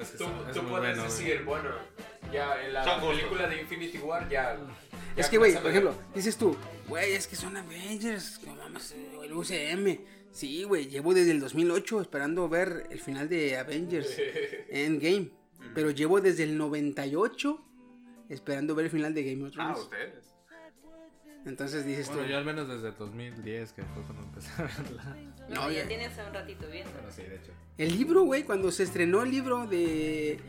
[SPEAKER 2] Es que
[SPEAKER 5] tú, tú puedes
[SPEAKER 2] bueno,
[SPEAKER 5] decir, bueno, ya en la película de Infinity War ya...
[SPEAKER 1] Es que, güey, por ejemplo, dices tú, güey, es que son Avengers, no mames, el UCM. Sí, güey, llevo desde el 2008 esperando ver el final de Avengers Endgame. Pero llevo desde el 98 esperando ver el final de Game of
[SPEAKER 4] Ah,
[SPEAKER 1] Thrones.
[SPEAKER 4] ustedes.
[SPEAKER 1] Entonces dices
[SPEAKER 2] Bueno,
[SPEAKER 1] tú,
[SPEAKER 2] yo al menos desde 2010, que fue cuando empecé a verla.
[SPEAKER 3] No,
[SPEAKER 1] No,
[SPEAKER 3] ya
[SPEAKER 1] ya.
[SPEAKER 3] tienes un ratito viendo.
[SPEAKER 2] Bueno, sí, de hecho.
[SPEAKER 1] el libro, güey, cuando se estrenó el libro de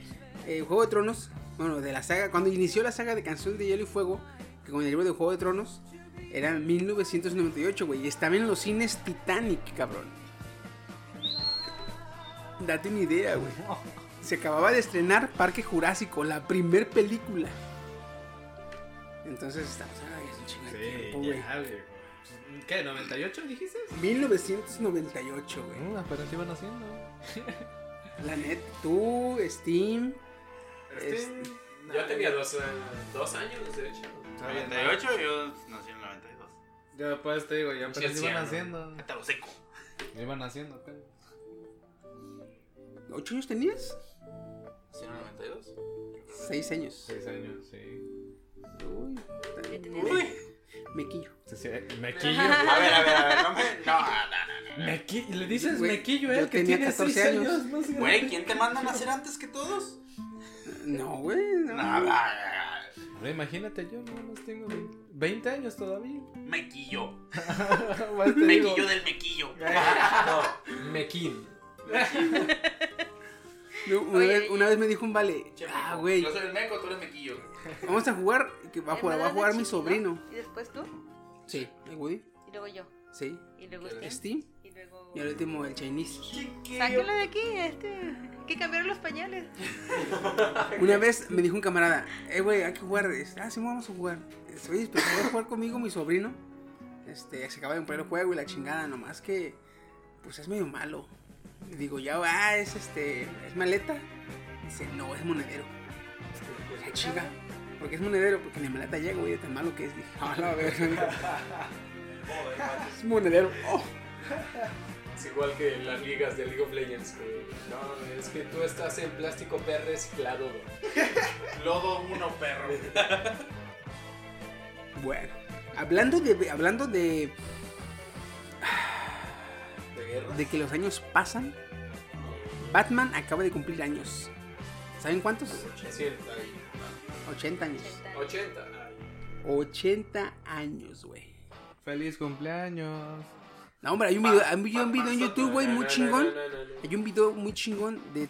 [SPEAKER 1] eh, Juego de Tronos, bueno, de la saga, cuando inició la saga de Canción de Hielo y Fuego, que con el libro de Juego de Tronos, era en 1998, güey, y estaba en los cines Titanic, cabrón. Date una idea, güey. Se acababa de estrenar Parque Jurásico, la primer película. Entonces estamos un chingo de tiempo, güey.
[SPEAKER 2] ¿Qué? ¿98 dijiste?
[SPEAKER 1] 1998, güey.
[SPEAKER 2] No, apenas iban haciendo.
[SPEAKER 1] La net, tú, Steam.
[SPEAKER 5] Este,
[SPEAKER 1] este,
[SPEAKER 5] Yo tenía dos, eh, dos años, de hecho.
[SPEAKER 4] 98 y yo nací en el 92.
[SPEAKER 2] Ya después te digo, ya apenas
[SPEAKER 5] Sí,
[SPEAKER 2] iban haciendo.
[SPEAKER 4] Lo seco.
[SPEAKER 2] Iban haciendo, apenas.
[SPEAKER 1] ¿Ocho años tenías?
[SPEAKER 4] ¿Sí en el 92?
[SPEAKER 1] Seis años.
[SPEAKER 2] Seis años, sí.
[SPEAKER 1] Uy,
[SPEAKER 4] Uy.
[SPEAKER 1] mequillo.
[SPEAKER 2] Sí, Mequillo.
[SPEAKER 4] A ver, a ver, a ver, no me. No, no, no, no.
[SPEAKER 2] Mequi- Le dices
[SPEAKER 1] Güey,
[SPEAKER 2] Mequillo, eh, que
[SPEAKER 1] tenía
[SPEAKER 2] tiene
[SPEAKER 1] 14
[SPEAKER 2] seis años.
[SPEAKER 1] años.
[SPEAKER 2] más grande.
[SPEAKER 4] Güey, ¿quién te manda a nacer antes que todos?
[SPEAKER 1] No, güey. No.
[SPEAKER 4] Nada.
[SPEAKER 2] Imagínate, yo no más tengo 20, 20 años todavía.
[SPEAKER 4] Mequillo. Mequillo del mequillo.
[SPEAKER 5] No.
[SPEAKER 1] No, una,
[SPEAKER 3] Oye,
[SPEAKER 1] vez,
[SPEAKER 3] y-
[SPEAKER 1] una vez me dijo un vale,
[SPEAKER 4] Che,
[SPEAKER 1] ah, güey,
[SPEAKER 4] Yo soy el meco, tú eres mequillo.
[SPEAKER 1] vamos a jugar, que va a jugar, va a
[SPEAKER 3] ¿En
[SPEAKER 1] jugar mi
[SPEAKER 3] chiquito?
[SPEAKER 1] sobrino.
[SPEAKER 3] Y después tú.
[SPEAKER 1] Sí, el Woody,
[SPEAKER 3] Y luego yo.
[SPEAKER 1] sí.
[SPEAKER 3] Y luego usted.
[SPEAKER 1] Steam
[SPEAKER 3] Y luego.
[SPEAKER 1] y al último el Chinese.
[SPEAKER 3] Sáquenlo de aquí, este. Que cambiaron los pañales.
[SPEAKER 1] Una vez me dijo un camarada, eh, güey, hay que jugar. Este, Ah, sí, vamos a jugar. Este, Oye, pero voy a jugar conmigo mi sobrino. Este, se acaba de comprar el juego y la chingada, nomás que, pues es medio malo. Y digo, ya va, es este, es maleta. Dice, no, es monedero. La chinga. Porque es monedero, porque ni maleta llega, güey, tan malo que es. Dije, a verga. Es monedero. Oh.
[SPEAKER 5] Es igual que las ligas de League of Legends. que, no, es que tú estás en plástico verde reciclado.
[SPEAKER 4] Lodo uno, perro.
[SPEAKER 1] Bueno, hablando de, hablando de,
[SPEAKER 4] ¿De guerra?
[SPEAKER 1] de que los años pasan, Batman acaba de cumplir años. ¿Saben cuántos?
[SPEAKER 5] 80.
[SPEAKER 1] 80 años.
[SPEAKER 5] 80. ay.
[SPEAKER 1] 80 años, güey.
[SPEAKER 2] Feliz cumpleaños.
[SPEAKER 1] No, hombre, hay un video, hay un video, en YouTube, güey, muy chingón. Hay un video muy chingón de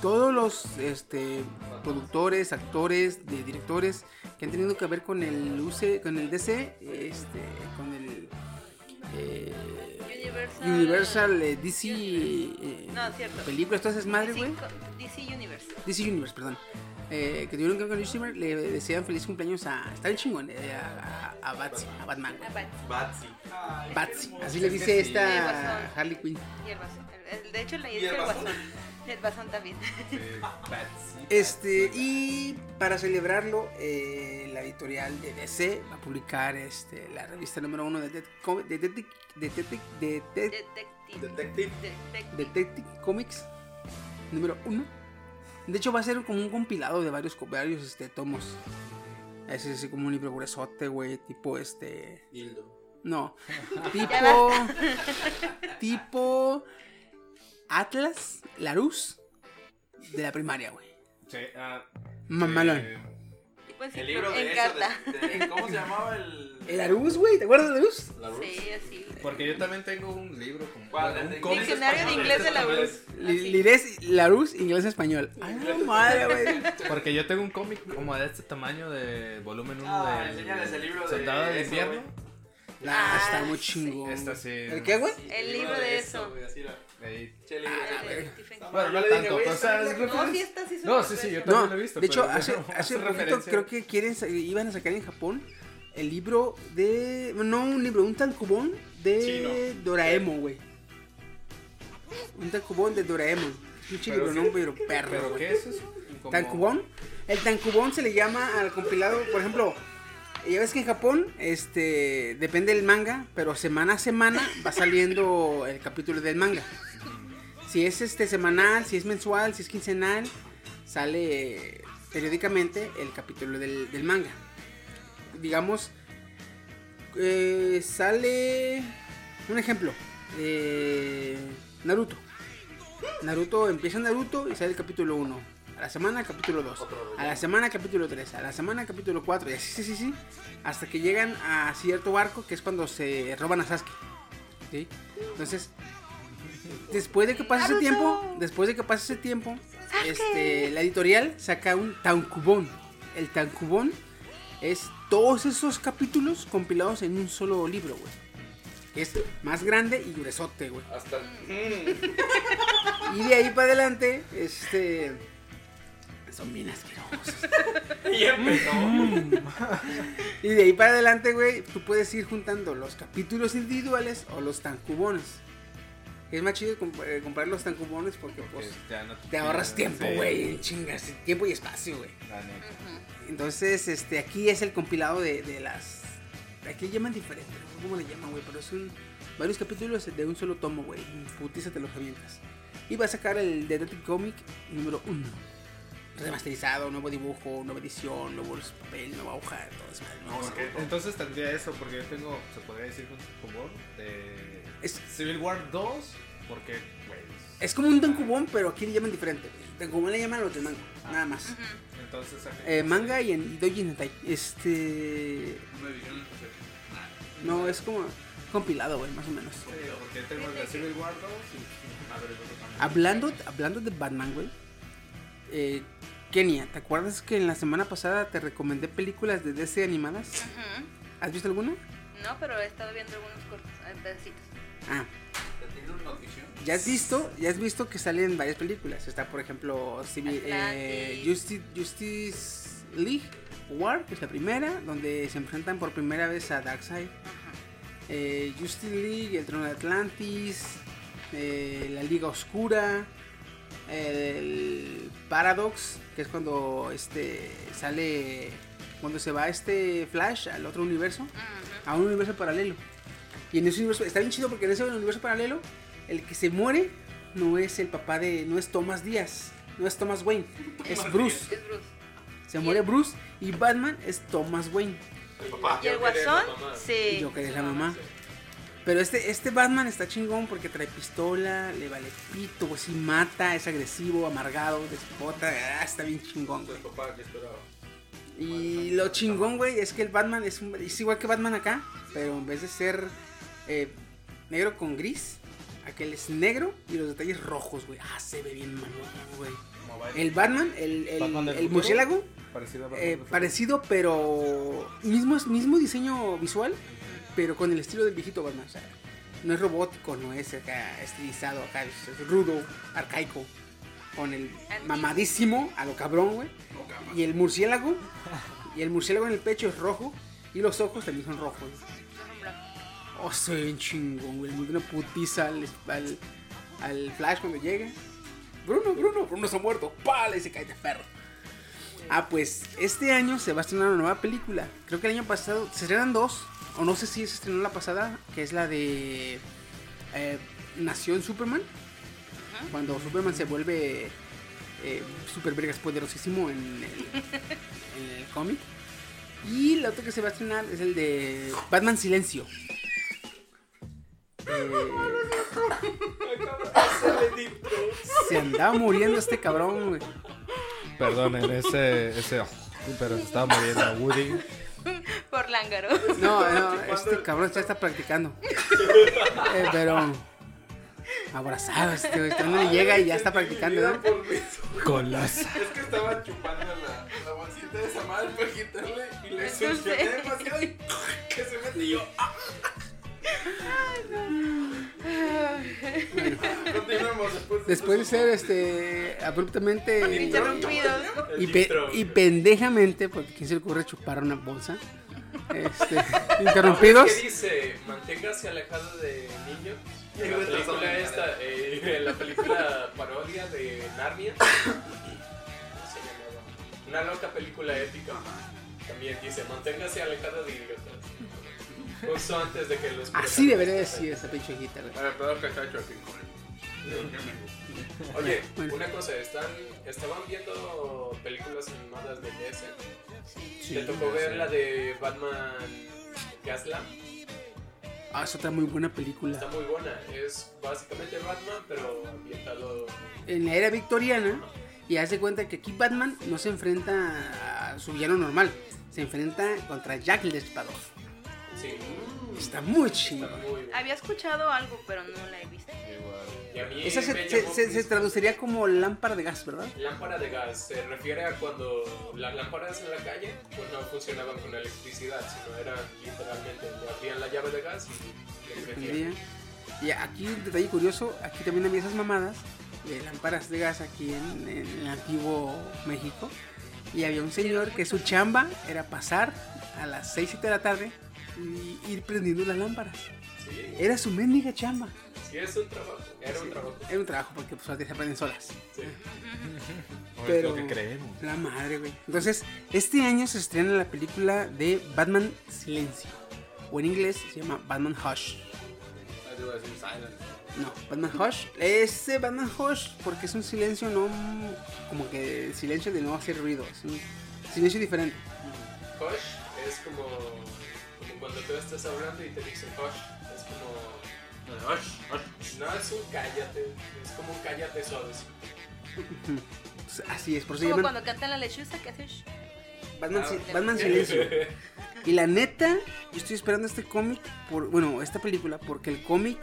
[SPEAKER 1] todos los este, productores, actores, de directores que han tenido que ver con el UC, con el DC, este, con el eh,
[SPEAKER 3] Universal.
[SPEAKER 1] Universal, eh, DC, eh,
[SPEAKER 3] No, cierto.
[SPEAKER 1] películas, todas esas madres, güey.
[SPEAKER 3] DC Universe.
[SPEAKER 1] DC Universe, perdón. Eh, que tuvieron que ver con Lucifer, le desean feliz cumpleaños a. Está bien chingón, eh, a, a, a Batsy, a Batman.
[SPEAKER 4] Batsy.
[SPEAKER 1] Batsy, así le dice
[SPEAKER 2] sí.
[SPEAKER 3] El
[SPEAKER 1] esta. Harley Quinn.
[SPEAKER 3] Y el Basón. El- el- De hecho,
[SPEAKER 4] ¿Y
[SPEAKER 3] es
[SPEAKER 4] el
[SPEAKER 3] el
[SPEAKER 4] Basón?
[SPEAKER 3] El Basón también.
[SPEAKER 2] Sí, Batsy.
[SPEAKER 1] Este, y para celebrarlo, eh, la editorial de DC va a publicar este, la revista número uno de Detective de
[SPEAKER 3] Detective.
[SPEAKER 4] Detective.
[SPEAKER 3] Detective.
[SPEAKER 1] Detective Comics número uno. De hecho, va a ser como un compilado de varios, varios este, tomos. Es así como un libro gruesote, güey, tipo este.
[SPEAKER 4] Hildo.
[SPEAKER 1] No, tipo. Tipo. Atlas Larus de la primaria, güey.
[SPEAKER 2] Sí, ah,
[SPEAKER 1] Mamalón.
[SPEAKER 2] eh,
[SPEAKER 3] Tipo
[SPEAKER 4] El libro de
[SPEAKER 3] en
[SPEAKER 4] eso,
[SPEAKER 3] carta.
[SPEAKER 4] de- de- ¿Cómo se llamaba el...?
[SPEAKER 1] El Larus, güey, ¿te acuerdas de Larus?
[SPEAKER 4] La luz?
[SPEAKER 3] Sí, así.
[SPEAKER 2] porque yo también tengo un libro como
[SPEAKER 4] ¿Cuál?
[SPEAKER 2] bueno,
[SPEAKER 4] ¿El de
[SPEAKER 2] un cómic
[SPEAKER 3] Diccionario de inglés de la
[SPEAKER 2] español.
[SPEAKER 3] URSS.
[SPEAKER 1] Li- Lires, Larus, inglés español. Ay, no, madre, güey.
[SPEAKER 2] Porque yo tengo un cómic como de este tamaño de volumen 1
[SPEAKER 4] Ah,
[SPEAKER 2] de
[SPEAKER 4] enséñales el libro de
[SPEAKER 2] Soldado de
[SPEAKER 4] eso,
[SPEAKER 2] Invierno.
[SPEAKER 1] Ah, está
[SPEAKER 3] Ah,
[SPEAKER 1] muy
[SPEAKER 3] sí.
[SPEAKER 1] chingón.
[SPEAKER 2] Esta sí.
[SPEAKER 1] ¿El qué, güey?
[SPEAKER 3] El libro de eso.
[SPEAKER 4] güey, así era.
[SPEAKER 2] Ahí.
[SPEAKER 3] Ah.
[SPEAKER 2] Bueno, no
[SPEAKER 4] yo le dije,
[SPEAKER 2] tanto, o sea, es
[SPEAKER 3] No, sí, sí.
[SPEAKER 2] No, sí, sí, yo también
[SPEAKER 1] No,
[SPEAKER 2] lo he visto.
[SPEAKER 1] de hecho, hace, hace poquito
[SPEAKER 2] referencia.
[SPEAKER 1] creo que quieren, iban a sacar en Japón el libro de... No, un libro, un tankubón de Doraemon, güey. Un tankubón de Doraemon. Un
[SPEAKER 2] Pero
[SPEAKER 1] libro, no, pero perro,
[SPEAKER 2] ¿Pero qué es eso? Como-
[SPEAKER 1] ¿Tankubón? El tankubón se le llama al compilado, por ejemplo, ya ves que en Japón, este, depende del manga, pero semana a semana va saliendo el capítulo del manga. Si es este semanal, si es mensual, si es quincenal, sale periódicamente el capítulo del, del manga. Digamos, eh, sale un ejemplo, eh, Naruto. Naruto empieza Naruto y sale el capítulo 1. A la semana capítulo 2. A la semana capítulo 3. A la semana capítulo 4. Y así, sí, sí, sí. Hasta que llegan a cierto barco que es cuando se roban a Sasuke. ¿Sí? Entonces, después de que pase ese tiempo, después de que pase ese tiempo, este, la editorial saca un tankubón. El tankubón es todos esos capítulos compilados en un solo libro, güey. Es más grande y gruesote, güey.
[SPEAKER 5] Hasta
[SPEAKER 1] Y de ahí para adelante, este. Son bien asquerosos.
[SPEAKER 5] y empezó.
[SPEAKER 1] Y de ahí para adelante, güey, tú puedes ir juntando los capítulos individuales o los tancubones. Es más chido comp- eh, comprar los porque, pues,
[SPEAKER 2] Porque ya no
[SPEAKER 1] te ahorras tiempo,
[SPEAKER 2] Sí,
[SPEAKER 1] güey. en Chingas, tiempo y espacio, güey.
[SPEAKER 2] la neta.
[SPEAKER 3] Ujú.
[SPEAKER 1] Entonces, este, aquí es el compilado de, de las. Aquí le llaman diferente, no sé cómo le llaman, güey, pero son varios capítulos de un solo tomo, güey. Putiza te los avientas. Y va a sacar el Detective Comic número 1. Remasterizado, nuevo dibujo, nueva edición, nuevo papel, nueva hoja, todo eso.
[SPEAKER 2] entonces tendría eso, porque yo tengo, se podría decir, un favor de
[SPEAKER 1] Es,
[SPEAKER 2] Civil War 2, porque, güey.
[SPEAKER 1] es como un tankubón, pero aquí le llaman diferente. güey. Tankubón le llaman a los de manga, nada más.
[SPEAKER 3] Ujú.
[SPEAKER 2] Entonces, aquí-
[SPEAKER 1] Eh, manga y en y Hentai. Este.
[SPEAKER 4] Una edición especial.
[SPEAKER 1] No, es como compilado, güey, más o menos.
[SPEAKER 2] Sí, porque tengo el de Civil War 2 y. A ver.
[SPEAKER 1] Hablando, hablando de Batman, güey. Eh, Kenia, ¿te acuerdas que en la semana pasada te recomendé películas de DC animadas?
[SPEAKER 3] Ujú.
[SPEAKER 1] ¿Has visto alguna?
[SPEAKER 3] No, pero he estado viendo algunos cortos, eh, pedacitos.
[SPEAKER 1] Ah, ya has visto, ya has visto que salen varias películas. Está, por ejemplo, Civil, eh. Justice, Justice League War, que es la primera, donde se enfrentan por primera vez a Darkseid.
[SPEAKER 3] Ajá.
[SPEAKER 1] Eh, Justice League, el trono de Atlantis, eh, la Liga Oscura, el Paradox, que es cuando este sale cuando se va este Flash al otro universo, a un universo paralelo. Y en ese universo está bien chido porque en ese universo paralelo el que se muere no es el papá de no es Thomas Díaz, no es Thomas Wayne, es Bruce.
[SPEAKER 3] Es Bruce.
[SPEAKER 1] Se muere Bruce y Batman es Thomas Wayne.
[SPEAKER 5] El papá.
[SPEAKER 3] Y el
[SPEAKER 5] Joker es la
[SPEAKER 3] guasón,
[SPEAKER 5] mamá.
[SPEAKER 3] sí.
[SPEAKER 1] Y Joker es la mamá. Pero este, este Batman está chingón porque trae pistola, le vale pito, pues sí mata, es agresivo, amargado, despota, ah, está bien chingón, güey. Y lo chingón, güey, es que el Batman es, un- es igual que Batman acá, pero en vez de ser eh, negro con gris, aquel es negro y los detalles rojos, güey. Ah, se ve bien mamón, güey. El Batman, el, el,
[SPEAKER 2] ¿Batman
[SPEAKER 1] el
[SPEAKER 2] futuro?
[SPEAKER 1] murciélago,
[SPEAKER 2] Parecido a Batman
[SPEAKER 1] eh, parecido, pero mismo, mismo diseño visual, pero con el estilo del viejito Batman. O sea, no es robótico, no es acá estilizado, acá es rudo, arcaico. Con el mamadísimo a lo cabrón, güey. Y el murciélago. Y el murciélago en el pecho es rojo. Y los ojos también son rojos.
[SPEAKER 3] Son blancos.
[SPEAKER 1] Oh, soy bien chingón, güey. Le una putiza al, al, al Flash cuando llega. Bruno, Bruno, Bruno se ha muerto. ¡Pala! Y se cae de ferro. Ah, pues este año se va a estrenar una nueva película. Creo que el año pasado se estrenan dos. O no sé si se estrenó la pasada, que es la de eh, Nación Superman. Cuando Superman se vuelve eh, super vergas poderosísimo en el, en el cómic. Y la otra que se va a estrenar es el de Batman Silencio. Eh, se andaba muriendo este cabrón, güey.
[SPEAKER 2] Perdonen, ese, ese, pero se estaba muriendo Woody.
[SPEAKER 3] Por lángaro.
[SPEAKER 1] No, no, este cabrón ya está practicando. Eh, pero abrazado, este güey. este no le llega y ya está practicando, ¿no?
[SPEAKER 2] Colosa.
[SPEAKER 4] Es que estaba chupando la, la bolsita de esa madre para quitarle y le succioné demasiado y que se metió y yo. ¡ah! Continuemos después.
[SPEAKER 1] Después de ser este abruptamente
[SPEAKER 3] Interrumpidos.
[SPEAKER 1] Y, pe- y pendejamente, porque quién se le ocurre chupar una bolsa, este,
[SPEAKER 5] ¿Qué
[SPEAKER 1] interrumpidos.
[SPEAKER 5] dice? Manténgase alejado de niños. En la película esta, eh, en la película parodia de Narnia. ¿Cómo se llamaba? Una loca película épica. También dice, manténgase alejado de idiotas. Justo antes de que los
[SPEAKER 1] Así debería decir esa pinche guitarra.
[SPEAKER 4] A ver, pero que está hecho aquí.
[SPEAKER 5] Oye,
[SPEAKER 1] Bueno.
[SPEAKER 5] una cosa, ¿están, ¿estaban viendo películas animadas de DS?
[SPEAKER 1] Sí.
[SPEAKER 5] ¿Te tocó ver la de Batman Gaslam?
[SPEAKER 1] Ah, es otra muy buena película.
[SPEAKER 5] Está muy buena. Es básicamente Batman, pero ambientado.
[SPEAKER 1] En la era victoriana, y hace cuenta que aquí Batman no se enfrenta a su villano normal, se enfrenta contra Jack el Destripador.
[SPEAKER 5] Sí,
[SPEAKER 1] Está muy chido.
[SPEAKER 3] Había escuchado algo, pero no la he visto.
[SPEAKER 5] Y a mí
[SPEAKER 1] Esa se, se- se- se traduciría como lámpara de gas, ¿verdad?
[SPEAKER 5] Lámpara de gas se refiere a cuando las lámparas en la calle pues no funcionaban con electricidad, sino era literalmente abrían la llave de gas y.
[SPEAKER 1] Y aquí un detalle curioso, aquí también había esas mamadas de lámparas de gas aquí en, en el antiguo México. Y había un señor que su chamba era pasar a las 6, 7 de la tarde y ir prendiendo las lámparas.
[SPEAKER 5] Sí,
[SPEAKER 1] Era su mendiga chamba.
[SPEAKER 5] sí, es un trabajo. Era un trabajo.
[SPEAKER 1] Era un trabajo porque pues ahora se aprenden solas.
[SPEAKER 5] Sí.
[SPEAKER 1] Pero-
[SPEAKER 2] lo que creemos.
[SPEAKER 1] La madre, güey. Entonces, este año se estrena la película de Batman Silencio. O en inglés se llama Batman Hush.
[SPEAKER 4] Ah.
[SPEAKER 1] No, Batman Hush. Ese Batman Hush porque es un silencio no como que silencio de no hacer ruido. Es un silencio diferente.
[SPEAKER 5] Hush es como cuando tú estás hablando y te dicen hush. Es como.
[SPEAKER 4] Hush, hush.
[SPEAKER 5] No es un cállate, es como un cállate suave.
[SPEAKER 1] Pues, Así es, por eso
[SPEAKER 3] Como
[SPEAKER 1] llaman
[SPEAKER 3] cuando cantan la lechuza que hace. shh.
[SPEAKER 1] Batman,
[SPEAKER 5] Ah,
[SPEAKER 1] Batman Silencio. Y la neta, yo estoy esperando este cómic, por, bueno, esta película, porque el cómic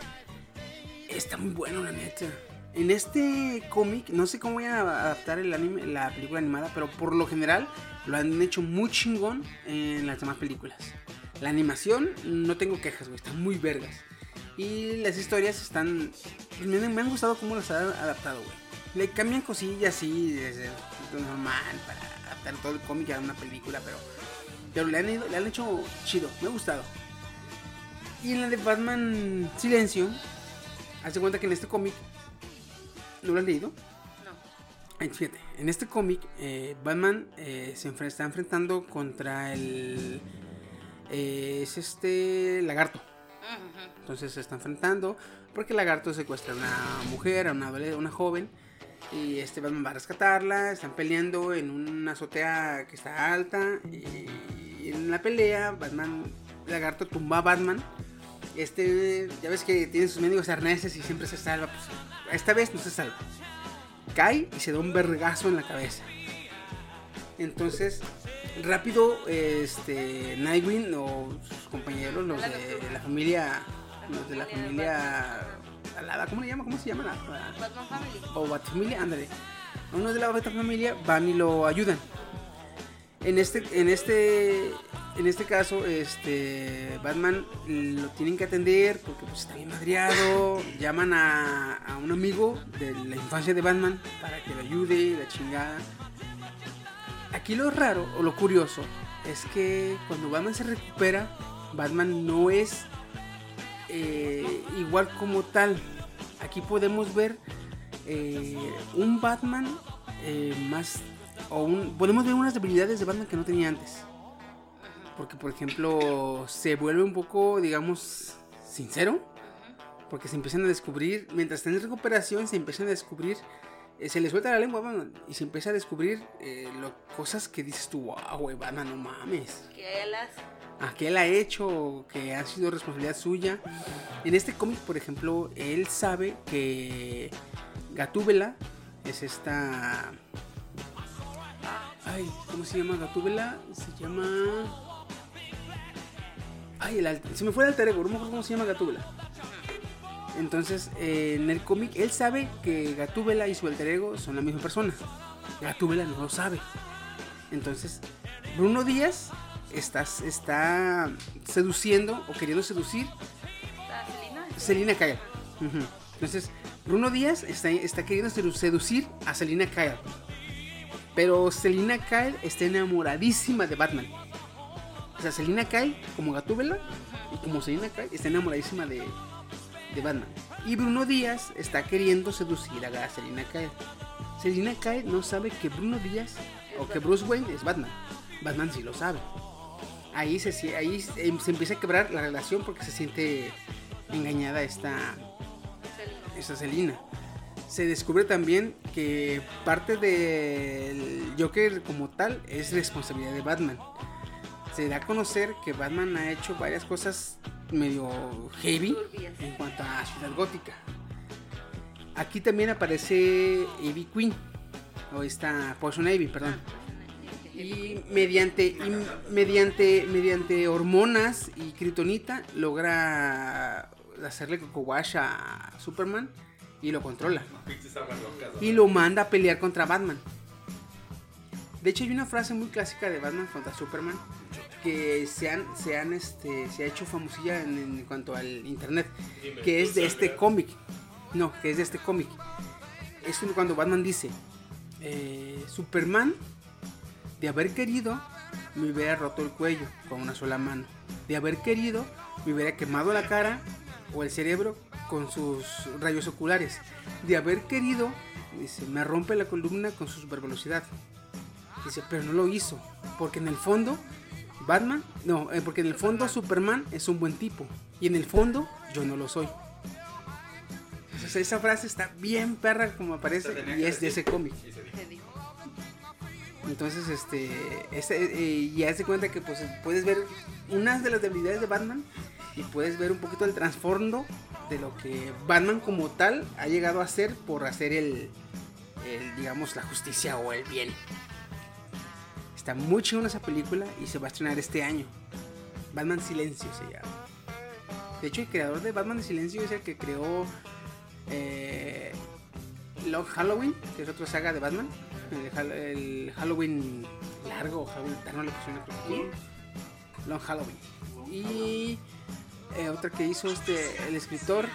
[SPEAKER 1] está muy bueno, la neta. En este cómic, no sé cómo voy a adaptar el anime, la película animada, pero por lo general lo han hecho muy chingón en las demás películas. La animación, no tengo quejas, güey, están muy vergas. Y las historias están, pues, me, han- me han gustado cómo las han adaptado, güey. Le cambian cosillas así, desde normal, para adaptar todo el cómic a una película, pero pero le han, ido- le han hecho chido, me ha gustado. Y en la de Batman Silencio, hace cuenta que en este cómic, ¿no lo han leído?
[SPEAKER 3] No.
[SPEAKER 1] Fíjate, en este cómic, eh, Batman eh, se enfre- está enfrentando contra el. Eh, es este. Lagarto. Entonces se está enfrentando porque el lagarto secuestra a una mujer, a una, una joven. Y este Batman va a rescatarla. Están peleando en una azotea que está alta. Y en la pelea, Batman, el lagarto tumba a Batman. Este, ya ves que tiene sus mendigos arneses y siempre se salva. Pues, esta vez no se salva. Cae y se da un vergazo en la cabeza. Entonces, rápido, este, Nightwing o sus compañeros, los de la familia, los de la familia alada, ¿cómo le llama? ¿Cómo se llama? La, la-
[SPEAKER 3] Batman Family.
[SPEAKER 1] o Batfamilia, ándale. Uno de la Familia van y lo ayudan. En este, en este, en este caso, este Batman lo tienen que atender porque pues, está bien madreado. Llaman a, a un amigo de la infancia de Batman para que lo ayude, la chingada. Aquí lo raro o lo curioso es que cuando Batman se recupera, Batman no es eh, igual como tal. Aquí podemos ver eh, un Batman eh, más o un, podemos ver unas debilidades de Batman que no tenía antes. Porque por ejemplo se vuelve un poco, digamos, sincero. Porque se empiezan a descubrir, mientras está en recuperación, se empiezan a descubrir se le suelta la lengua a Batman y se empieza a descubrir eh, lo- cosas que dices tú, wow, güey, Batman, no mames.
[SPEAKER 3] Que él hace.
[SPEAKER 1] ¿A qué él ha hecho? Que ha sido responsabilidad suya. En este cómic, por ejemplo, él sabe que Gatúbela es esta. Ay, ¿cómo se llama Gatúbela? Se llama. Ay, el alter- se me fue el alter ego, no me acuerdo cómo se llama Gatúbela. Entonces, eh, en el cómic, él sabe que Gatúbela y su alter ego son la misma persona. Gatúbela no lo sabe. Entonces, Bruno Díaz está, está seduciendo o queriendo seducir
[SPEAKER 3] ¿Está Selina?
[SPEAKER 1] Selina Kyle. Entonces, Bruno Díaz está, está queriendo sedu- seducir a Selina Kyle. Pero Selina Kyle está enamoradísima de Batman. O sea, Selina Kyle, como Gatúbela, y como Selina Kyle, está enamoradísima de, de Batman. Y Bruno Díaz está queriendo seducir a Selina Kyle. Selina no sabe que Bruno Díaz o que Bruce Wayne es Batman. Batman sí lo sabe. Ahí se, ahí se se empieza a quebrar la relación porque se siente engañada esta, esta Selina. Se descubre también que parte del Joker como tal es responsabilidad de Batman. Se da a conocer que Batman ha hecho varias cosas medio heavy en cuanto a Ciudad Gótica. Aquí también aparece Ivy Queen, o esta Poison Ivy, perdón. Y mediante, y mediante, mediante hormonas y kritonita logra hacerle coco wash a Superman y lo controla. Y lo manda a pelear contra Batman. De hecho hay una frase muy clásica de Batman contra Superman que se han, se han este, se ha hecho famosilla en, en cuanto al internet,
[SPEAKER 5] Dime,
[SPEAKER 1] que es
[SPEAKER 5] ¿tú
[SPEAKER 1] de este cómic. No, que es de este cómic. Es cuando Batman dice, eh, Superman de haber querido, me hubiera roto el cuello con una sola mano. De haber querido, me hubiera quemado la cara o el cerebro con sus rayos oculares. De haber querido, dice, me rompe la columna con su supervelocidad. Dice, pero no lo hizo. Porque en el fondo, Batman, no, eh, porque en el fondo Superman es un buen tipo. Y en el fondo, yo no lo soy. Entonces, esa frase está bien perra como aparece y es de ese cómic. Entonces, este, este eh, ya se cuenta que pues puedes ver unas de las debilidades de Batman y puedes ver un poquito el trasfondo de lo que Batman como tal ha llegado a hacer por hacer el, el, digamos, la justicia o el bien. Está muy chingona esa película y se va a estrenar este año. Batman Silencio se llama. De hecho, el creador de Batman Silencio es el que creó eh, Long Halloween, que es otra saga de Batman. El, Hal- el Halloween largo, Halloween eterno le pusieron. Long Halloween. Y eh, otra que hizo este el escritor.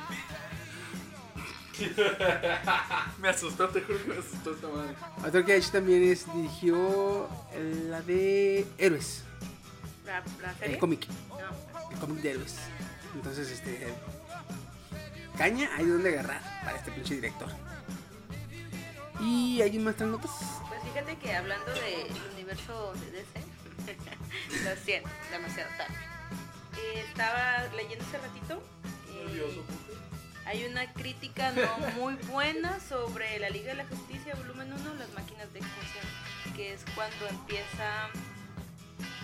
[SPEAKER 4] Me asustó, te juro que me asustó esta madre.
[SPEAKER 1] Otro que ha hecho también es dirigió la de Héroes,
[SPEAKER 3] ¿La, la serie?
[SPEAKER 1] el cómic,
[SPEAKER 3] No.
[SPEAKER 1] el cómic de Héroes. Entonces, este caña hay donde agarrar para este pinche director. Y hay más tres notas.
[SPEAKER 3] Pues fíjate que hablando del universo de DC, lo siento, demasiado tarde. Eh, estaba leyendo hace ratito. eh, hay una crítica no muy buena sobre la Liga de la Justicia, volumen 1, las máquinas de extinción, que es cuando empieza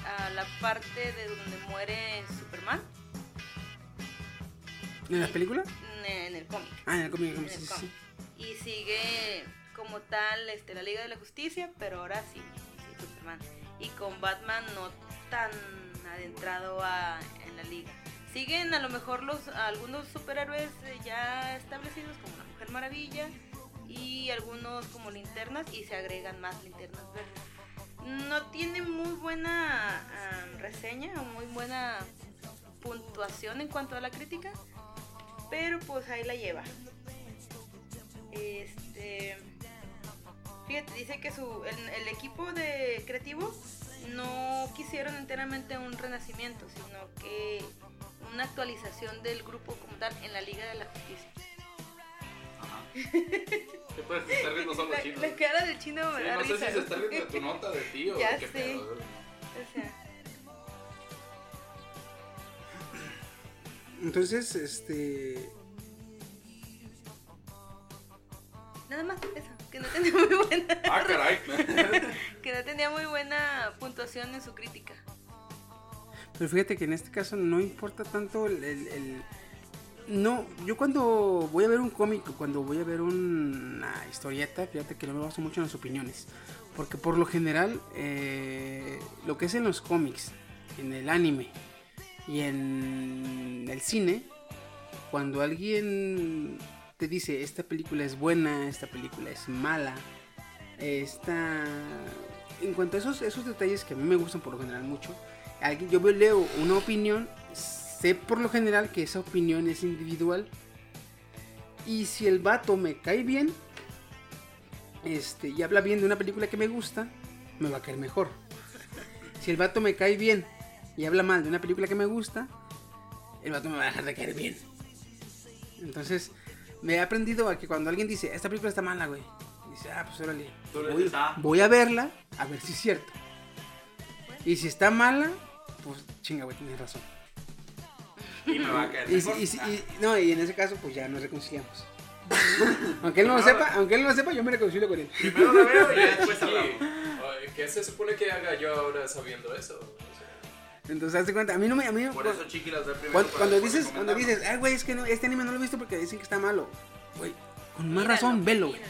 [SPEAKER 3] a la parte de donde muere Superman
[SPEAKER 1] ¿En la película?
[SPEAKER 3] en el cómic.
[SPEAKER 1] Ah, en el cómic.
[SPEAKER 3] en el
[SPEAKER 1] sí,
[SPEAKER 3] cómic.
[SPEAKER 1] sí.
[SPEAKER 3] Y sigue como tal este, la Liga de la Justicia, pero ahora sí, sí, Superman. Y con Batman no tan adentrado a- en la Liga. Siguen a lo mejor los algunos superhéroes eh, ya establecidos como la Mujer Maravilla y algunos como linternas y se agregan más linternas verdes. No tiene muy buena reseña o muy buena puntuación en cuanto a la crítica, pero pues ahí la lleva. Este, fíjate, dice que su, el equipo de creativo no quisieron enteramente un renacimiento, sino que una actualización del grupo como tal en la Liga de la Justicia.
[SPEAKER 4] Ajá. ¿Qué puedes estar riendo solo
[SPEAKER 3] La,
[SPEAKER 4] chino?
[SPEAKER 3] la cara del chino me
[SPEAKER 4] Sí,
[SPEAKER 3] da
[SPEAKER 4] no sé
[SPEAKER 3] risa.
[SPEAKER 4] si se está riendo de tu nota de ti o
[SPEAKER 3] Ya
[SPEAKER 4] de qué
[SPEAKER 3] sé.
[SPEAKER 4] pedo.
[SPEAKER 3] O sea,
[SPEAKER 1] Entonces, este.
[SPEAKER 3] nada más eso, que no tenía muy buena,
[SPEAKER 4] Ah, caray.
[SPEAKER 3] que no tenía muy buena puntuación en su crítica.
[SPEAKER 1] Pero fíjate que en este caso no importa tanto el, el- No, yo cuando voy a ver un cómic, o cuando voy a ver una historieta, fíjate que no me baso mucho en las opiniones. Porque por lo general, eh, lo que es en los cómics, en el anime y en el cine, cuando alguien te dice esta película es buena, esta película es mala, esta... En cuanto a esos, esos detalles que a mí me gustan por lo general mucho, alguien, yo leo una opinión, sé por lo general que esa opinión es individual. Y si el vato me cae bien, este, y habla bien de una película que me gusta, me va a caer mejor. Si el vato me cae bien y habla mal de una película que me gusta, el vato me va a dejar de caer bien. Entonces, me he aprendido a que cuando alguien dice, esta película está mala, güey, dice, ah, pues órale, voy a verla, a ver si es cierto. Y si está mala, pues chinga, güey, tienes razón.
[SPEAKER 4] Y me va a caer
[SPEAKER 1] Y, y- y-
[SPEAKER 4] Ah,
[SPEAKER 1] y- no, y en ese caso, pues ya nos reconciliamos. aunque él no lo sepa, aunque él no lo sepa, yo me reconcilio con él.
[SPEAKER 4] Primero la veo y después hablamos.
[SPEAKER 5] ¿Qué se supone que haga yo ahora sabiendo eso? O sea,
[SPEAKER 1] Entonces, hazte cuenta, a mí no me. A mí,
[SPEAKER 4] Por eso Chiqui las ve primero.
[SPEAKER 1] cuando, dices, cuando dices, ay, güey, es que no, este anime no lo he visto porque dicen que está malo. Güey, con más
[SPEAKER 3] Míralo,
[SPEAKER 1] razón, velo, güey.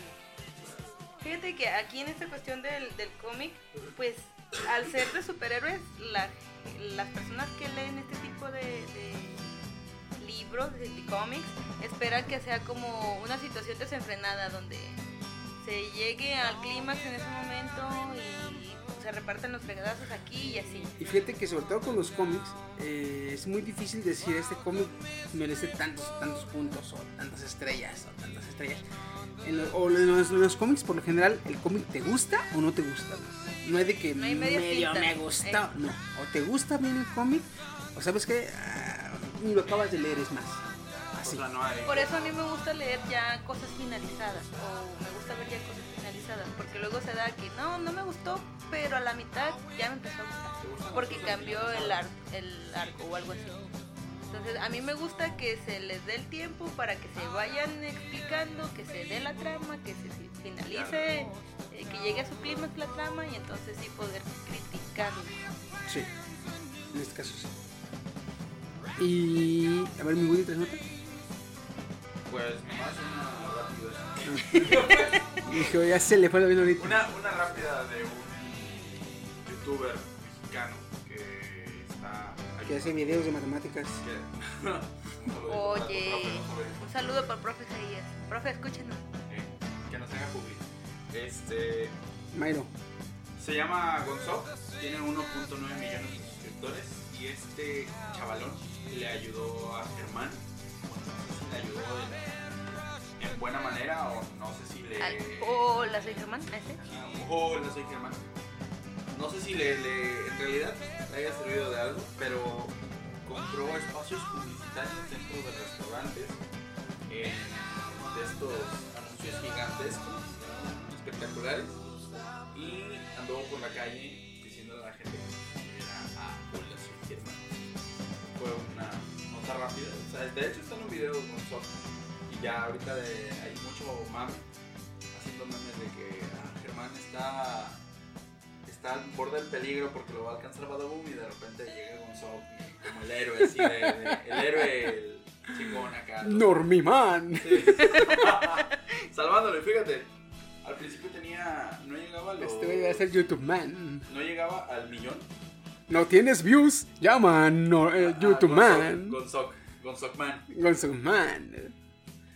[SPEAKER 3] Fíjate que aquí en esta cuestión del, del cómic, pues al ser de superhéroes, la- las personas que leen este tipo de, libros, de, de cómics, esperan que sea como una situación desenfrenada donde se llegue al clímax en ese momento y se repartan los fregadazos aquí y así.
[SPEAKER 1] Y fíjate que sobre todo con los cómics, eh, es muy difícil decir este cómic merece tantos, tantos puntos o tantas estrellas o tantas estrellas. En lo- o en los, cómics, por lo general, el cómic te gusta o no te gusta. No hay de que
[SPEAKER 3] No
[SPEAKER 1] medio me gusta. No, o te gusta bien el cómic, o sabes que ni lo acabas de leer, es más.
[SPEAKER 4] O
[SPEAKER 1] Así.
[SPEAKER 4] sea, no hay.
[SPEAKER 3] Por eso a mí me gusta leer ya cosas finalizadas o me gusta ver ya cosas porque luego se da que no, no me gustó, pero a la mitad ya me empezó a gustar porque cambió el, ar- el arco o algo así. Entonces a mí me gusta que se les dé el tiempo para que se vayan explicando, que se dé la trama, que se fi- finalice, eh, que llegue a su clímax la trama y entonces sí poder criticarlo.
[SPEAKER 1] Sí, en este caso sí. Y. A ver, mi Woody, ¿tres notas?
[SPEAKER 4] Pues nomás una
[SPEAKER 1] Dije, ya se le fue la vida ahorita.
[SPEAKER 4] Una, una rápida de un youtuber mexicano que está.
[SPEAKER 1] Que hace videos de matemáticas.
[SPEAKER 4] que-
[SPEAKER 3] Oye,
[SPEAKER 4] Profe, no sobre-
[SPEAKER 3] un saludo para el profe Isaías. Profe, escúchenos.
[SPEAKER 4] eh, que nos haga público. Este.
[SPEAKER 1] Mayro.
[SPEAKER 4] Se llama Gonzo, tiene 1.9 millones de suscriptores y este chavalón le ayudó a Germán. Le ayudó en buena manera o no sé si le.
[SPEAKER 3] Al- Hola, soy Germán.
[SPEAKER 4] Hola, soy Germán. No sé si le, le- en realidad le haya servido de algo, pero compró espacios publicitarios dentro de restaurantes en- de estos anuncios gigantescos, espectaculares, y anduvo por la calle diciéndole a la gente que era a Hola, soy Germán. Fue una nota rápida, o sea, de hecho está en un video con y ya ahorita de- hay mucho mame haciendo memes de que ah, Germán está está al borde del peligro porque lo va a alcanzar Badabum y de repente llega Gonzalo como el héroe así de, de- el héroe el chingón acá
[SPEAKER 1] Normiman.
[SPEAKER 4] Sí. salvándolo y fíjate al principio tenía no llegaba a los
[SPEAKER 1] Este güey va a ser YouTube Man.
[SPEAKER 4] no llegaba al millón
[SPEAKER 1] No tienes views, llama no, eh,
[SPEAKER 4] Ah,
[SPEAKER 1] YouTube Man.
[SPEAKER 4] Gonzok Gonzok Man
[SPEAKER 1] Gonzo Man.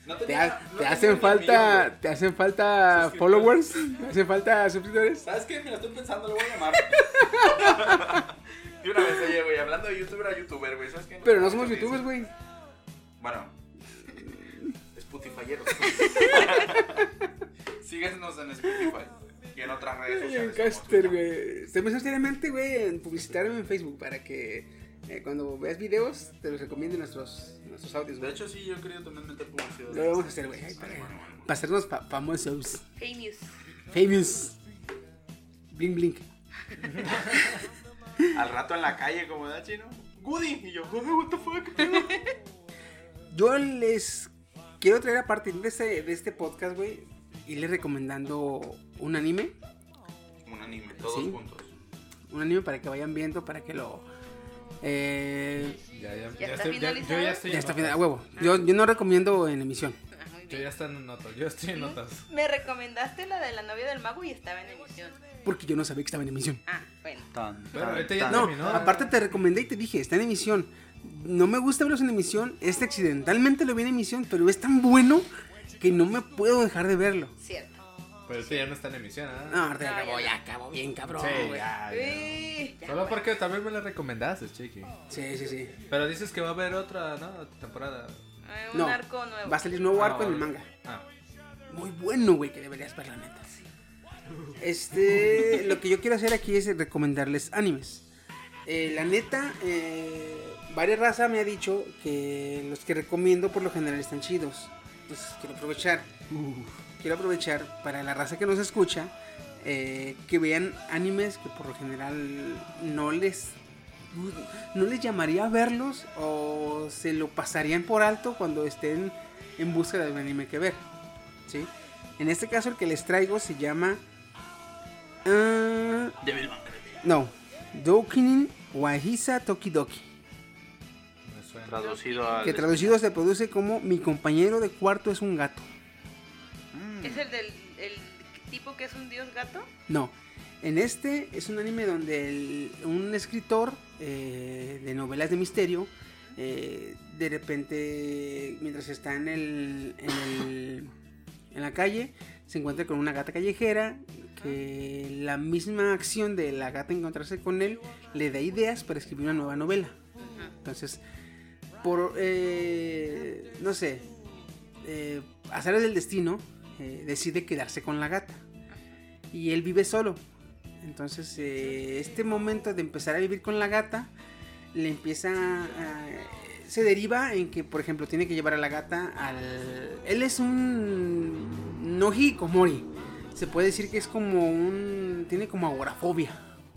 [SPEAKER 4] No
[SPEAKER 1] ¿Te,
[SPEAKER 4] tenía-
[SPEAKER 1] ha-
[SPEAKER 4] no
[SPEAKER 1] te
[SPEAKER 4] tenía
[SPEAKER 1] hacen falta, te hacen falta followers? ¿Te hacen falta suscriptores?
[SPEAKER 4] ¿Sabes qué? Me lo estoy pensando, lo voy a llamar. y una vez, oye, güey, hablando de youtuber a youtuber, güey, ¿sabes qué?
[SPEAKER 1] Pero no somos youtubers, güey.
[SPEAKER 4] Bueno, Spotifyeros. Síguenos en Spotify y en otras redes sociales.
[SPEAKER 1] en Caster, güey. Hizo seriamente, güey, en publicitarme en Facebook para que eh, cuando veas videos te los recomiende nuestros, nuestros audios,
[SPEAKER 4] De
[SPEAKER 1] güey.
[SPEAKER 4] hecho, sí, yo quería también meter publicidad.
[SPEAKER 1] Lo vamos a hacer, güey, ay, para, para hacernos fa- famosos.
[SPEAKER 3] Famous.
[SPEAKER 1] Famous. Blink, blink.
[SPEAKER 4] Al rato en la calle, como da chino. Goody. Y yo, "Ay, what the fuck.
[SPEAKER 1] Yo les quiero traer a partir de este, de este podcast, güey, irles recomendando un anime.
[SPEAKER 4] Un anime, todos
[SPEAKER 1] Sí.
[SPEAKER 4] juntos.
[SPEAKER 1] Un anime para que vayan viendo, para que lo... Eh,
[SPEAKER 2] Ya, ya,
[SPEAKER 3] está
[SPEAKER 2] estoy, ya, yo
[SPEAKER 3] finalizado?
[SPEAKER 2] ya estoy
[SPEAKER 1] ya
[SPEAKER 2] en
[SPEAKER 1] está final, a huevo. Yo, yo no recomiendo en emisión.
[SPEAKER 3] Ah,
[SPEAKER 2] Yo ya estoy en notas, yo estoy en notas.
[SPEAKER 3] Me recomendaste la de la novia del mago y estaba en emisión.
[SPEAKER 1] Porque yo no sabía que estaba en emisión.
[SPEAKER 3] Ah, bueno.
[SPEAKER 2] Pero ahorita ya
[SPEAKER 1] No,
[SPEAKER 2] terminó.
[SPEAKER 1] aparte te recomendé y te dije, está en emisión. No me gusta verlos en emisión. Este accidentalmente lo vi en emisión, pero es tan bueno que no me puedo dejar de verlo.
[SPEAKER 3] Cierto.
[SPEAKER 2] Pero este ya no está en emisión, ¿ah?
[SPEAKER 1] No, ahorita ya
[SPEAKER 3] No,
[SPEAKER 1] acabó,
[SPEAKER 3] ya
[SPEAKER 1] acabó bien, cabrón.
[SPEAKER 2] Sí,
[SPEAKER 1] güey.
[SPEAKER 2] ya, ya, Solo porque también me la recomendaste, chiqui.
[SPEAKER 1] Sí, sí, sí.
[SPEAKER 2] Pero dices que va a haber otra, ¿no? Temporada.
[SPEAKER 3] Eh, un
[SPEAKER 1] No,
[SPEAKER 3] arco nuevo.
[SPEAKER 1] Va a salir nuevo
[SPEAKER 2] Ah,
[SPEAKER 1] arco en el manga.
[SPEAKER 2] Ah,
[SPEAKER 1] Muy bueno, güey, que deberías ver la neta. Este, lo que yo quiero hacer aquí es recomendarles animes. Eh, la neta, eh, varias razas me ha dicho que los que recomiendo por lo general están chidos. Entonces quiero aprovechar, quiero aprovechar para la raza que nos escucha, eh, que vean animes que por lo general no les no les llamaría a verlos o se lo pasarían por alto cuando estén en busca de un anime que ver. ¿sí? En este caso el que les traigo se llama...
[SPEAKER 4] Devilman.
[SPEAKER 1] no, Doukinin Wahisa Tokidoki.
[SPEAKER 4] Traducido al.
[SPEAKER 1] Que traducido se produce como Mi compañero de cuarto es un gato.
[SPEAKER 3] ¿Es el del el tipo que es un dios gato?
[SPEAKER 1] No, en este es un anime donde el- un escritor eh, de novelas de misterio, eh, de repente, mientras está en, el, en, el- en la calle, se encuentra con una gata callejera que la misma acción de la gata encontrarse con él le da ideas para escribir una nueva novela. Entonces, por, eh, no sé, eh, del destino, eh, decide quedarse con la gata. Y él vive solo. Entonces, eh, este momento de empezar a vivir con la gata, le empieza a- se deriva en que, por ejemplo, tiene que llevar a la gata al... Él es un... No hikikomori. Se puede decir que es como un... Tiene como agorafobia.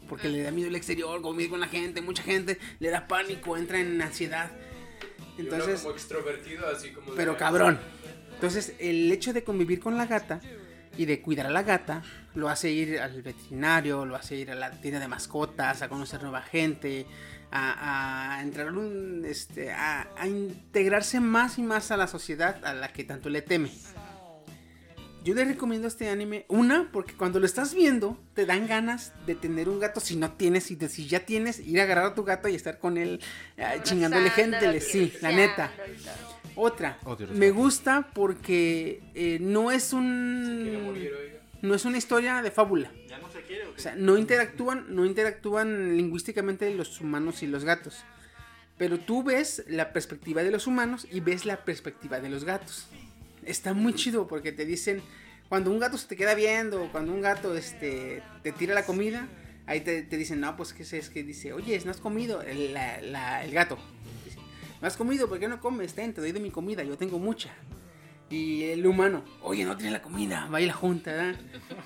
[SPEAKER 1] Porque le da miedo el exterior, convivir con la gente, mucha gente, le da pánico, entra en ansiedad. Entonces,
[SPEAKER 5] como extrovertido, así como.
[SPEAKER 1] pero cabrón. Entonces, el hecho de convivir con la gata y de cuidar a la gata lo hace ir al veterinario, lo hace ir a la tienda de mascotas, a conocer nueva gente, a, a entrar en un, este, a, a integrarse más y más a la sociedad a la que tanto le teme. Yo le recomiendo este anime, una, porque cuando lo estás viendo, te dan ganas de tener un gato si no tienes, y de, si ya tienes, ir a agarrar a tu gato y estar con él eh, chingándole gente, sí, la neta. Otra, me gusta porque eh, no es un
[SPEAKER 5] morir,
[SPEAKER 1] no es una historia de fábula.
[SPEAKER 4] Ya no se quiere, ¿o qué?
[SPEAKER 1] O sea, no interactúan, no interactúan lingüísticamente los humanos y los gatos. Pero tú ves la perspectiva de los humanos y ves la perspectiva de los gatos. Está muy chido porque te dicen, cuando un gato se te queda viendo, o cuando un gato este, te tira la comida, ahí te, te dicen, no, pues que es, es que dice, oye, no has comido, el, la- la- el gato. No has comido, ¿por qué no comes? Ten, te doy de mi comida, yo tengo mucha. Y el humano, oye, no tienes la comida, va y la junta, ¿verdad?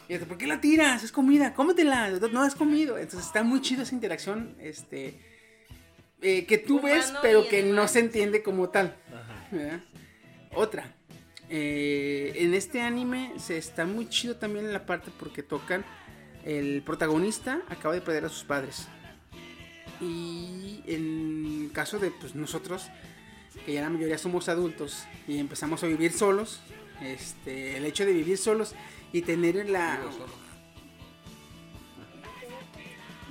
[SPEAKER 1] Y dice, ¿por qué la tiras? Es comida, cómetela, no has comido. Entonces está muy chido esa interacción, este, eh, que tú
[SPEAKER 3] Humano
[SPEAKER 1] ves, pero que no se entiende como tal. ¿verdad? Otra, eh, en este anime se está muy chido también en la parte porque tocan, el protagonista acaba de perder a sus padres. Y en el caso de pues, nosotros, que ya la mayoría somos adultos y empezamos a vivir solos, este, el hecho de vivir solos y tener la...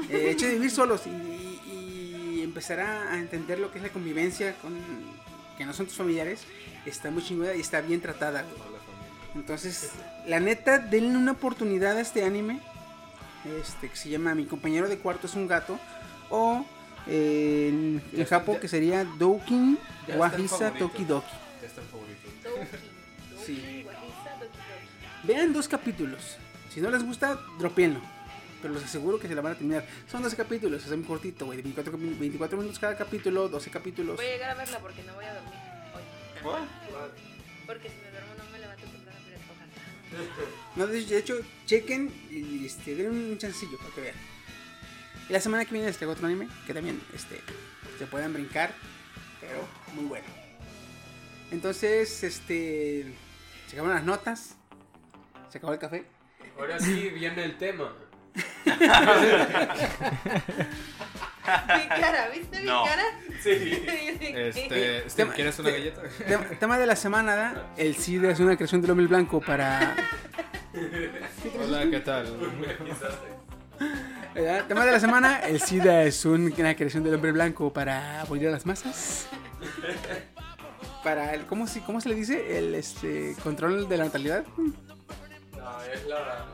[SPEAKER 1] El hecho de vivir solos y, y- y empezar a, a entender lo que es la convivencia con que no son tus familiares, está muy chingona y está bien tratada. Entonces, la neta, denle una oportunidad a este anime. Este, que se llama Mi compañero de cuarto es un gato. O eh, en, Japón, que sería Doukin Wahisa
[SPEAKER 2] favorito.
[SPEAKER 1] Tokidoki.
[SPEAKER 2] Ya está el favorito.
[SPEAKER 3] Doki,
[SPEAKER 1] Sí.
[SPEAKER 3] Doki, Guajisa, Doki, Doki.
[SPEAKER 1] Vean dos capítulos. Si no les gusta, dropienlo. Pero les aseguro que se la van a terminar. Son 12 capítulos, es muy cortito, güey. de 24, capi- 24 minutos cada capítulo, 12 capítulos.
[SPEAKER 3] Voy a llegar a verla porque no voy a dormir hoy. Porque si me duermo no me levanto temprano para escoger.
[SPEAKER 1] No, de, de hecho, chequen y este, den un chancillo para que vean. Y la semana que viene les traigo otro anime que también este, se puedan brincar, pero muy bueno. Entonces, este. Se acabaron las notas. Se acabó el café.
[SPEAKER 5] Ahora sí viene el tema.
[SPEAKER 3] Mi cara, ¿viste mi
[SPEAKER 4] No.
[SPEAKER 3] cara?
[SPEAKER 5] Sí.
[SPEAKER 2] Este, Steve, ¿quieres una galleta?
[SPEAKER 1] Tema, tema de la semana, ¿da? El SIDA es una creación del hombre blanco para.
[SPEAKER 2] Hola, ¿qué tal?
[SPEAKER 1] ¿Verdad? Tema de la semana: el SIDA es un- una creación del hombre blanco para abolir a las masas. Para el. ¿Cómo, se- cómo se le dice? El este, control de la natalidad.
[SPEAKER 5] No, es la.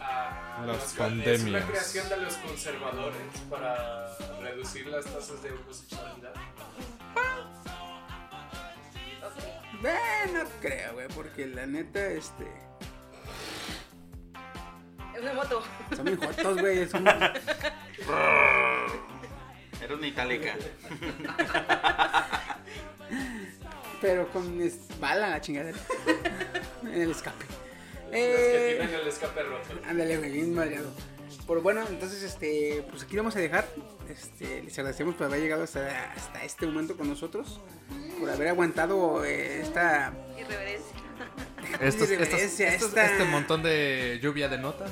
[SPEAKER 5] ah,
[SPEAKER 2] Las
[SPEAKER 5] los- Es
[SPEAKER 2] pandemias.
[SPEAKER 5] una creación de los conservadores para reducir las tasas de homosexualidad.
[SPEAKER 1] Eh, no creo, güey, porque la neta, este.
[SPEAKER 3] Es una moto.
[SPEAKER 1] Son muy jotos, güey. Son...
[SPEAKER 4] Era una itálica.
[SPEAKER 1] Pero con es- bala la chingadera. en el escape.
[SPEAKER 5] Los que
[SPEAKER 1] Eh,
[SPEAKER 5] tienen el escape roto.
[SPEAKER 1] ándale, güey, bien madreado. Pero bueno, entonces, este, pues aquí vamos a dejar. Este, les agradecemos por haber llegado hasta, hasta este momento con nosotros. Por haber aguantado eh, esta.
[SPEAKER 3] Irreverencia.
[SPEAKER 2] Estos, estos- estos-
[SPEAKER 1] esta-
[SPEAKER 2] este montón de lluvia de notas.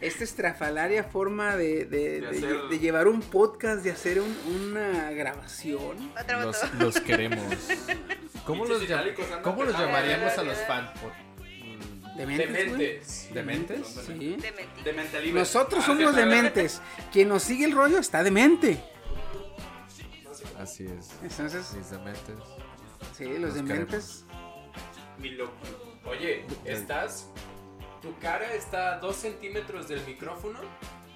[SPEAKER 1] esta estrafalaria forma de, de-
[SPEAKER 4] De
[SPEAKER 1] de-
[SPEAKER 4] hacer-
[SPEAKER 1] de llevar un podcast, de hacer un- una grabación.
[SPEAKER 2] Los, los queremos. ¿Cómo los, llam- ¿cómo los llamaríamos a los fans?
[SPEAKER 1] Dementes.
[SPEAKER 5] Dementes.
[SPEAKER 2] ¿Dementes?
[SPEAKER 1] Sí.
[SPEAKER 3] De mentira.
[SPEAKER 4] De mente libre.
[SPEAKER 1] Nosotros somos dementes. Quien nos sigue el rollo está demente.
[SPEAKER 2] Así es.
[SPEAKER 1] Entonces,
[SPEAKER 2] Mis dementes.
[SPEAKER 1] sí, los
[SPEAKER 2] Los
[SPEAKER 1] dementes.
[SPEAKER 5] Mi loco. Oye, estás. Tu cara está a dos centímetros del micrófono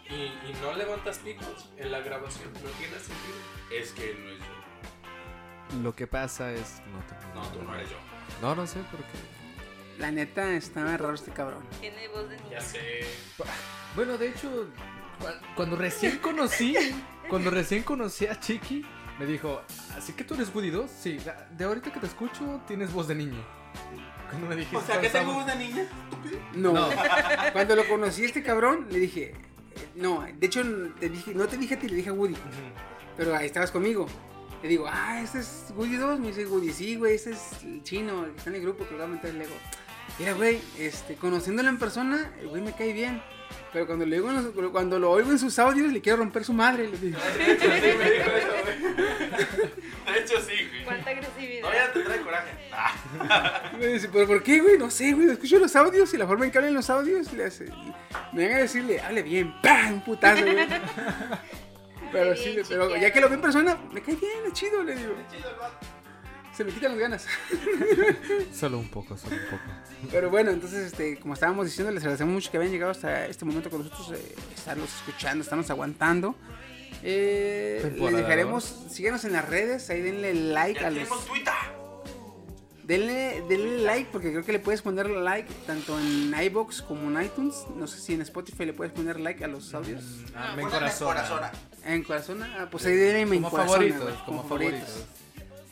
[SPEAKER 5] y, y no levantas picos en la grabación. No tiene sentido.
[SPEAKER 4] Es que no es yo.
[SPEAKER 2] Lo que pasa es. No, tengo
[SPEAKER 4] No, tú no eres yo.
[SPEAKER 2] No, no sé por qué.
[SPEAKER 1] La neta está raro este cabrón.
[SPEAKER 3] Tiene voz de niño.
[SPEAKER 5] Ya sé.
[SPEAKER 2] Bueno, de hecho, cu- cuando recién conocí, cuando recién conocí a Chiqui, me dijo, ¿así que tú eres Woody 2? Sí, de ahorita que te escucho tienes voz de niño. Cuando me dijiste,
[SPEAKER 4] O sea, que tengo
[SPEAKER 2] "Estamos-
[SPEAKER 4] una niña.
[SPEAKER 1] No.
[SPEAKER 2] No.
[SPEAKER 1] Cuando lo conocí a este cabrón, le dije. eh, No, de hecho, te dije, no te dije a ti, le dije a Woody.
[SPEAKER 2] Ujú.
[SPEAKER 1] Pero ahí estabas conmigo. Le digo, ah, este es Woody 2. Me dice Woody, sí, güey, este es el chino, el que está en el grupo que lo va a meter el Lego. Mira, güey, este, conociéndolo en persona, el güey me cae bien. Pero cuando, le los- cuando lo oigo en sus audios, le quiero romper su madre. Le digo,
[SPEAKER 4] De hecho, sí, me dijo eso, güey. De hecho, sí, güey.
[SPEAKER 3] Cuánta agresividad.
[SPEAKER 4] Todavía te trae coraje.
[SPEAKER 1] Me dice, ¿pero por qué, güey? No sé, güey. Escucho los audios y la forma en que hablan los audios le hace. Me van a decirle, hable bien, ¡pam! Putazo, güey. Pero sí,
[SPEAKER 3] bien,
[SPEAKER 1] pero ya que lo vi en persona, me cae bien, es chido, le digo.
[SPEAKER 4] chido el vato.
[SPEAKER 1] Se me quitan las ganas.
[SPEAKER 2] Solo un poco, solo un poco.
[SPEAKER 1] Pero bueno, entonces, este, como estábamos diciendo, les agradecemos mucho que hayan llegado hasta este momento con nosotros, eh, estarlos escuchando, estarnos aguantando. Eh, les dejaremos, síganos en las redes, ahí denle like
[SPEAKER 4] Ya
[SPEAKER 1] a los.
[SPEAKER 4] tenemos Twitter.
[SPEAKER 1] Denle, denle like porque creo que le puedes poner like tanto en iBox como en iTunes. No sé si en Spotify le puedes poner like a los audios.
[SPEAKER 2] Ah, me
[SPEAKER 4] Póngame
[SPEAKER 2] encorazona.
[SPEAKER 4] corazona.
[SPEAKER 1] En corazón, ah, pues ahí denle me
[SPEAKER 2] Como favoritos, como favoritos.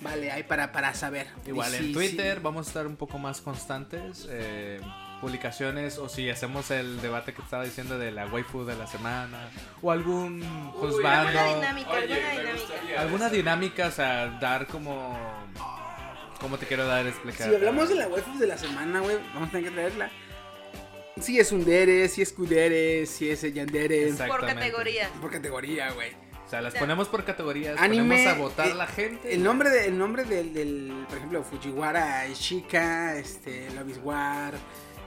[SPEAKER 1] Vale, ahí para, para saber.
[SPEAKER 2] Igual
[SPEAKER 1] Y
[SPEAKER 2] en
[SPEAKER 1] sí,
[SPEAKER 2] Twitter
[SPEAKER 1] sí.
[SPEAKER 2] vamos a estar un poco más constantes. eh, publicaciones o si hacemos el debate que estaba diciendo de la waifu de la semana o algún juzgando.
[SPEAKER 3] alguna dinámica,
[SPEAKER 5] Oye,
[SPEAKER 3] alguna dinámica.
[SPEAKER 2] Alguna dinámica, o sea, dar como. ¿Cómo te quiero dar a explicar?
[SPEAKER 1] Si hablamos de la waifu de la semana, güey, vamos a tener que traerla. Si es un dere, si es kudere, si es yandere.
[SPEAKER 3] Por categoría.
[SPEAKER 1] Por categoría, güey.
[SPEAKER 2] O sea, las ponemos por categorías.
[SPEAKER 1] Anime,
[SPEAKER 2] ponemos a votar
[SPEAKER 1] eh,
[SPEAKER 2] la gente.
[SPEAKER 1] El nombre, de, el nombre del, del, por ejemplo, Fujiwara Ishika, este, Love is War,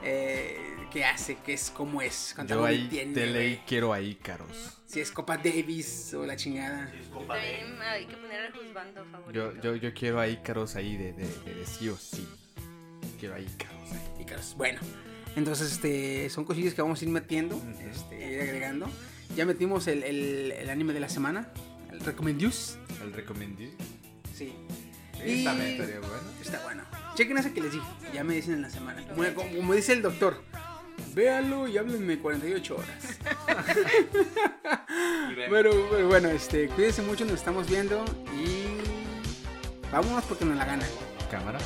[SPEAKER 1] eh, qué hace, qué es, cómo es. cuánta
[SPEAKER 2] Yo ahí
[SPEAKER 1] tiene,
[SPEAKER 2] de ley
[SPEAKER 1] güey.
[SPEAKER 2] quiero a Ícaros.
[SPEAKER 1] Si es Copa Davis o la chingada.
[SPEAKER 3] También hay que poner al juzgando favorito.
[SPEAKER 2] Yo, yo, yo quiero a Ícaros ahí de, de, de, de sí o sí. Quiero a Ícaros ahí.
[SPEAKER 1] Ícaros. Bueno, entonces este son cosillas que vamos a ir metiendo, este, ir agregando. Ya metimos el, el, el anime de la semana, el Recomendius.
[SPEAKER 2] El recomendé.
[SPEAKER 1] Sí.
[SPEAKER 2] Sí,
[SPEAKER 1] Y-
[SPEAKER 2] también estaría bueno.
[SPEAKER 1] Está bueno. Chequen ese que les dije. Ya me dicen en la semana. Como, como- como dice el doctor. Véalo y háblenme 48 horas. pero, pero bueno, este, cuídense mucho, nos estamos viendo y vámonos porque nos la gana.
[SPEAKER 2] Cámara.